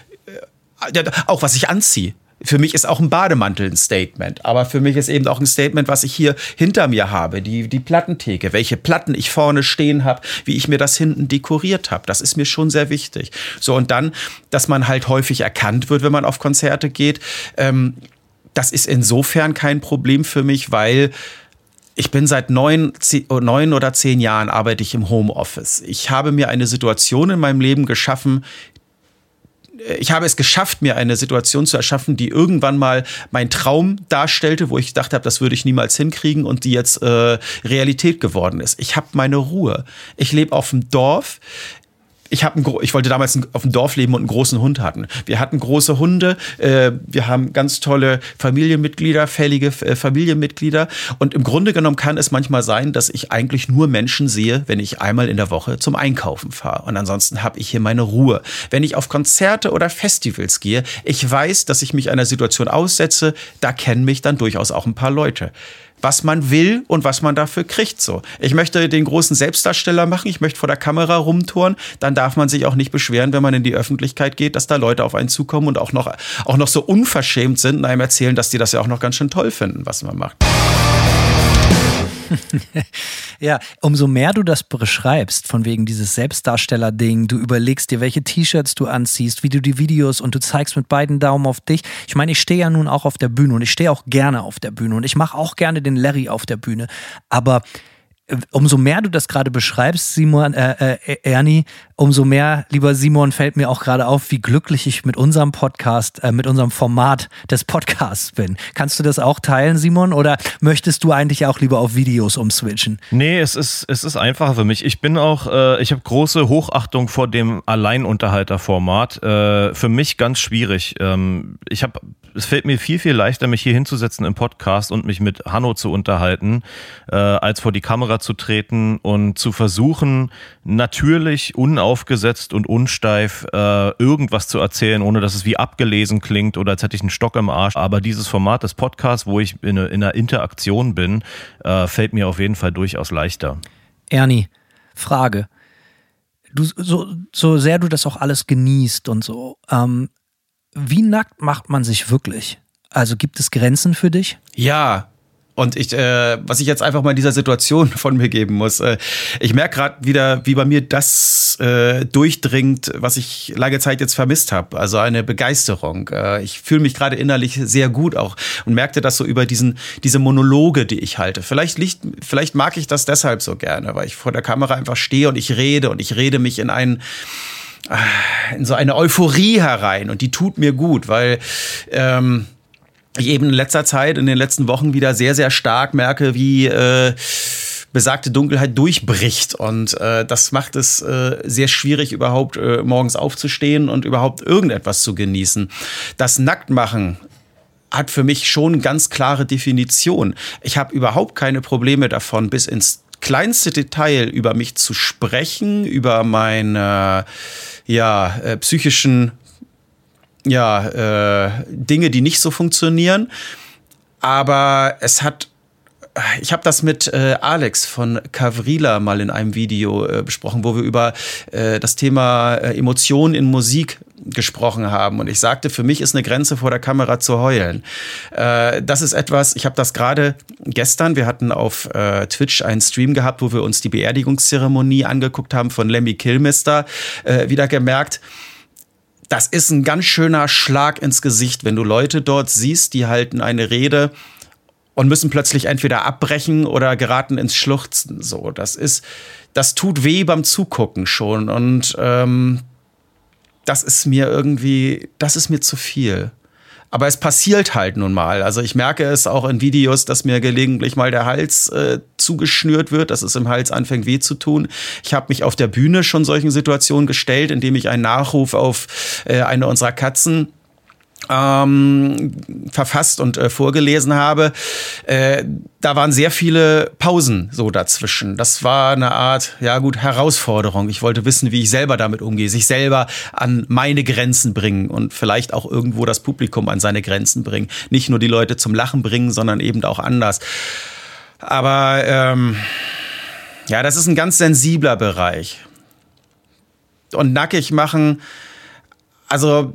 äh, auch was ich anziehe. Für mich ist auch ein Bademantel ein Statement. Aber für mich ist eben auch ein Statement, was ich hier hinter mir habe. Die, die Plattentheke, welche Platten ich vorne stehen habe, wie ich mir das hinten dekoriert habe. Das ist mir schon sehr wichtig. So, und dann, dass man halt häufig erkannt wird, wenn man auf Konzerte geht. Ähm, das ist insofern kein Problem für mich, weil ich bin seit neun, neun oder zehn Jahren arbeite ich im Homeoffice. Ich habe mir eine Situation in meinem Leben geschaffen, ich habe es geschafft, mir eine Situation zu erschaffen, die irgendwann mal mein Traum darstellte, wo ich gedacht habe, das würde ich niemals hinkriegen und die jetzt äh, Realität geworden ist. Ich habe meine Ruhe. Ich lebe auf dem Dorf ich, hab ein, ich wollte damals auf dem Dorf leben und einen großen Hund hatten. Wir hatten große Hunde, äh, wir haben ganz tolle Familienmitglieder, fällige äh, Familienmitglieder. Und im Grunde genommen kann es manchmal sein, dass ich eigentlich nur Menschen sehe, wenn ich einmal in der Woche zum Einkaufen fahre. Und ansonsten habe ich hier meine Ruhe. Wenn ich auf Konzerte oder Festivals gehe, ich weiß, dass ich mich einer Situation aussetze, da kennen mich dann durchaus auch ein paar Leute was man will und was man dafür kriegt. So, ich möchte den großen Selbstdarsteller machen, ich möchte vor der Kamera rumtouren, dann darf man sich auch nicht beschweren, wenn man in die Öffentlichkeit geht, dass da Leute auf einen zukommen und auch noch, auch noch so unverschämt sind und einem erzählen, dass die das ja auch noch ganz schön toll finden, was man macht. ja, umso mehr du das beschreibst, von wegen dieses Selbstdarsteller-Ding, du überlegst dir, welche T-Shirts du anziehst, wie du die Videos und du zeigst mit beiden Daumen auf dich. Ich meine, ich stehe ja nun auch auf der Bühne und ich stehe auch gerne auf der Bühne und ich mache auch gerne den Larry auf der Bühne. Aber umso mehr du das gerade beschreibst, Simon, äh, äh, Ernie, umso mehr, lieber Simon, fällt mir auch gerade auf, wie glücklich ich mit unserem Podcast, äh, mit unserem Format des Podcasts bin. Kannst du das auch teilen, Simon, oder möchtest du eigentlich auch lieber auf Videos umswitchen? Nee, es ist, es ist einfacher für mich. Ich bin auch, äh, ich habe große Hochachtung vor dem Alleinunterhalterformat. Äh, für mich ganz schwierig. Ähm, ich habe es fällt mir viel, viel leichter, mich hier hinzusetzen im Podcast und mich mit Hanno zu unterhalten, äh, als vor die Kamera zu treten und zu versuchen, natürlich, unaufgesetzt und unsteif äh, irgendwas zu erzählen, ohne dass es wie abgelesen klingt oder als hätte ich einen Stock im Arsch. Aber dieses Format des Podcasts, wo ich in, in einer Interaktion bin, äh, fällt mir auf jeden Fall durchaus leichter. Ernie, Frage. Du, so, so sehr du das auch alles genießt und so, ähm, wie nackt macht man sich wirklich? Also gibt es Grenzen für dich? Ja, und ich, äh, was ich jetzt einfach mal in dieser Situation von mir geben muss, äh, ich merke gerade wieder, wie bei mir das äh, durchdringt, was ich lange Zeit jetzt vermisst habe. Also eine Begeisterung. Äh, ich fühle mich gerade innerlich sehr gut auch und merkte das so über diesen, diese Monologe, die ich halte. Vielleicht liegt, vielleicht mag ich das deshalb so gerne, weil ich vor der Kamera einfach stehe und ich rede und ich rede mich in einen in so eine Euphorie herein und die tut mir gut, weil ähm, ich eben in letzter Zeit, in den letzten Wochen wieder sehr, sehr stark merke, wie äh, besagte Dunkelheit durchbricht. Und äh, das macht es äh, sehr schwierig, überhaupt äh, morgens aufzustehen und überhaupt irgendetwas zu genießen. Das Nacktmachen hat für mich schon ganz klare Definition. Ich habe überhaupt keine Probleme davon, bis ins kleinste Detail über mich zu sprechen, über meine ja, äh, psychischen ja, äh, Dinge, die nicht so funktionieren. Aber es hat ich habe das mit äh, Alex von Cavrila mal in einem Video äh, besprochen, wo wir über äh, das Thema äh, Emotionen in Musik gesprochen haben. Und ich sagte, für mich ist eine Grenze vor der Kamera zu heulen. Äh, das ist etwas, ich habe das gerade gestern, wir hatten auf äh, Twitch einen Stream gehabt, wo wir uns die Beerdigungszeremonie angeguckt haben von Lemmy Kilmister, äh, wieder gemerkt, das ist ein ganz schöner Schlag ins Gesicht, wenn du Leute dort siehst, die halten eine Rede und müssen plötzlich entweder abbrechen oder geraten ins Schluchzen. So, das ist, das tut weh beim Zugucken schon und ähm, das ist mir irgendwie, das ist mir zu viel. Aber es passiert halt nun mal. Also ich merke es auch in Videos, dass mir gelegentlich mal der Hals äh, zugeschnürt wird, dass es im Hals anfängt weh zu tun. Ich habe mich auf der Bühne schon solchen Situationen gestellt, indem ich einen Nachruf auf äh, eine unserer Katzen ähm, verfasst und äh, vorgelesen habe, äh, da waren sehr viele Pausen so dazwischen. Das war eine Art, ja gut, Herausforderung. Ich wollte wissen, wie ich selber damit umgehe, sich selber an meine Grenzen bringen und vielleicht auch irgendwo das Publikum an seine Grenzen bringen. Nicht nur die Leute zum Lachen bringen, sondern eben auch anders. Aber ähm, ja, das ist ein ganz sensibler Bereich. Und nackig machen, also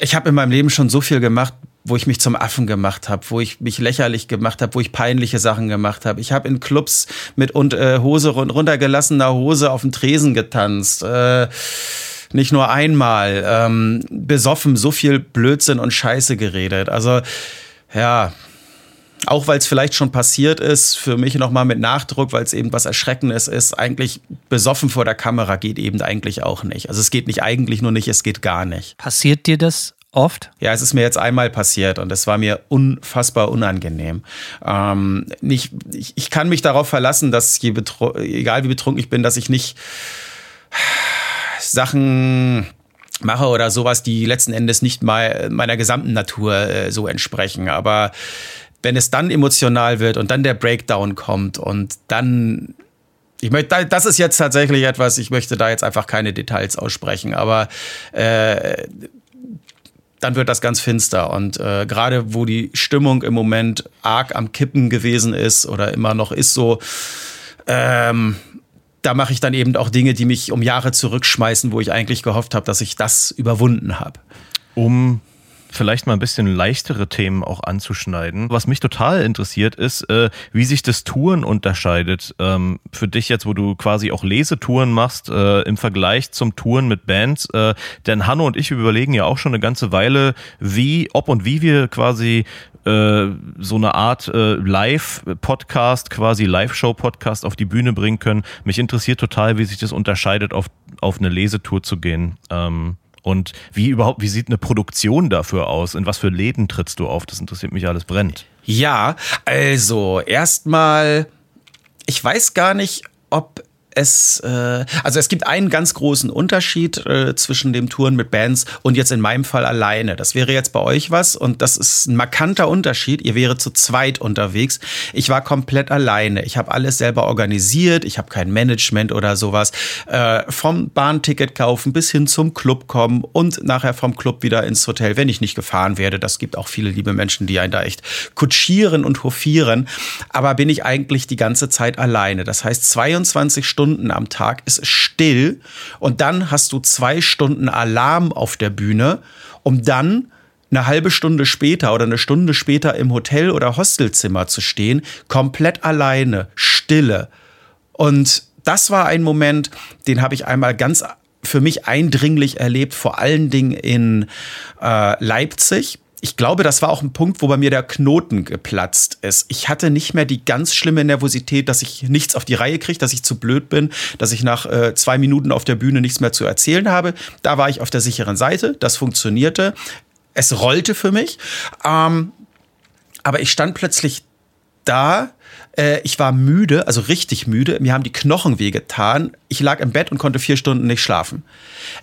ich habe in meinem Leben schon so viel gemacht, wo ich mich zum Affen gemacht habe, wo ich mich lächerlich gemacht habe, wo ich peinliche Sachen gemacht habe. Ich habe in Clubs mit und, äh, Hose runtergelassener Hose auf dem Tresen getanzt. Äh, nicht nur einmal. Ähm, besoffen, so viel Blödsinn und Scheiße geredet. Also, ja, auch weil es vielleicht schon passiert ist, für mich nochmal mit Nachdruck, weil es eben was Erschreckendes ist, eigentlich besoffen vor der Kamera geht eben eigentlich auch nicht. Also es geht nicht eigentlich nur nicht, es geht gar nicht. Passiert dir das oft? Ja, es ist mir jetzt einmal passiert und es war mir unfassbar unangenehm. Ähm, nicht, ich, ich, kann mich darauf verlassen, dass je egal wie betrunken ich bin, dass ich nicht Sachen mache oder sowas, die letzten Endes nicht mal meiner gesamten Natur äh, so entsprechen. Aber wenn es dann emotional wird und dann der Breakdown kommt und dann ich möchte, das ist jetzt tatsächlich etwas, ich möchte da jetzt einfach keine Details aussprechen, aber äh, dann wird das ganz finster. Und äh, gerade wo die Stimmung im Moment arg am Kippen gewesen ist oder immer noch ist so, ähm, da mache ich dann eben auch Dinge, die mich um Jahre zurückschmeißen, wo ich eigentlich gehofft habe, dass ich das überwunden habe. Um vielleicht mal ein bisschen leichtere Themen auch anzuschneiden. Was mich total interessiert ist, äh, wie sich das Touren unterscheidet. Ähm, für dich jetzt, wo du quasi auch Lesetouren machst, äh, im Vergleich zum Touren mit Bands. Äh, denn Hanno und ich überlegen ja auch schon eine ganze Weile, wie, ob und wie wir quasi äh, so eine Art äh, Live-Podcast, quasi Live-Show-Podcast auf die Bühne bringen können. Mich interessiert total, wie sich das unterscheidet, auf, auf eine Lesetour zu gehen. Ähm, und wie überhaupt, wie sieht eine Produktion dafür aus? In was für Läden trittst du auf? Das interessiert mich alles brennt. Ja, also erstmal, ich weiß gar nicht, ob es, äh, also es gibt einen ganz großen Unterschied äh, zwischen dem Touren mit Bands und jetzt in meinem Fall alleine. Das wäre jetzt bei euch was und das ist ein markanter Unterschied. Ihr wäre zu zweit unterwegs. Ich war komplett alleine. Ich habe alles selber organisiert. Ich habe kein Management oder sowas. Äh, vom Bahnticket kaufen bis hin zum Club kommen und nachher vom Club wieder ins Hotel, wenn ich nicht gefahren werde. Das gibt auch viele liebe Menschen, die einen da echt kutschieren und hofieren. Aber bin ich eigentlich die ganze Zeit alleine. Das heißt, 22 Stunden Stunden am Tag ist es still und dann hast du zwei Stunden Alarm auf der Bühne, um dann eine halbe Stunde später oder eine Stunde später im Hotel oder Hostelzimmer zu stehen, komplett alleine, stille. Und das war ein Moment, den habe ich einmal ganz für mich eindringlich erlebt, vor allen Dingen in äh, Leipzig ich glaube, das war auch ein Punkt, wo bei mir der Knoten geplatzt ist. Ich hatte nicht mehr die ganz schlimme Nervosität, dass ich nichts auf die Reihe kriege, dass ich zu blöd bin, dass ich nach äh, zwei Minuten auf der Bühne nichts mehr zu erzählen habe. Da war ich auf der sicheren Seite. Das funktionierte. Es rollte für mich. Ähm, aber ich stand plötzlich da Äh, ich war müde, also richtig müde. Mir haben die Knochen wehgetan. Ich lag im Bett und konnte vier Stunden nicht schlafen.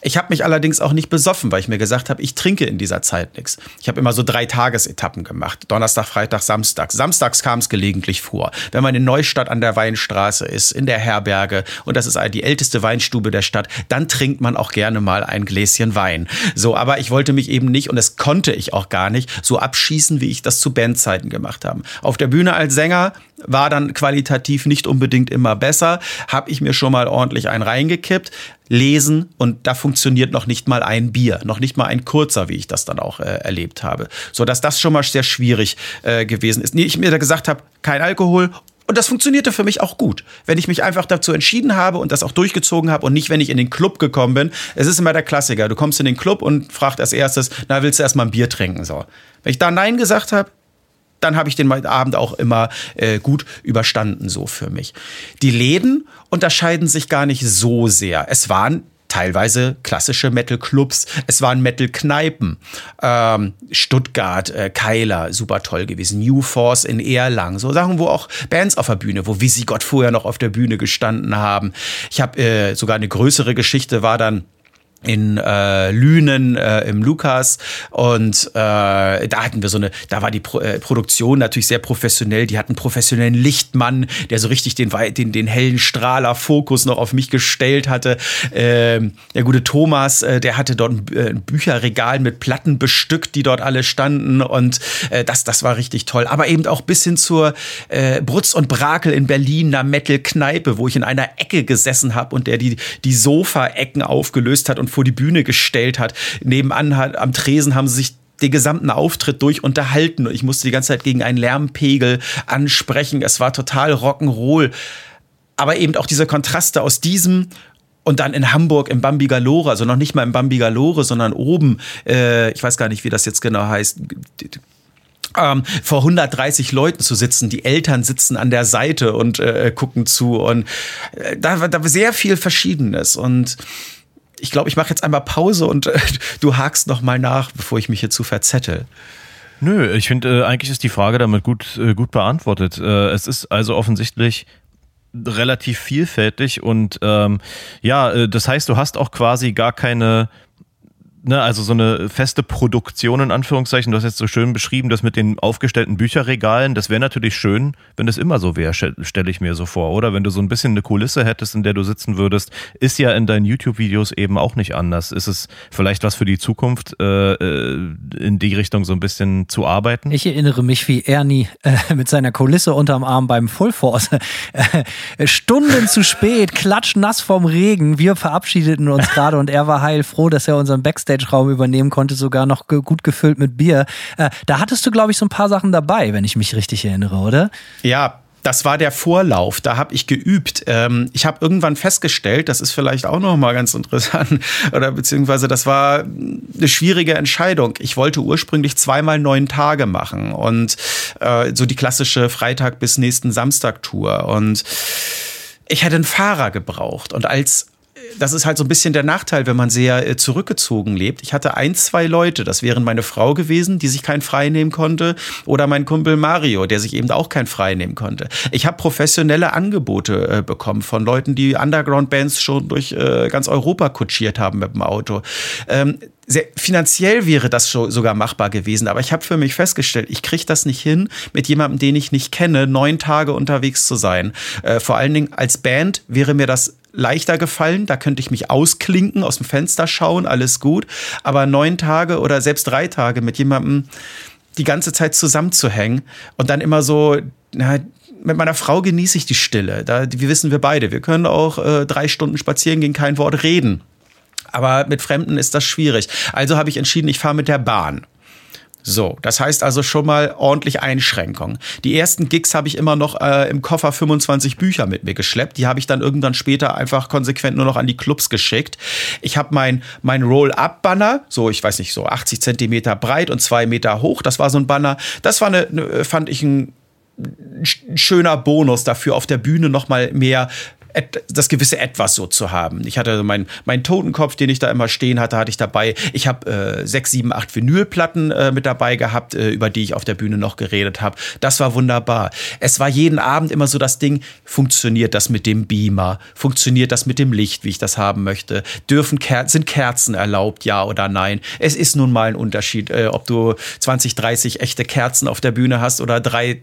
Ich habe mich allerdings auch nicht besoffen, weil ich mir gesagt habe, ich trinke in dieser Zeit nichts. Ich habe immer so drei Tagesetappen gemacht. Donnerstag, Freitag, Samstag. Samstags kam es gelegentlich vor. Wenn man in Neustadt an der Weinstraße ist, in der Herberge, und das ist die älteste Weinstube der Stadt, dann trinkt man auch gerne mal ein Gläschen Wein. So, aber ich wollte mich eben nicht, und das konnte ich auch gar nicht, so abschießen, wie ich das zu Bandzeiten gemacht habe. Auf der Bühne als Sänger war dann qualitativ nicht unbedingt immer besser, habe ich mir schon mal ordentlich einen reingekippt, lesen und da funktioniert noch nicht mal ein Bier, noch nicht mal ein kurzer, wie ich das dann auch äh, erlebt habe, so dass das schon mal sehr schwierig äh, gewesen ist. Nee, ich mir da gesagt habe, kein Alkohol und das funktionierte für mich auch gut. Wenn ich mich einfach dazu entschieden habe und das auch durchgezogen habe und nicht, wenn ich in den Club gekommen bin. Es ist immer der Klassiker. Du kommst in den Club und fragst als erstes, na, willst du erstmal ein Bier trinken? So. Wenn ich da Nein gesagt habe, dann habe ich den Abend auch immer äh, gut überstanden, so für mich. Die Läden unterscheiden sich gar nicht so sehr. Es waren teilweise klassische Metal-Clubs, es waren Metal-Kneipen. Ähm, Stuttgart, äh, Keiler, super toll gewesen. New Force in Erlangen, so Sachen, wo auch Bands auf der Bühne, wo Visigoth vorher noch auf der Bühne gestanden haben. Ich habe äh, sogar eine größere Geschichte, war dann in äh, Lünen äh, im Lukas und äh, da hatten wir so eine, da war die Pro äh, Produktion natürlich sehr professionell. Die hatten professionellen Lichtmann, der so richtig den den den hellen Strahler Fokus noch auf mich gestellt hatte. Ähm, der gute Thomas, äh, der hatte dort ein, äh, ein Bücherregal mit Platten bestückt, die dort alle standen und äh, das das war richtig toll. Aber eben auch bis hin zur äh, Brutz und Brakel in Berlin, einer Metal Kneipe, wo ich in einer Ecke gesessen habe und der die die Sofa-Ecken aufgelöst hat und vor die Bühne gestellt hat. Nebenan hat, am Tresen haben sie sich den gesamten Auftritt durch unterhalten. Ich musste die ganze Zeit gegen einen Lärmpegel ansprechen. Es war total Rock'n'Roll. Aber eben auch diese Kontraste aus diesem und dann in Hamburg im Bambigalore, also noch nicht mal im Bambigalore, sondern oben, äh, ich weiß gar nicht, wie das jetzt genau heißt, ähm, vor 130 Leuten zu sitzen. Die Eltern sitzen an der Seite und äh, gucken zu. Und äh, da, war sehr viel Verschiedenes. Und ich glaube, ich mache jetzt einmal Pause und äh, du hakst noch mal nach, bevor ich mich hier zu verzettel. Nö, ich finde, äh, eigentlich ist die Frage damit gut, äh, gut beantwortet. Äh, es ist also offensichtlich relativ vielfältig und ähm, ja, äh, das heißt, du hast auch quasi gar keine ne, also so eine feste Produktion in Anführungszeichen, du hast jetzt so schön beschrieben, das mit den aufgestellten Bücherregalen, das wäre natürlich schön, wenn das immer so wäre, stelle ich mir so vor, oder? Wenn du so ein bisschen eine Kulisse hättest, in der du sitzen würdest, ist ja in deinen YouTube-Videos eben auch nicht anders. Ist es vielleicht was für die Zukunft, äh, äh in die Richtung so ein bisschen zu arbeiten? Ich erinnere mich, wie Ernie äh, mit seiner Kulisse unterm Arm beim Full Force äh, Stunden zu spät, klatschnass vom Regen. Wir verabschiedeten uns gerade und er war heilfroh, dass er unseren Backstage Backstage-Raum übernehmen konnte, sogar noch gut gefüllt mit Bier. Äh, da hattest du, glaube ich, so ein paar Sachen dabei, wenn ich mich richtig erinnere, oder? Ja, das war der Vorlauf, da habe ich geübt. Ähm, ich habe irgendwann festgestellt, das ist vielleicht auch noch mal ganz interessant, oder beziehungsweise das war eine schwierige Entscheidung. Ich wollte ursprünglich zweimal neun Tage machen und äh, so die klassische Freitag bis nächsten Samstag Tour und ich hätte einen Fahrer gebraucht und als das ist halt so ein bisschen der Nachteil, wenn man sehr äh, zurückgezogen lebt. Ich hatte ein, zwei Leute, das wären meine Frau gewesen, die sich kein Frei nehmen konnte, oder mein Kumpel Mario, der sich eben auch kein Frei nehmen konnte. Ich habe professionelle Angebote äh, bekommen von Leuten, die Underground-Bands schon durch äh, ganz Europa kutschiert haben mit dem Auto. Ähm, sehr, finanziell wäre das schon sogar machbar gewesen, aber ich habe für mich festgestellt, ich kriege das nicht hin, mit jemandem, den ich nicht kenne, neun Tage unterwegs zu sein. Äh, vor allen Dingen als Band wäre mir das leichter gefallen. Da könnte ich mich ausklinken, aus dem Fenster schauen, alles gut. Aber neun Tage oder selbst drei Tage mit jemandem die ganze Zeit zusammenzuhängen und dann immer so, na, mit meiner Frau genieße ich die Stille. Da, wir wissen wir beide. Wir können auch äh, drei Stunden spazieren gehen, kein Wort reden. Aber mit Fremden ist das schwierig. Also habe ich entschieden, ich fahre mit der Bahn. So, das heißt also schon mal ordentlich Einschränkung. Die ersten Gigs habe ich immer noch äh, im Koffer 25 Bücher mit mir geschleppt. Die habe ich dann irgendwann später einfach konsequent nur noch an die Clubs geschickt. Ich habe mein, mein Roll-Up-Banner, so ich weiß nicht, so 80 Zentimeter breit und zwei Meter hoch. Das war so ein Banner. Das war eine, eine fand ich ein schöner Bonus dafür auf der Bühne noch mal mehr das gewisse Etwas so zu haben. Ich hatte meinen mein Totenkopf, den ich da immer stehen hatte, hatte ich dabei. Ich habe äh, sechs, sieben, acht Vinylplatten äh, mit dabei gehabt, äh, über die ich auf der Bühne noch geredet habe. Das war wunderbar. Es war jeden Abend immer so das Ding, funktioniert das mit dem Beamer? Funktioniert das mit dem Licht, wie ich das haben möchte? Dürfen Ker sind Kerzen erlaubt, ja oder nein? Es ist nun mal ein Unterschied, äh, ob du 20, 30 echte Kerzen auf der Bühne hast oder drei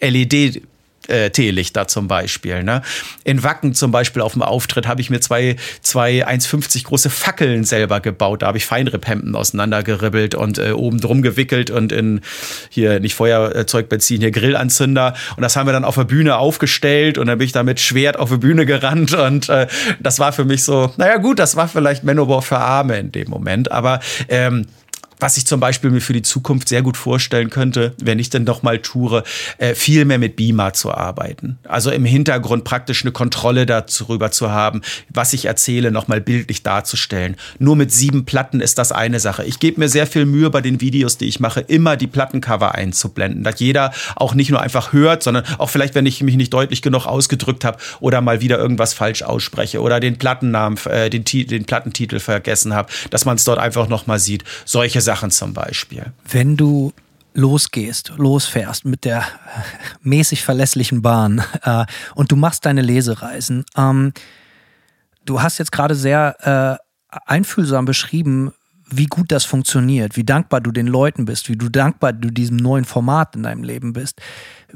LED äh, Teelichter zum Beispiel. Ne? In Wacken zum Beispiel auf dem Auftritt habe ich mir zwei, zwei 1,50 große Fackeln selber gebaut. Da habe ich Feinripphemden auseinandergeribbelt und äh, oben drum gewickelt und in hier nicht Feuerzeug, Benzin, hier Grillanzünder. Und das haben wir dann auf der Bühne aufgestellt und dann bin ich da mit Schwert auf die Bühne gerannt und äh, das war für mich so, naja gut, das war vielleicht Manowar für Arme in dem Moment, aber ähm, was ich zum Beispiel mir für die Zukunft sehr gut vorstellen könnte, wenn ich denn doch mal toure, äh, viel mehr mit Beamer zu arbeiten. Also im Hintergrund praktisch eine Kontrolle darüber zu haben, was ich erzähle, nochmal bildlich darzustellen. Nur mit sieben Platten ist das eine Sache. Ich gebe mir sehr viel Mühe bei den Videos, die ich mache, immer die Plattencover einzublenden, dass jeder auch nicht nur einfach hört, sondern auch vielleicht, wenn ich mich nicht deutlich genug ausgedrückt habe oder mal wieder irgendwas falsch ausspreche oder den Plattennamen, äh, den, den Plattentitel vergessen habe, dass man es dort einfach nochmal sieht. Solche Sachen zum Beispiel. Wenn du losgehst, losfährst mit der mäßig verlässlichen Bahn äh, und du machst deine Lesereisen, ähm, du hast jetzt gerade sehr äh, einfühlsam beschrieben, wie gut das funktioniert, wie dankbar du den Leuten bist, wie du dankbar du diesem neuen Format in deinem Leben bist.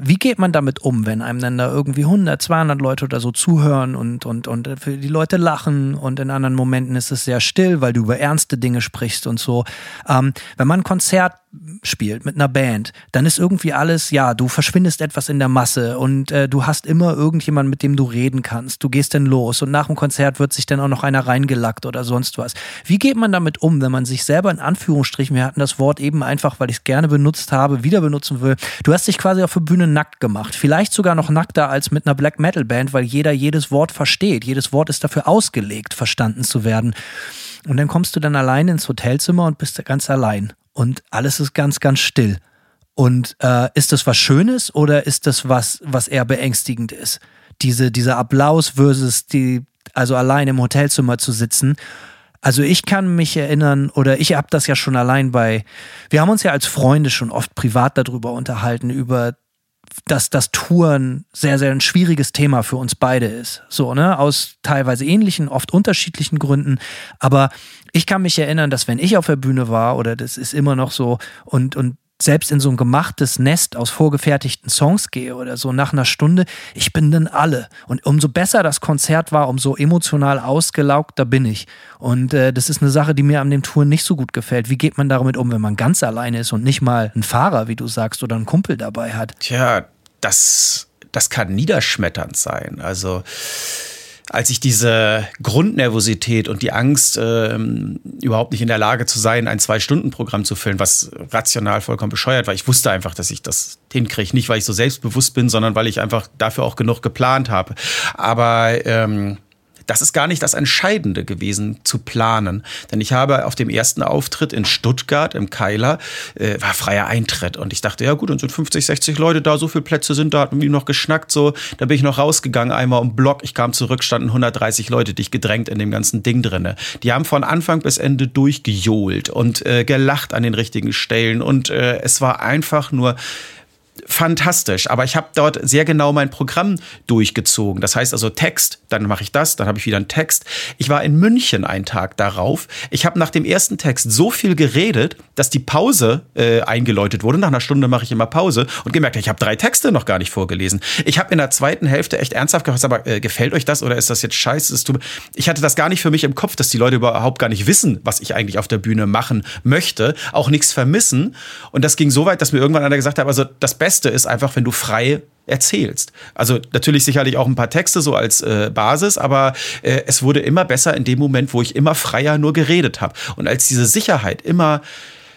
Wie geht man damit um, wenn einem dann da irgendwie 100, 200 Leute oder so zuhören und, und, und für die Leute lachen und in anderen Momenten ist es sehr still, weil du über ernste Dinge sprichst und so. Ähm, wenn man ein Konzert spielt mit einer Band, dann ist irgendwie alles, ja, du verschwindest etwas in der Masse und äh, du hast immer irgendjemanden, mit dem du reden kannst. Du gehst dann los und nach dem Konzert wird sich dann auch noch einer reingelackt oder sonst was. Wie geht man damit um, wenn man sich selber in Anführungsstrichen, wir hatten das Wort eben einfach, weil ich es gerne benutzt habe, wieder benutzen will. Du hast dich quasi auf der Bühne nackt gemacht. Vielleicht sogar noch nackter als mit einer Black Metal Band, weil jeder jedes Wort versteht. Jedes Wort ist dafür ausgelegt, verstanden zu werden. Und dann kommst du dann allein ins Hotelzimmer und bist ganz allein und alles ist ganz, ganz still. Und äh, ist das was Schönes oder ist das was, was eher beängstigend ist? Diese, dieser Applaus versus die, also allein im Hotelzimmer zu sitzen. Also ich kann mich erinnern, oder ich habe das ja schon allein bei, wir haben uns ja als Freunde schon oft privat darüber unterhalten, über dass das Touren sehr, sehr ein schwieriges Thema für uns beide ist. So, ne? Aus teilweise ähnlichen, oft unterschiedlichen Gründen. Aber ich kann mich erinnern, dass wenn ich auf der Bühne war, oder das ist immer noch so, und, und selbst in so ein gemachtes Nest aus vorgefertigten Songs gehe oder so nach einer Stunde, ich bin dann alle. Und umso besser das Konzert war, umso emotional ausgelaugter bin ich. Und äh, das ist eine Sache, die mir an dem Touren nicht so gut gefällt. Wie geht man damit um, wenn man ganz alleine ist und nicht mal einen Fahrer, wie du sagst, oder einen Kumpel dabei hat? Tja, das, das kann niederschmetternd sein. Also als ich diese Grundnervosität und die Angst, ähm, überhaupt nicht in der Lage zu sein, ein Zwei-Stunden-Programm zu füllen, was rational vollkommen bescheuert war. Ich wusste einfach, dass ich das hinkriege. Nicht, weil ich so selbstbewusst bin, sondern weil ich einfach dafür auch genug geplant habe. Aber ähm, das ist gar nicht das Entscheidende gewesen, zu planen. Denn ich habe auf dem ersten Auftritt in Stuttgart im Keiler, äh, war freier Eintritt. Und ich dachte, ja gut, dann sind 50, 60 Leute da, so viele Plätze sind da, hatten wir noch geschnackt, so. Da bin ich noch rausgegangen, einmal um Block. Ich kam zurück, standen 130 Leute, dich gedrängt in dem ganzen Ding drinne. Die haben von Anfang bis Ende durchgejohlt und äh, gelacht an den richtigen Stellen. Und äh, es war einfach nur fantastisch. Aber ich habe dort sehr genau mein Programm durchgezogen. Das heißt also Text, dann mache ich das, dann habe ich wieder einen Text. Ich war in München einen Tag darauf. Ich habe nach dem ersten Text so viel geredet, dass die Pause äh, eingeläutet wurde. Nach einer Stunde mache ich immer Pause und gemerkt, ich habe drei Texte noch gar nicht vorgelesen. Ich habe in der zweiten Hälfte echt ernsthaft gefragt, aber äh, gefällt euch das oder ist das jetzt scheiße? Ich hatte das gar nicht für mich im Kopf, dass die Leute überhaupt gar nicht wissen, was ich eigentlich auf der Bühne machen möchte, auch nichts vermissen. Und das ging so weit, dass mir irgendwann einer gesagt hat, also das Beste Beste ist einfach, wenn du frei erzählst. Also natürlich sicherlich auch ein paar Texte so als äh, Basis, aber äh, es wurde immer besser in dem Moment, wo ich immer freier nur geredet habe. Und als diese Sicherheit immer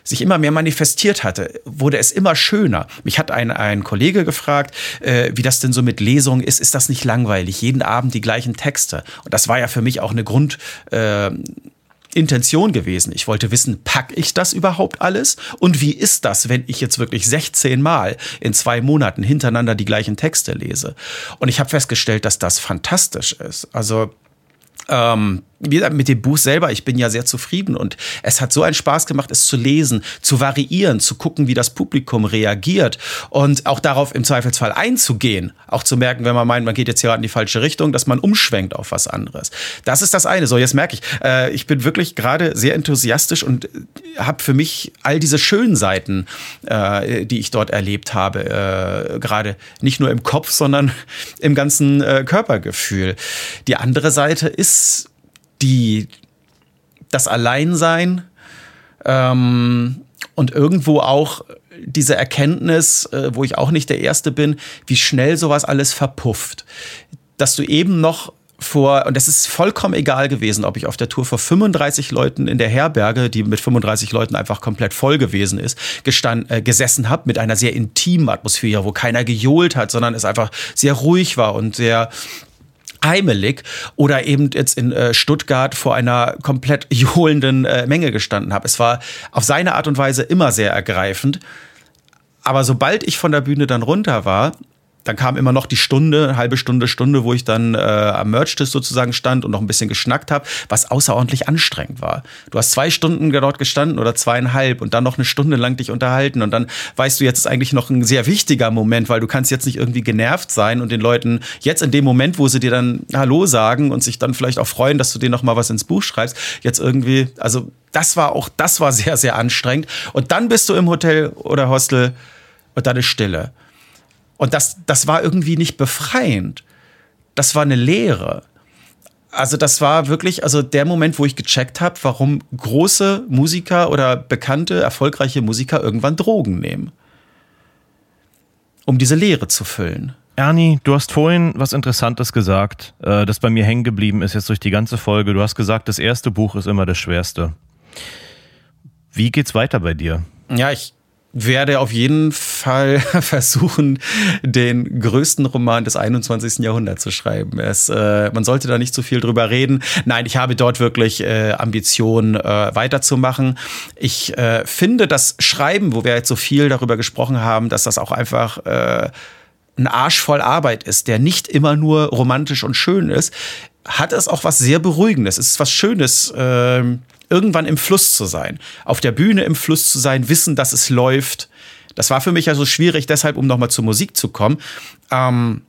sich immer mehr manifestiert hatte, wurde es immer schöner. Mich hat ein, ein Kollege gefragt, äh, wie das denn so mit Lesungen ist. Ist das nicht langweilig? Jeden Abend die gleichen Texte. Und das war ja für mich auch eine Grund. Äh, Intention gewesen. Ich wollte wissen, packe ich das überhaupt alles? Und wie ist das, wenn ich jetzt wirklich 16 Mal in zwei Monaten hintereinander die gleichen Texte lese? Und ich habe festgestellt, dass das fantastisch ist. Also ähm, mit dem Buch selber, ich bin ja sehr zufrieden und es hat so einen Spaß gemacht, es zu lesen, zu variieren, zu gucken, wie das Publikum reagiert und auch darauf im Zweifelsfall einzugehen. Auch zu merken, wenn man meint, man geht jetzt hier in die falsche Richtung, dass man umschwenkt auf was anderes. Das ist das eine. So, jetzt merke ich, äh, ich bin wirklich gerade sehr enthusiastisch und habe für mich all diese schönen Seiten, äh, die ich dort erlebt habe, äh, gerade nicht nur im Kopf, sondern im ganzen äh, Körpergefühl. Die andere Seite ist die, das Alleinsein ähm, und irgendwo auch diese Erkenntnis, äh, wo ich auch nicht der Erste bin, wie schnell sowas alles verpufft. Dass du eben noch vor, und das ist vollkommen egal gewesen, ob ich auf der Tour vor 35 Leuten in der Herberge, die mit 35 Leuten einfach komplett voll gewesen ist, gestand, äh, gesessen habe mit einer sehr intimen Atmosphäre, wo keiner gejohlt hat, sondern es einfach sehr ruhig war und sehr heimelig oder eben jetzt in äh, Stuttgart vor einer komplett johlenden äh, Menge gestanden habe. Es war auf seine Art und Weise immer sehr ergreifend. Aber sobald ich von der Bühne dann runter war, dann kam immer noch die Stunde, halbe Stunde, Stunde, wo ich dann äh, am Merch-Tisch sozusagen stand und noch ein bisschen geschnackt habe, was außerordentlich anstrengend war. Du hast zwei Stunden dort gestanden oder zweieinhalb und dann noch eine Stunde lang dich unterhalten und dann weißt du, jetzt ist eigentlich noch ein sehr wichtiger Moment, weil du kannst jetzt nicht irgendwie genervt sein und den Leuten jetzt in dem Moment, wo sie dir dann Hallo sagen und sich dann vielleicht auch freuen, dass du denen noch mal was ins Buch schreibst, jetzt irgendwie, also das war auch, das war sehr, sehr anstrengend. Und dann bist du im Hotel oder Hostel und dann ist Stille. Und das, das war irgendwie nicht befreiend. Das war eine Lehre. Also das war wirklich, also der Moment, wo ich gecheckt habe, warum große Musiker oder bekannte, erfolgreiche Musiker irgendwann Drogen nehmen. Um diese Leere zu füllen. Ernie, du hast vorhin was Interessantes gesagt, äh, das bei mir hängen geblieben ist jetzt durch die ganze Folge. Du hast gesagt, das erste Buch ist immer das schwerste. Wie geht's weiter bei dir? Ja, ich werde auf jeden Fall versuchen, den größten Roman des 21. Jahrhunderts zu schreiben. Es, äh, man sollte da nicht zu viel drüber reden. Nein, ich habe dort wirklich äh, Ambitionen, äh, weiterzumachen. Ich äh, finde das Schreiben, wo wir jetzt so viel darüber gesprochen haben, dass das auch einfach äh, ein Arsch voll Arbeit ist, der nicht immer nur romantisch und schön ist, hat es auch was sehr Beruhigendes. Es ist was Schönes. Äh, irgendwann im Fluss zu sein, auf der Bühne im Fluss zu sein, wissen, dass es läuft. Das war für mich ja so schwierig, deshalb, um nochmal zur Musik zu kommen. Ähm,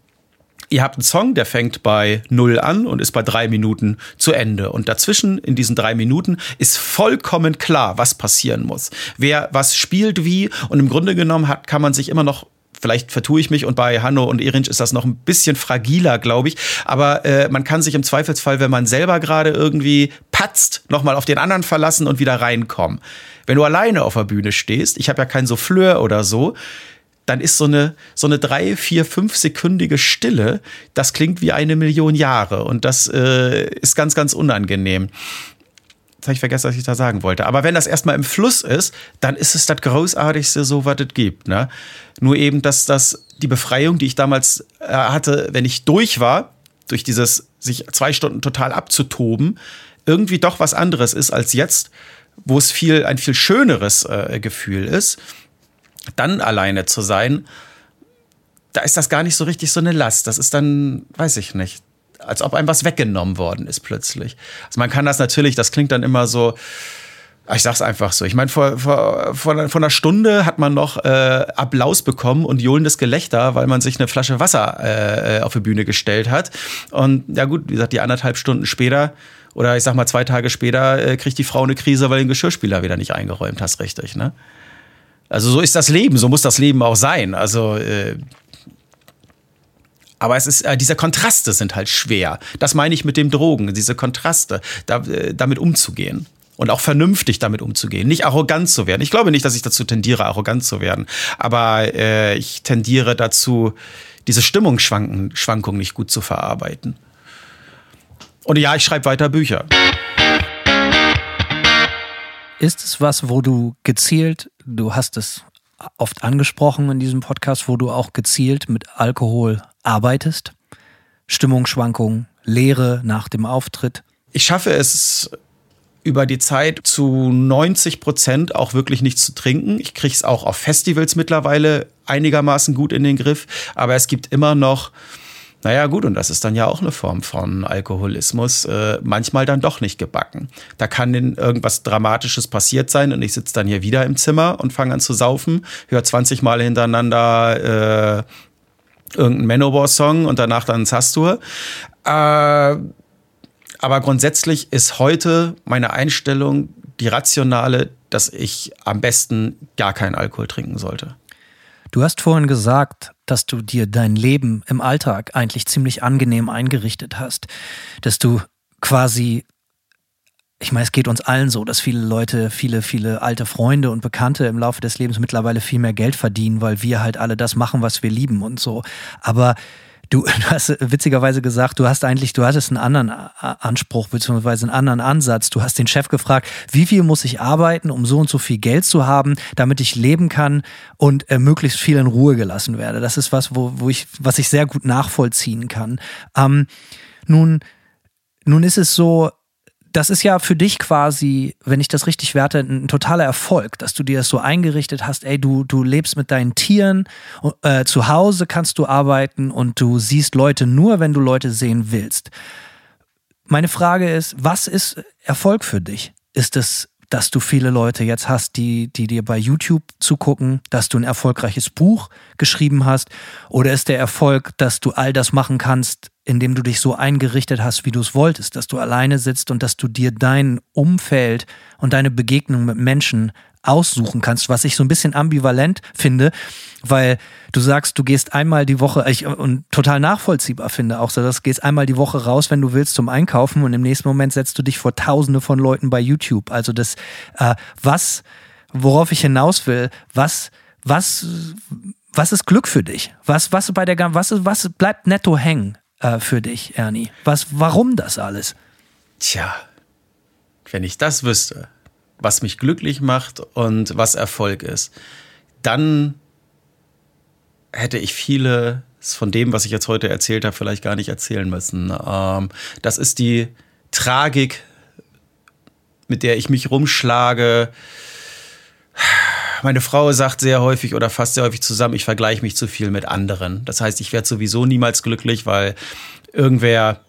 ihr habt einen Song, der fängt bei null an und ist bei drei Minuten zu Ende. Und dazwischen, in diesen drei Minuten, ist vollkommen klar, was passieren muss. Wer was spielt wie. Und im Grunde genommen hat, kann man sich immer noch Vielleicht vertue ich mich und bei Hanno und Erinch ist das noch ein bisschen fragiler, glaube ich. Aber äh, man kann sich im Zweifelsfall, wenn man selber gerade irgendwie patzt, nochmal auf den anderen verlassen und wieder reinkommen. Wenn du alleine auf der Bühne stehst, ich habe ja kein Souffleur oder so, dann ist so eine, so eine drei, vier, fünf sekündige Stille, das klingt wie eine Million Jahre und das äh, ist ganz, ganz unangenehm. Jetzt habe ich vergessen, was ich da sagen wollte. Aber wenn das erstmal im Fluss ist, dann ist es das Großartigste, so was es gibt. Ne? Nur eben, dass das die Befreiung, die ich damals äh, hatte, wenn ich durch war, durch dieses sich zwei Stunden total abzutoben, irgendwie doch was anderes ist als jetzt, wo es viel ein viel schöneres äh, Gefühl ist, dann alleine zu sein. Da ist das gar nicht so richtig so eine Last. Das ist dann, weiß ich nicht als ob einem was weggenommen worden ist plötzlich. Also man kann das natürlich, das klingt dann immer so, ich sag's einfach so. Ich meine, vor, vor, vor, vor einer Stunde hat man noch äh, Applaus bekommen und johlendes Gelächter, weil man sich eine Flasche Wasser äh, auf die Bühne gestellt hat. Und ja gut, wie gesagt, die anderthalb Stunden später oder ich sag mal zwei Tage später äh, kriegt die Frau eine Krise, weil den Geschirrspüler wieder nicht eingeräumt hast, richtig, ne? Also so ist das Leben, so muss das Leben auch sein. Also äh, aber es ist, äh, diese Kontraste sind halt schwer. Das meine ich mit dem Drogen, diese Kontraste, da, äh, damit umzugehen. Und auch vernünftig damit umzugehen. Nicht arrogant zu werden. Ich glaube nicht, dass ich dazu tendiere, arrogant zu werden. Aber äh, ich tendiere dazu, diese Stimmungsschwankungen nicht gut zu verarbeiten. Und ja, ich schreibe weiter Bücher. Ist es was, wo du gezielt, du hast es oft angesprochen in diesem Podcast, wo du auch gezielt mit Alkohol arbeitest? Stimmungsschwankungen, Leere nach dem Auftritt? Ich schaffe es über die Zeit zu 90 Prozent auch wirklich nichts zu trinken. Ich kriege es auch auf Festivals mittlerweile einigermaßen gut in den Griff, aber es gibt immer noch naja, gut, und das ist dann ja auch eine Form von Alkoholismus, äh, manchmal dann doch nicht gebacken. Da kann irgendwas Dramatisches passiert sein und ich sitze dann hier wieder im Zimmer und fange an zu saufen, höre 20 Mal hintereinander äh, irgendeinen Manowar-Song und danach dann Zastur. Äh, aber grundsätzlich ist heute meine Einstellung die rationale, dass ich am besten gar keinen Alkohol trinken sollte. Du hast vorhin gesagt, dass du dir dein Leben im Alltag eigentlich ziemlich angenehm eingerichtet hast, dass du quasi ich meine, es geht uns allen so, dass viele Leute, viele, viele alte Freunde und Bekannte im Laufe des Lebens mittlerweile viel mehr Geld verdienen, weil wir halt alle das machen, was wir lieben und so. Aber Du, du hast witzigerweise gesagt, du hast eigentlich, du hattest einen anderen Anspruch beziehungsweise einen anderen Ansatz. Du hast den Chef gefragt, wie viel muss ich arbeiten, um so und so viel Geld zu haben, damit ich leben kann und äh, möglichst viel in Ruhe gelassen werde. Das ist was, wo, wo ich, was ich sehr gut nachvollziehen kann. Ähm, nun, nun ist es so, das ist ja für dich quasi, wenn ich das richtig werte, ein totaler Erfolg, dass du dir das so eingerichtet hast, ey, du, du lebst mit deinen Tieren, äh, zu Hause kannst du arbeiten und du siehst Leute nur, wenn du Leute sehen willst. Meine Frage ist, was ist Erfolg für dich? Ist es, dass du viele Leute jetzt hast, die, die dir bei YouTube zugucken, dass du ein erfolgreiches Buch geschrieben hast? Oder ist der Erfolg, dass du all das machen kannst, indem du dich so eingerichtet hast, wie du es wolltest, dass du alleine sitzt und dass du dir dein Umfeld und deine Begegnung mit Menschen aussuchen kannst, was ich so ein bisschen ambivalent finde, weil du sagst, du gehst einmal die Woche, ich, und total nachvollziehbar finde auch so, dass du gehst einmal die Woche raus, wenn du willst, zum Einkaufen und im nächsten Moment setzt du dich vor tausende von Leuten bei YouTube. Also das, äh, was, worauf ich hinaus will, was, was, was ist Glück für dich? Was, was bei der, was, was bleibt netto hängen? Äh, für dich, Ernie? Was, warum das alles? Tja, wenn ich das wüsste, was mich glücklich macht und was Erfolg ist, dann hätte ich viele von dem, was ich jetzt heute erzählt habe, vielleicht gar nicht erzählen müssen. Ähm, das ist die Tragik, mit der ich mich rumschlage meine Frau sagt sehr häufig oder fast sehr häufig zusammen, ich vergleiche mich zu viel mit anderen. Das heißt, ich werde sowieso niemals glücklich, weil irgendwer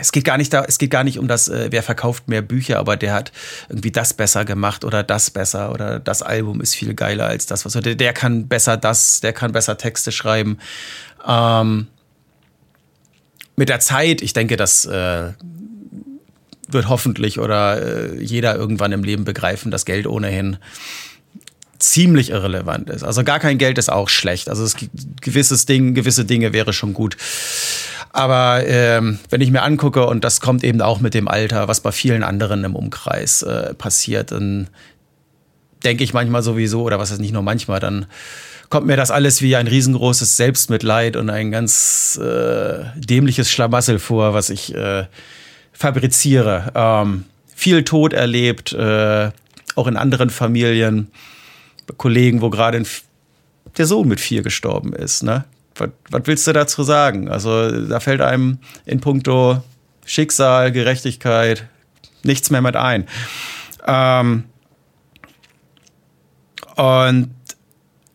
es geht gar nicht da, es geht gar nicht um das, äh, wer verkauft mehr Bücher, aber der hat irgendwie das besser gemacht oder das besser oder das Album ist viel geiler als das, was der, der kann besser das, der kann besser Texte schreiben. Ähm, mit der Zeit, ich denke, das äh, wird hoffentlich oder äh, jeder irgendwann im Leben begreifen, dass Geld ohnehin ziemlich irrelevant ist. Also gar kein Geld ist auch schlecht. Also es gewisses Ding, gewisse Dinge wäre schon gut. Aber ähm, wenn ich mir angucke, und das kommt eben auch mit dem Alter, was bei vielen anderen im Umkreis äh, passiert, dann denke ich manchmal sowieso, oder was ist nicht nur manchmal, dann kommt mir das alles wie ein riesengroßes Selbstmitleid und ein ganz äh, dämliches Schlamassel vor, was ich äh, fabriziere. Ähm, viel Tod erlebt, äh, auch in anderen Familien. Kollegen, wo gerade der Sohn mit vier gestorben ist. Ne? Was, was willst du dazu sagen? Also da fällt einem in puncto Schicksal, Gerechtigkeit nichts mehr mit ein. Ähm, und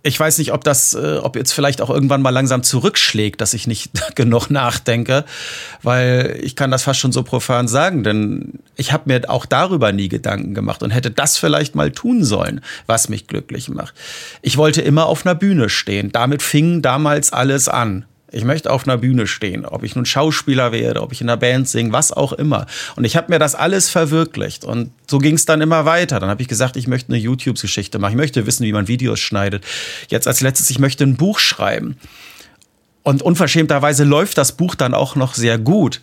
ich weiß nicht, ob das, äh, ob jetzt vielleicht auch irgendwann mal langsam zurückschlägt, dass ich nicht genug nachdenke, weil ich kann das fast schon so profan sagen, denn ich habe mir auch darüber nie Gedanken gemacht und hätte das vielleicht mal tun sollen, was mich glücklich macht. Ich wollte immer auf einer Bühne stehen. Damit fing damals alles an. Ich möchte auf einer Bühne stehen, ob ich nun Schauspieler werde, ob ich in einer Band singe, was auch immer. Und ich habe mir das alles verwirklicht. Und so ging es dann immer weiter. Dann habe ich gesagt, ich möchte eine YouTube-Geschichte machen. Ich möchte wissen, wie man Videos schneidet. Jetzt als letztes, ich möchte ein Buch schreiben. Und unverschämterweise läuft das Buch dann auch noch sehr gut.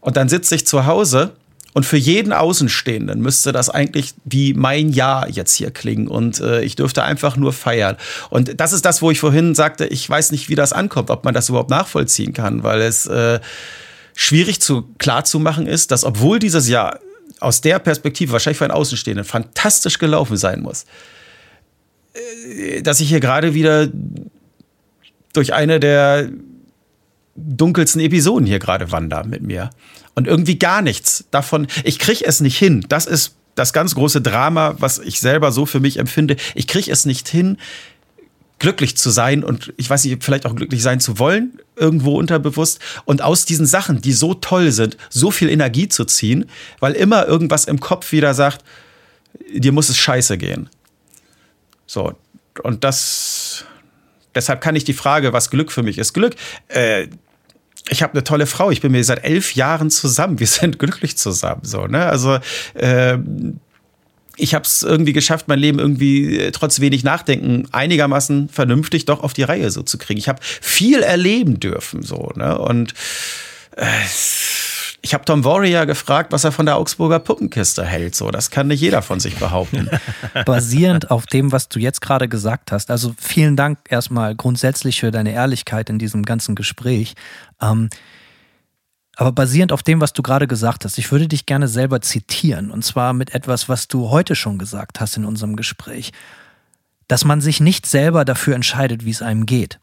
Und dann sitze ich zu Hause und für jeden Außenstehenden müsste das eigentlich wie mein Jahr jetzt hier klingen. Und äh, ich dürfte einfach nur feiern. Und das ist das, wo ich vorhin sagte, ich weiß nicht, wie das ankommt, ob man das überhaupt nachvollziehen kann, weil es äh, schwierig zu klar zu machen ist, dass obwohl dieses Jahr aus der Perspektive wahrscheinlich für einen Außenstehenden fantastisch gelaufen sein muss, äh, dass ich hier gerade wieder durch eine der dunkelsten Episoden hier gerade wandere mit mir. Und irgendwie gar nichts davon. Ich kriege es nicht hin. Das ist das ganz große Drama, was ich selber so für mich empfinde. Ich kriege es nicht hin, glücklich zu sein und ich weiß nicht, vielleicht auch glücklich sein zu wollen, irgendwo unterbewusst. Und aus diesen Sachen, die so toll sind, so viel Energie zu ziehen, weil immer irgendwas im Kopf wieder sagt, dir muss es scheiße gehen. So, und das, deshalb kann ich die Frage, was Glück für mich ist. Glück, äh, ich habe eine tolle Frau, ich bin mir seit elf Jahren zusammen, wir sind glücklich zusammen. So, ne? Also äh, ich habe es irgendwie geschafft, mein Leben irgendwie äh, trotz wenig Nachdenken einigermaßen vernünftig doch auf die Reihe so zu kriegen. Ich habe viel erleben dürfen, so ne und äh, ich habe Tom Warrior gefragt, was er von der Augsburger Puppenkiste hält. So, das kann nicht jeder von sich behaupten. Basierend auf dem, was du jetzt gerade gesagt hast. Also vielen Dank erstmal grundsätzlich für deine Ehrlichkeit in diesem ganzen Gespräch. Ähm, aber basierend auf dem, was du gerade gesagt hast, ich würde dich gerne selber zitieren. Und zwar mit etwas, was du heute schon gesagt hast in unserem Gespräch. Dass man sich nicht selber dafür entscheidet, wie es einem geht.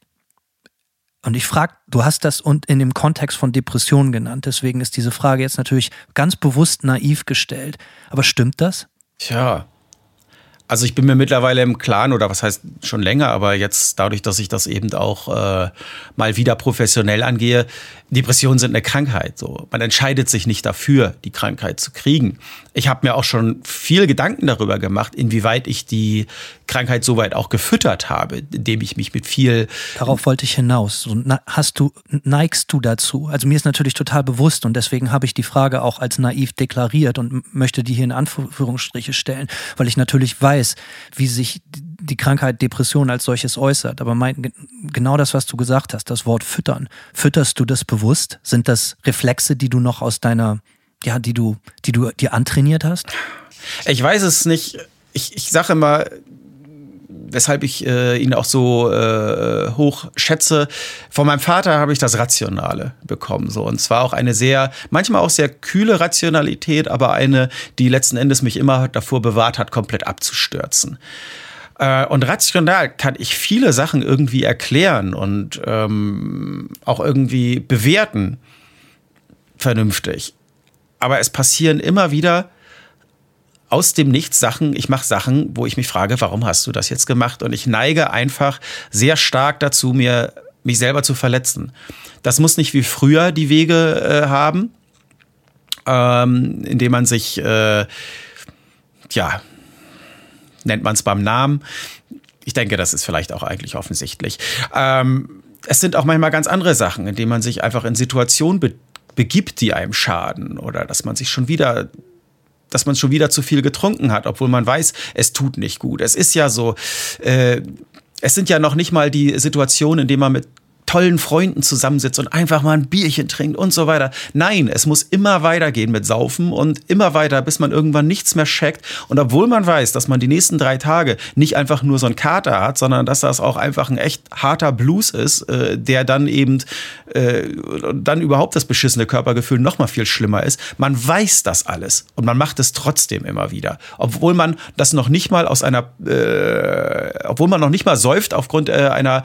Und ich frage, du hast das und in dem Kontext von Depressionen genannt, deswegen ist diese Frage jetzt natürlich ganz bewusst naiv gestellt. Aber stimmt das? Tja, also ich bin mir mittlerweile im Klaren, oder was heißt schon länger, aber jetzt dadurch, dass ich das eben auch äh, mal wieder professionell angehe, Depressionen sind eine Krankheit. So, man entscheidet sich nicht dafür, die Krankheit zu kriegen. Ich habe mir auch schon viel Gedanken darüber gemacht, inwieweit ich die Krankheit soweit auch gefüttert habe, indem ich mich mit viel. Darauf wollte ich hinaus. Hast du neigst du dazu? Also mir ist natürlich total bewusst und deswegen habe ich die Frage auch als naiv deklariert und möchte die hier in Anführungsstriche stellen, weil ich natürlich weiß weiß, wie sich die Krankheit Depression als solches äußert. Aber mein, genau das, was du gesagt hast, das Wort füttern. Fütterst du das bewusst? Sind das Reflexe, die du noch aus deiner, ja, die du, die du dir antrainiert hast? Ich weiß es nicht. Ich, ich sage immer, weshalb ich äh, ihn auch so äh, hoch schätze. Von meinem Vater habe ich das Rationale bekommen. So. Und zwar auch eine sehr, manchmal auch sehr kühle Rationalität, aber eine, die letzten Endes mich immer davor bewahrt hat, komplett abzustürzen. Äh, und rational kann ich viele Sachen irgendwie erklären und ähm, auch irgendwie bewerten, vernünftig. Aber es passieren immer wieder aus dem Nichts Sachen, ich mache Sachen, wo ich mich frage, warum hast du das jetzt gemacht? Und ich neige einfach sehr stark dazu, mir mich selber zu verletzen. Das muss nicht wie früher die Wege äh, haben, ähm, indem man sich, äh, ja, nennt man es beim Namen. Ich denke, das ist vielleicht auch eigentlich offensichtlich. Ähm, es sind auch manchmal ganz andere Sachen, indem man sich einfach in Situationen be begibt, die einem schaden oder dass man sich schon wieder dass man schon wieder zu viel getrunken hat, obwohl man weiß, es tut nicht gut. Es ist ja so, äh, es sind ja noch nicht mal die Situationen, in denen man mit tollen Freunden zusammensitzt und einfach mal ein Bierchen trinkt und so weiter. Nein, es muss immer weitergehen mit Saufen und immer weiter, bis man irgendwann nichts mehr checkt. Und obwohl man weiß, dass man die nächsten drei Tage nicht einfach nur so einen Kater hat, sondern dass das auch einfach ein echt harter Blues ist, äh, der dann eben äh, dann überhaupt das beschissene Körpergefühl noch mal viel schlimmer ist. Man weiß das alles und man macht es trotzdem immer wieder, obwohl man das noch nicht mal aus einer, äh, obwohl man noch nicht mal säuft aufgrund äh, einer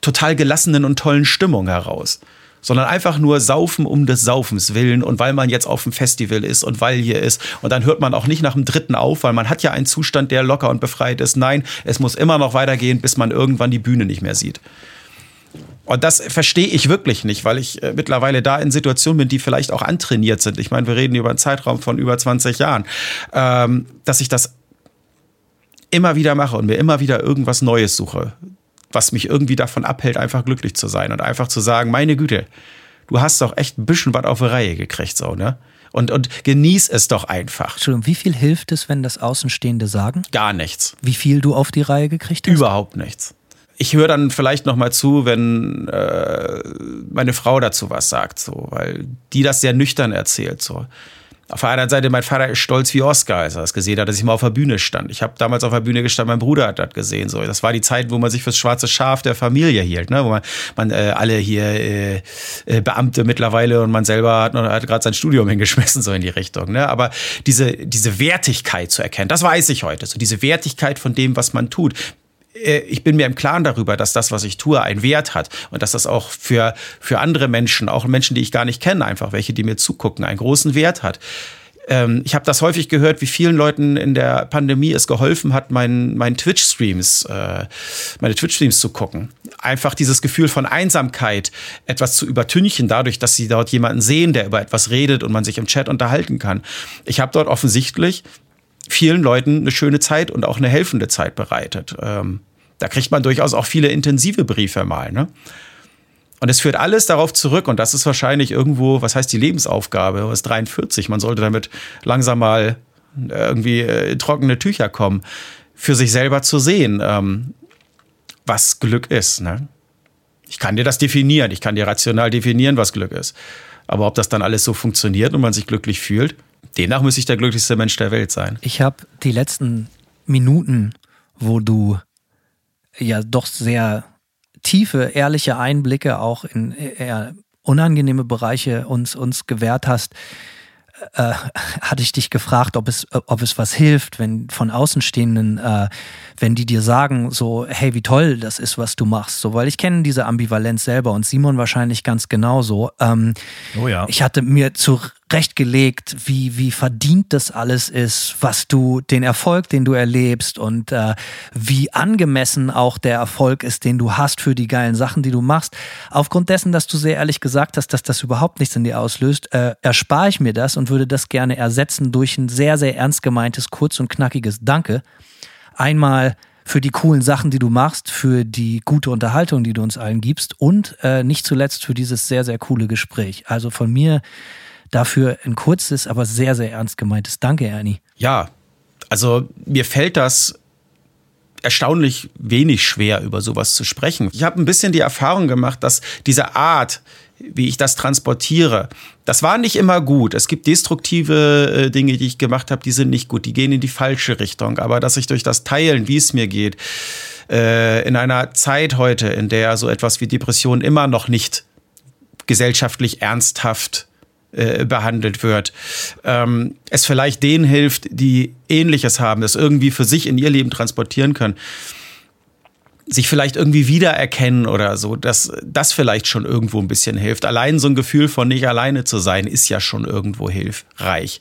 total gelassenen und tollen Stimmung heraus. Sondern einfach nur saufen um des Saufens willen und weil man jetzt auf dem Festival ist und weil hier ist. Und dann hört man auch nicht nach dem dritten auf, weil man hat ja einen Zustand, der locker und befreit ist. Nein, es muss immer noch weitergehen, bis man irgendwann die Bühne nicht mehr sieht. Und das verstehe ich wirklich nicht, weil ich äh, mittlerweile da in Situationen bin, die vielleicht auch antrainiert sind. Ich meine, wir reden über einen Zeitraum von über 20 Jahren, ähm, dass ich das immer wieder mache und mir immer wieder irgendwas Neues suche was mich irgendwie davon abhält, einfach glücklich zu sein und einfach zu sagen, meine Güte, du hast doch echt ein bisschen was auf die Reihe gekriegt, so, ne? Und, und genieß es doch einfach. Entschuldigung, wie viel hilft es, wenn das Außenstehende sagen? Gar nichts. Wie viel du auf die Reihe gekriegt hast? Überhaupt nichts. Ich höre dann vielleicht noch mal zu, wenn äh, meine Frau dazu was sagt, so, weil die das sehr nüchtern erzählt, so. Auf der anderen Seite, mein Vater ist stolz wie Oscar, als er das gesehen hat, dass ich mal auf der Bühne stand. Ich habe damals auf der Bühne gestanden, mein Bruder hat das gesehen. So, das war die Zeit, wo man sich fürs schwarze Schaf der Familie hielt, ne? wo man, man äh, alle hier äh, äh, Beamte mittlerweile und man selber hat, hat gerade sein Studium hingeschmissen so in die Richtung. Ne? Aber diese diese Wertigkeit zu erkennen, das weiß ich heute. So diese Wertigkeit von dem, was man tut ich bin mir im Klaren darüber, dass das, was ich tue, einen Wert hat und dass das auch für, für andere Menschen, auch Menschen, die ich gar nicht kenne, einfach welche, die mir zugucken, einen großen Wert hat. Ähm, ich habe das häufig gehört, wie vielen Leuten in der Pandemie es geholfen hat, meinen mein Twitch-Streams, äh, meine Twitch-Streams zu gucken. Einfach dieses Gefühl von Einsamkeit etwas zu übertünchen, dadurch, dass sie dort jemanden sehen, der über etwas redet und man sich im Chat unterhalten kann. Ich habe dort offensichtlich vielen Leuten eine schöne Zeit und auch eine helfende Zeit bereitet. Ähm, da kriegt man durchaus auch viele intensive Briefe mal. Ne? Und es führt alles darauf zurück, und das ist wahrscheinlich irgendwo, was heißt die Lebensaufgabe, was 43, man sollte damit langsam mal irgendwie äh, trockene Tücher kommen, für sich selber zu sehen, ähm, was Glück ist. Ne? Ich kann dir das definieren, ich kann dir rational definieren, was Glück ist. Aber ob das dann alles so funktioniert und man sich glücklich fühlt, demnach müsste ich der glücklichste Mensch der Welt sein. Ich habe die letzten Minuten, wo du ja doch sehr tiefe, ehrliche Einblicke auch in eher unangenehme Bereiche uns, uns gewährt hast, äh, hatte ich dich gefragt, ob es, ob es was hilft, wenn von Außenstehenden, äh, wenn die dir sagen, so, hey, wie toll das ist, was du machst. So, weil ich kenne diese Ambivalenz selber und Simon wahrscheinlich ganz genauso. Ähm, oh ja. Ich hatte mir zurechtgelegt, wie, wie verdient das alles ist, was du, den Erfolg, den du erlebst und äh, wie angemessen auch der Erfolg ist, den du hast für die geilen Sachen, die du machst. Aufgrund dessen, dass du sehr ehrlich gesagt hast, dass das überhaupt nichts in dir auslöst, äh, erspare ich mir das und würde das gerne ersetzen durch ein sehr, sehr ernst gemeintes, kurz und knackiges Danke. Einmal für die coolen Sachen, die du machst, für die gute Unterhaltung, die du uns allen gibst und äh, nicht zuletzt für dieses sehr, sehr coole Gespräch. Also von mir dafür ein kurzes, aber sehr, sehr ernst gemeintes Danke, Ernie. Ja, also mir fällt das erstaunlich wenig schwer, über sowas zu sprechen. Ich habe ein bisschen die Erfahrung gemacht, dass diese Art, wie ich das transportiere. Das war nicht immer gut. Es gibt destruktive äh, Dinge, die ich gemacht habe, die sind nicht gut, die gehen in die falsche Richtung. Aber dass ich durch das Teilen, wie es mir geht, äh, in einer Zeit heute, in der so etwas wie Depression immer noch nicht gesellschaftlich ernsthaft äh, behandelt wird. Ähm, es vielleicht denen hilft, die Ähnliches haben, das irgendwie für sich in ihr Leben transportieren können sich vielleicht irgendwie wiedererkennen oder so, dass das vielleicht schon irgendwo ein bisschen hilft. Allein so ein Gefühl von nicht alleine zu sein, ist ja schon irgendwo hilfreich.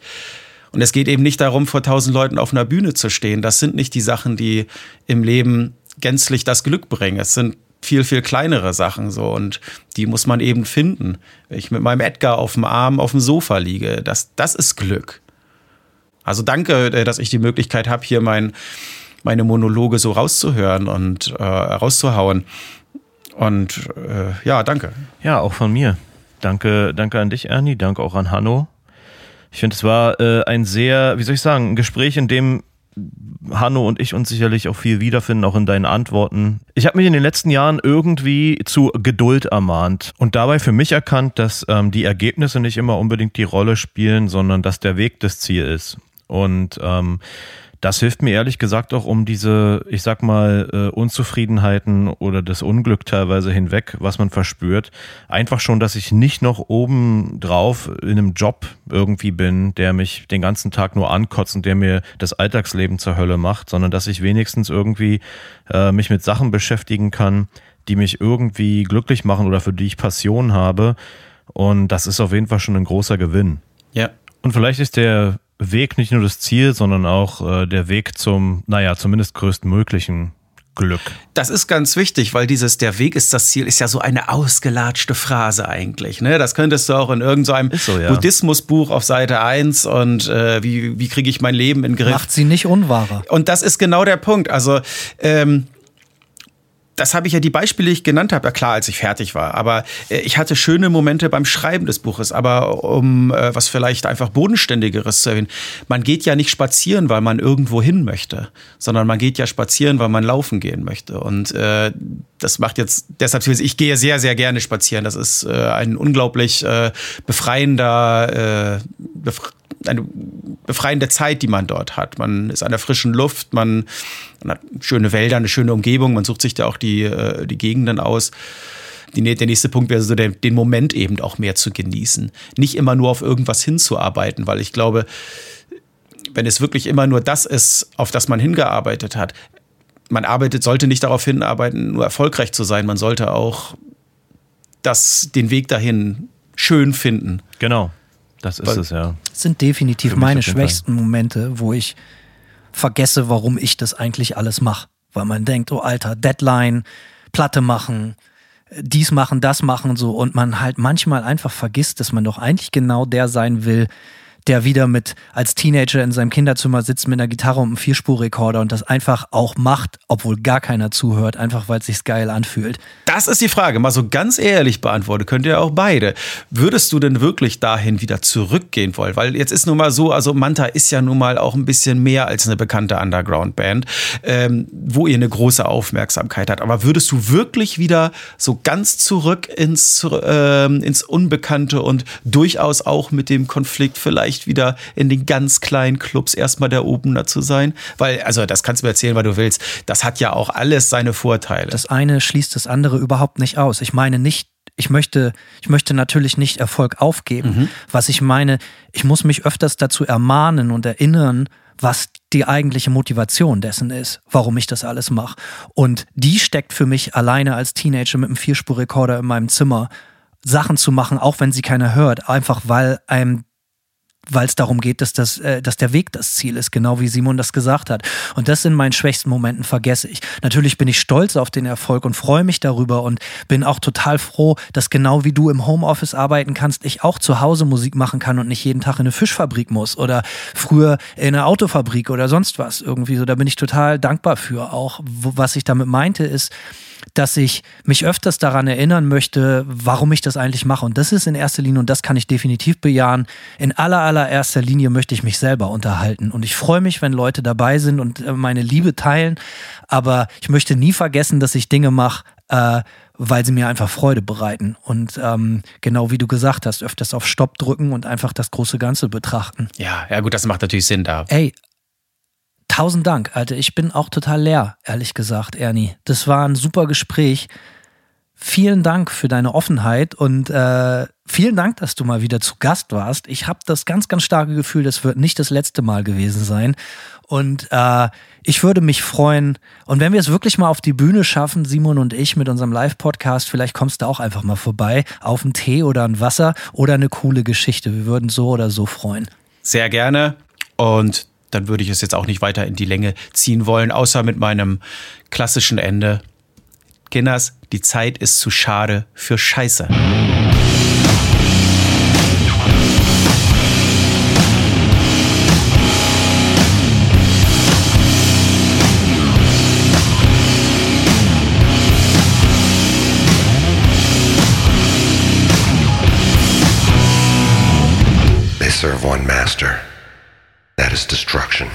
Und es geht eben nicht darum, vor tausend Leuten auf einer Bühne zu stehen. Das sind nicht die Sachen, die im Leben gänzlich das Glück bringen. Es sind viel, viel kleinere Sachen so und die muss man eben finden. Wenn ich mit meinem Edgar auf dem Arm auf dem Sofa liege, das, das ist Glück. Also danke, äh, dass ich die Möglichkeit habe, hier mein meine Monologe so rauszuhören und äh, rauszuhauen. Und äh, ja, danke. Ja, auch von mir. Danke, danke an dich, Ernie. Danke auch an Hanno. Ich finde, es war äh, ein sehr, wie soll ich sagen, ein Gespräch, in dem Hanno und ich uns sicherlich auch viel wiederfinden, auch in deinen Antworten. Ich habe mich in den letzten Jahren irgendwie zu Geduld ermahnt und dabei für mich erkannt, dass ähm, die Ergebnisse nicht immer unbedingt die Rolle spielen, sondern dass der Weg das Ziel ist. Und ähm, das hilft mir ehrlich gesagt auch um diese, ich sag mal, äh, Unzufriedenheiten oder das Unglück teilweise hinweg, was man verspürt. Einfach schon, dass ich nicht noch oben drauf in einem Job irgendwie bin, der mich den ganzen Tag nur ankotzt und der mir das Alltagsleben zur Hölle macht, sondern dass ich wenigstens irgendwie äh, mich mit Sachen beschäftigen kann, die mich irgendwie glücklich machen oder für die ich Passion habe. Und das ist auf jeden Fall schon ein großer Gewinn. Ja. Und vielleicht ist der Weg nicht nur das Ziel, sondern auch äh, der Weg zum, naja, zumindest größtmöglichen Glück. Das ist ganz wichtig, weil dieses der Weg ist das Ziel ist ja so eine ausgelatschte Phrase eigentlich. Ne? Das könntest du auch in irgendeinem so, ja. Buddhismusbuch auf Seite 1 und äh, wie, wie kriege ich mein Leben in den Griff. Macht sie nicht unwahrer. Und das ist genau der Punkt. Also ähm, das habe ich ja die Beispiele, die ich genannt habe, ja klar, als ich fertig war. Aber äh, ich hatte schöne Momente beim Schreiben des Buches. Aber um äh, was vielleicht einfach bodenständigeres zu erwähnen, man geht ja nicht spazieren, weil man irgendwo hin möchte, sondern man geht ja spazieren, weil man laufen gehen möchte. Und äh, das macht jetzt deshalb, ich gehe sehr, sehr gerne spazieren. Das ist äh, ein unglaublich äh, befreiender, äh, befre eine befreiende Zeit, die man dort hat. Man ist an der frischen Luft, man, man hat schöne Wälder, eine schöne Umgebung, man sucht sich da auch die, äh, die Gegenden aus. Die, der nächste Punkt wäre so, der, den Moment eben auch mehr zu genießen. Nicht immer nur auf irgendwas hinzuarbeiten, weil ich glaube, wenn es wirklich immer nur das ist, auf das man hingearbeitet hat, man arbeitet, sollte nicht darauf hinarbeiten, nur erfolgreich zu sein. Man sollte auch das, den Weg dahin schön finden. Genau. Das ist Weil- es, ja. Das sind definitiv meine schwächsten Momente, wo ich vergesse, warum ich das eigentlich alles mache. Weil man denkt, oh Alter, Deadline, Platte machen, dies machen, das machen so und man halt manchmal einfach vergisst, dass man doch eigentlich genau der sein will, der wieder mit als Teenager in seinem Kinderzimmer sitzt mit einer Gitarre und einem Vierspurrekorder und das einfach auch macht, obwohl gar keiner zuhört, einfach weil es sich geil anfühlt. Das ist die Frage, mal so ganz ehrlich beantwortet, könnt ihr auch beide. Würdest du denn wirklich dahin wieder zurückgehen wollen? Weil jetzt ist nun mal so, also Manta ist ja nun mal auch ein bisschen mehr als eine bekannte Underground-Band, ähm, wo ihr eine große Aufmerksamkeit hat. Aber würdest du wirklich wieder so ganz zurück ins, ähm, ins Unbekannte und durchaus auch mit dem Konflikt vielleicht wieder in den ganz kleinen Clubs erstmal der Opener zu sein? Weil, also das kannst du mir erzählen, weil du willst. Das hat ja auch alles seine Vorteile. Das eine schließt das andere überhaupt nicht aus. Ich meine nicht, ich möchte, ich möchte natürlich nicht Erfolg aufgeben. Was ich meine, ich muss mich öfters dazu ermahnen und erinnern, was die eigentliche Motivation dessen ist, warum ich das alles mache. Und die steckt für mich alleine als Teenager mit einem Vierspurrekorder in meinem Zimmer, Sachen zu machen, auch wenn sie keiner hört, einfach weil einem weil es darum geht, dass, das, äh, dass der Weg das Ziel ist, genau wie Simon das gesagt hat. Und das in meinen schwächsten Momenten vergesse ich. Natürlich bin ich stolz auf den Erfolg und freue mich darüber und bin auch total froh, dass genau wie du im Homeoffice arbeiten kannst, ich auch zu Hause Musik machen kann und nicht jeden Tag in eine Fischfabrik muss oder früher in eine Autofabrik oder sonst was irgendwie so. Da bin ich total dankbar für auch. Was ich damit meinte ist, dass ich mich öfters daran erinnern möchte, warum ich das eigentlich mache. Und das ist in erster Linie, und das kann ich definitiv bejahen, in aller, allererster Linie möchte ich mich selber unterhalten. Und ich freue mich, wenn Leute dabei sind und äh, meine Liebe teilen. Aber ich möchte nie vergessen, dass ich Dinge mache, äh, weil sie mir einfach Freude bereiten. Und ähm, genau wie du gesagt hast, öfters auf Stopp drücken und einfach das große Ganze betrachten. Ja, ja gut, das macht natürlich Sinn da. Ey, tausend Dank, Alter. Ich bin auch total leer, ehrlich gesagt, Ernie. Das war ein super Gespräch. Vielen Dank für deine Offenheit und äh, vielen Dank, dass du mal wieder zu Gast warst. Ich habe das ganz, ganz starke Gefühl, das wird nicht das letzte Mal gewesen sein. Und äh, ich würde mich freuen, und wenn wir es wirklich mal auf die Bühne schaffen, Simon und ich mit unserem Live-Podcast, vielleicht kommst du auch einfach mal vorbei auf einen Tee oder ein Wasser oder eine coole Geschichte. Wir würden so oder so freuen. Sehr gerne. Und dann würde ich es jetzt auch nicht weiter in die Länge ziehen wollen, außer mit meinem klassischen Ende. Kinders, die Zeit ist zu schade für Scheiße. They serve one master. That is destruction.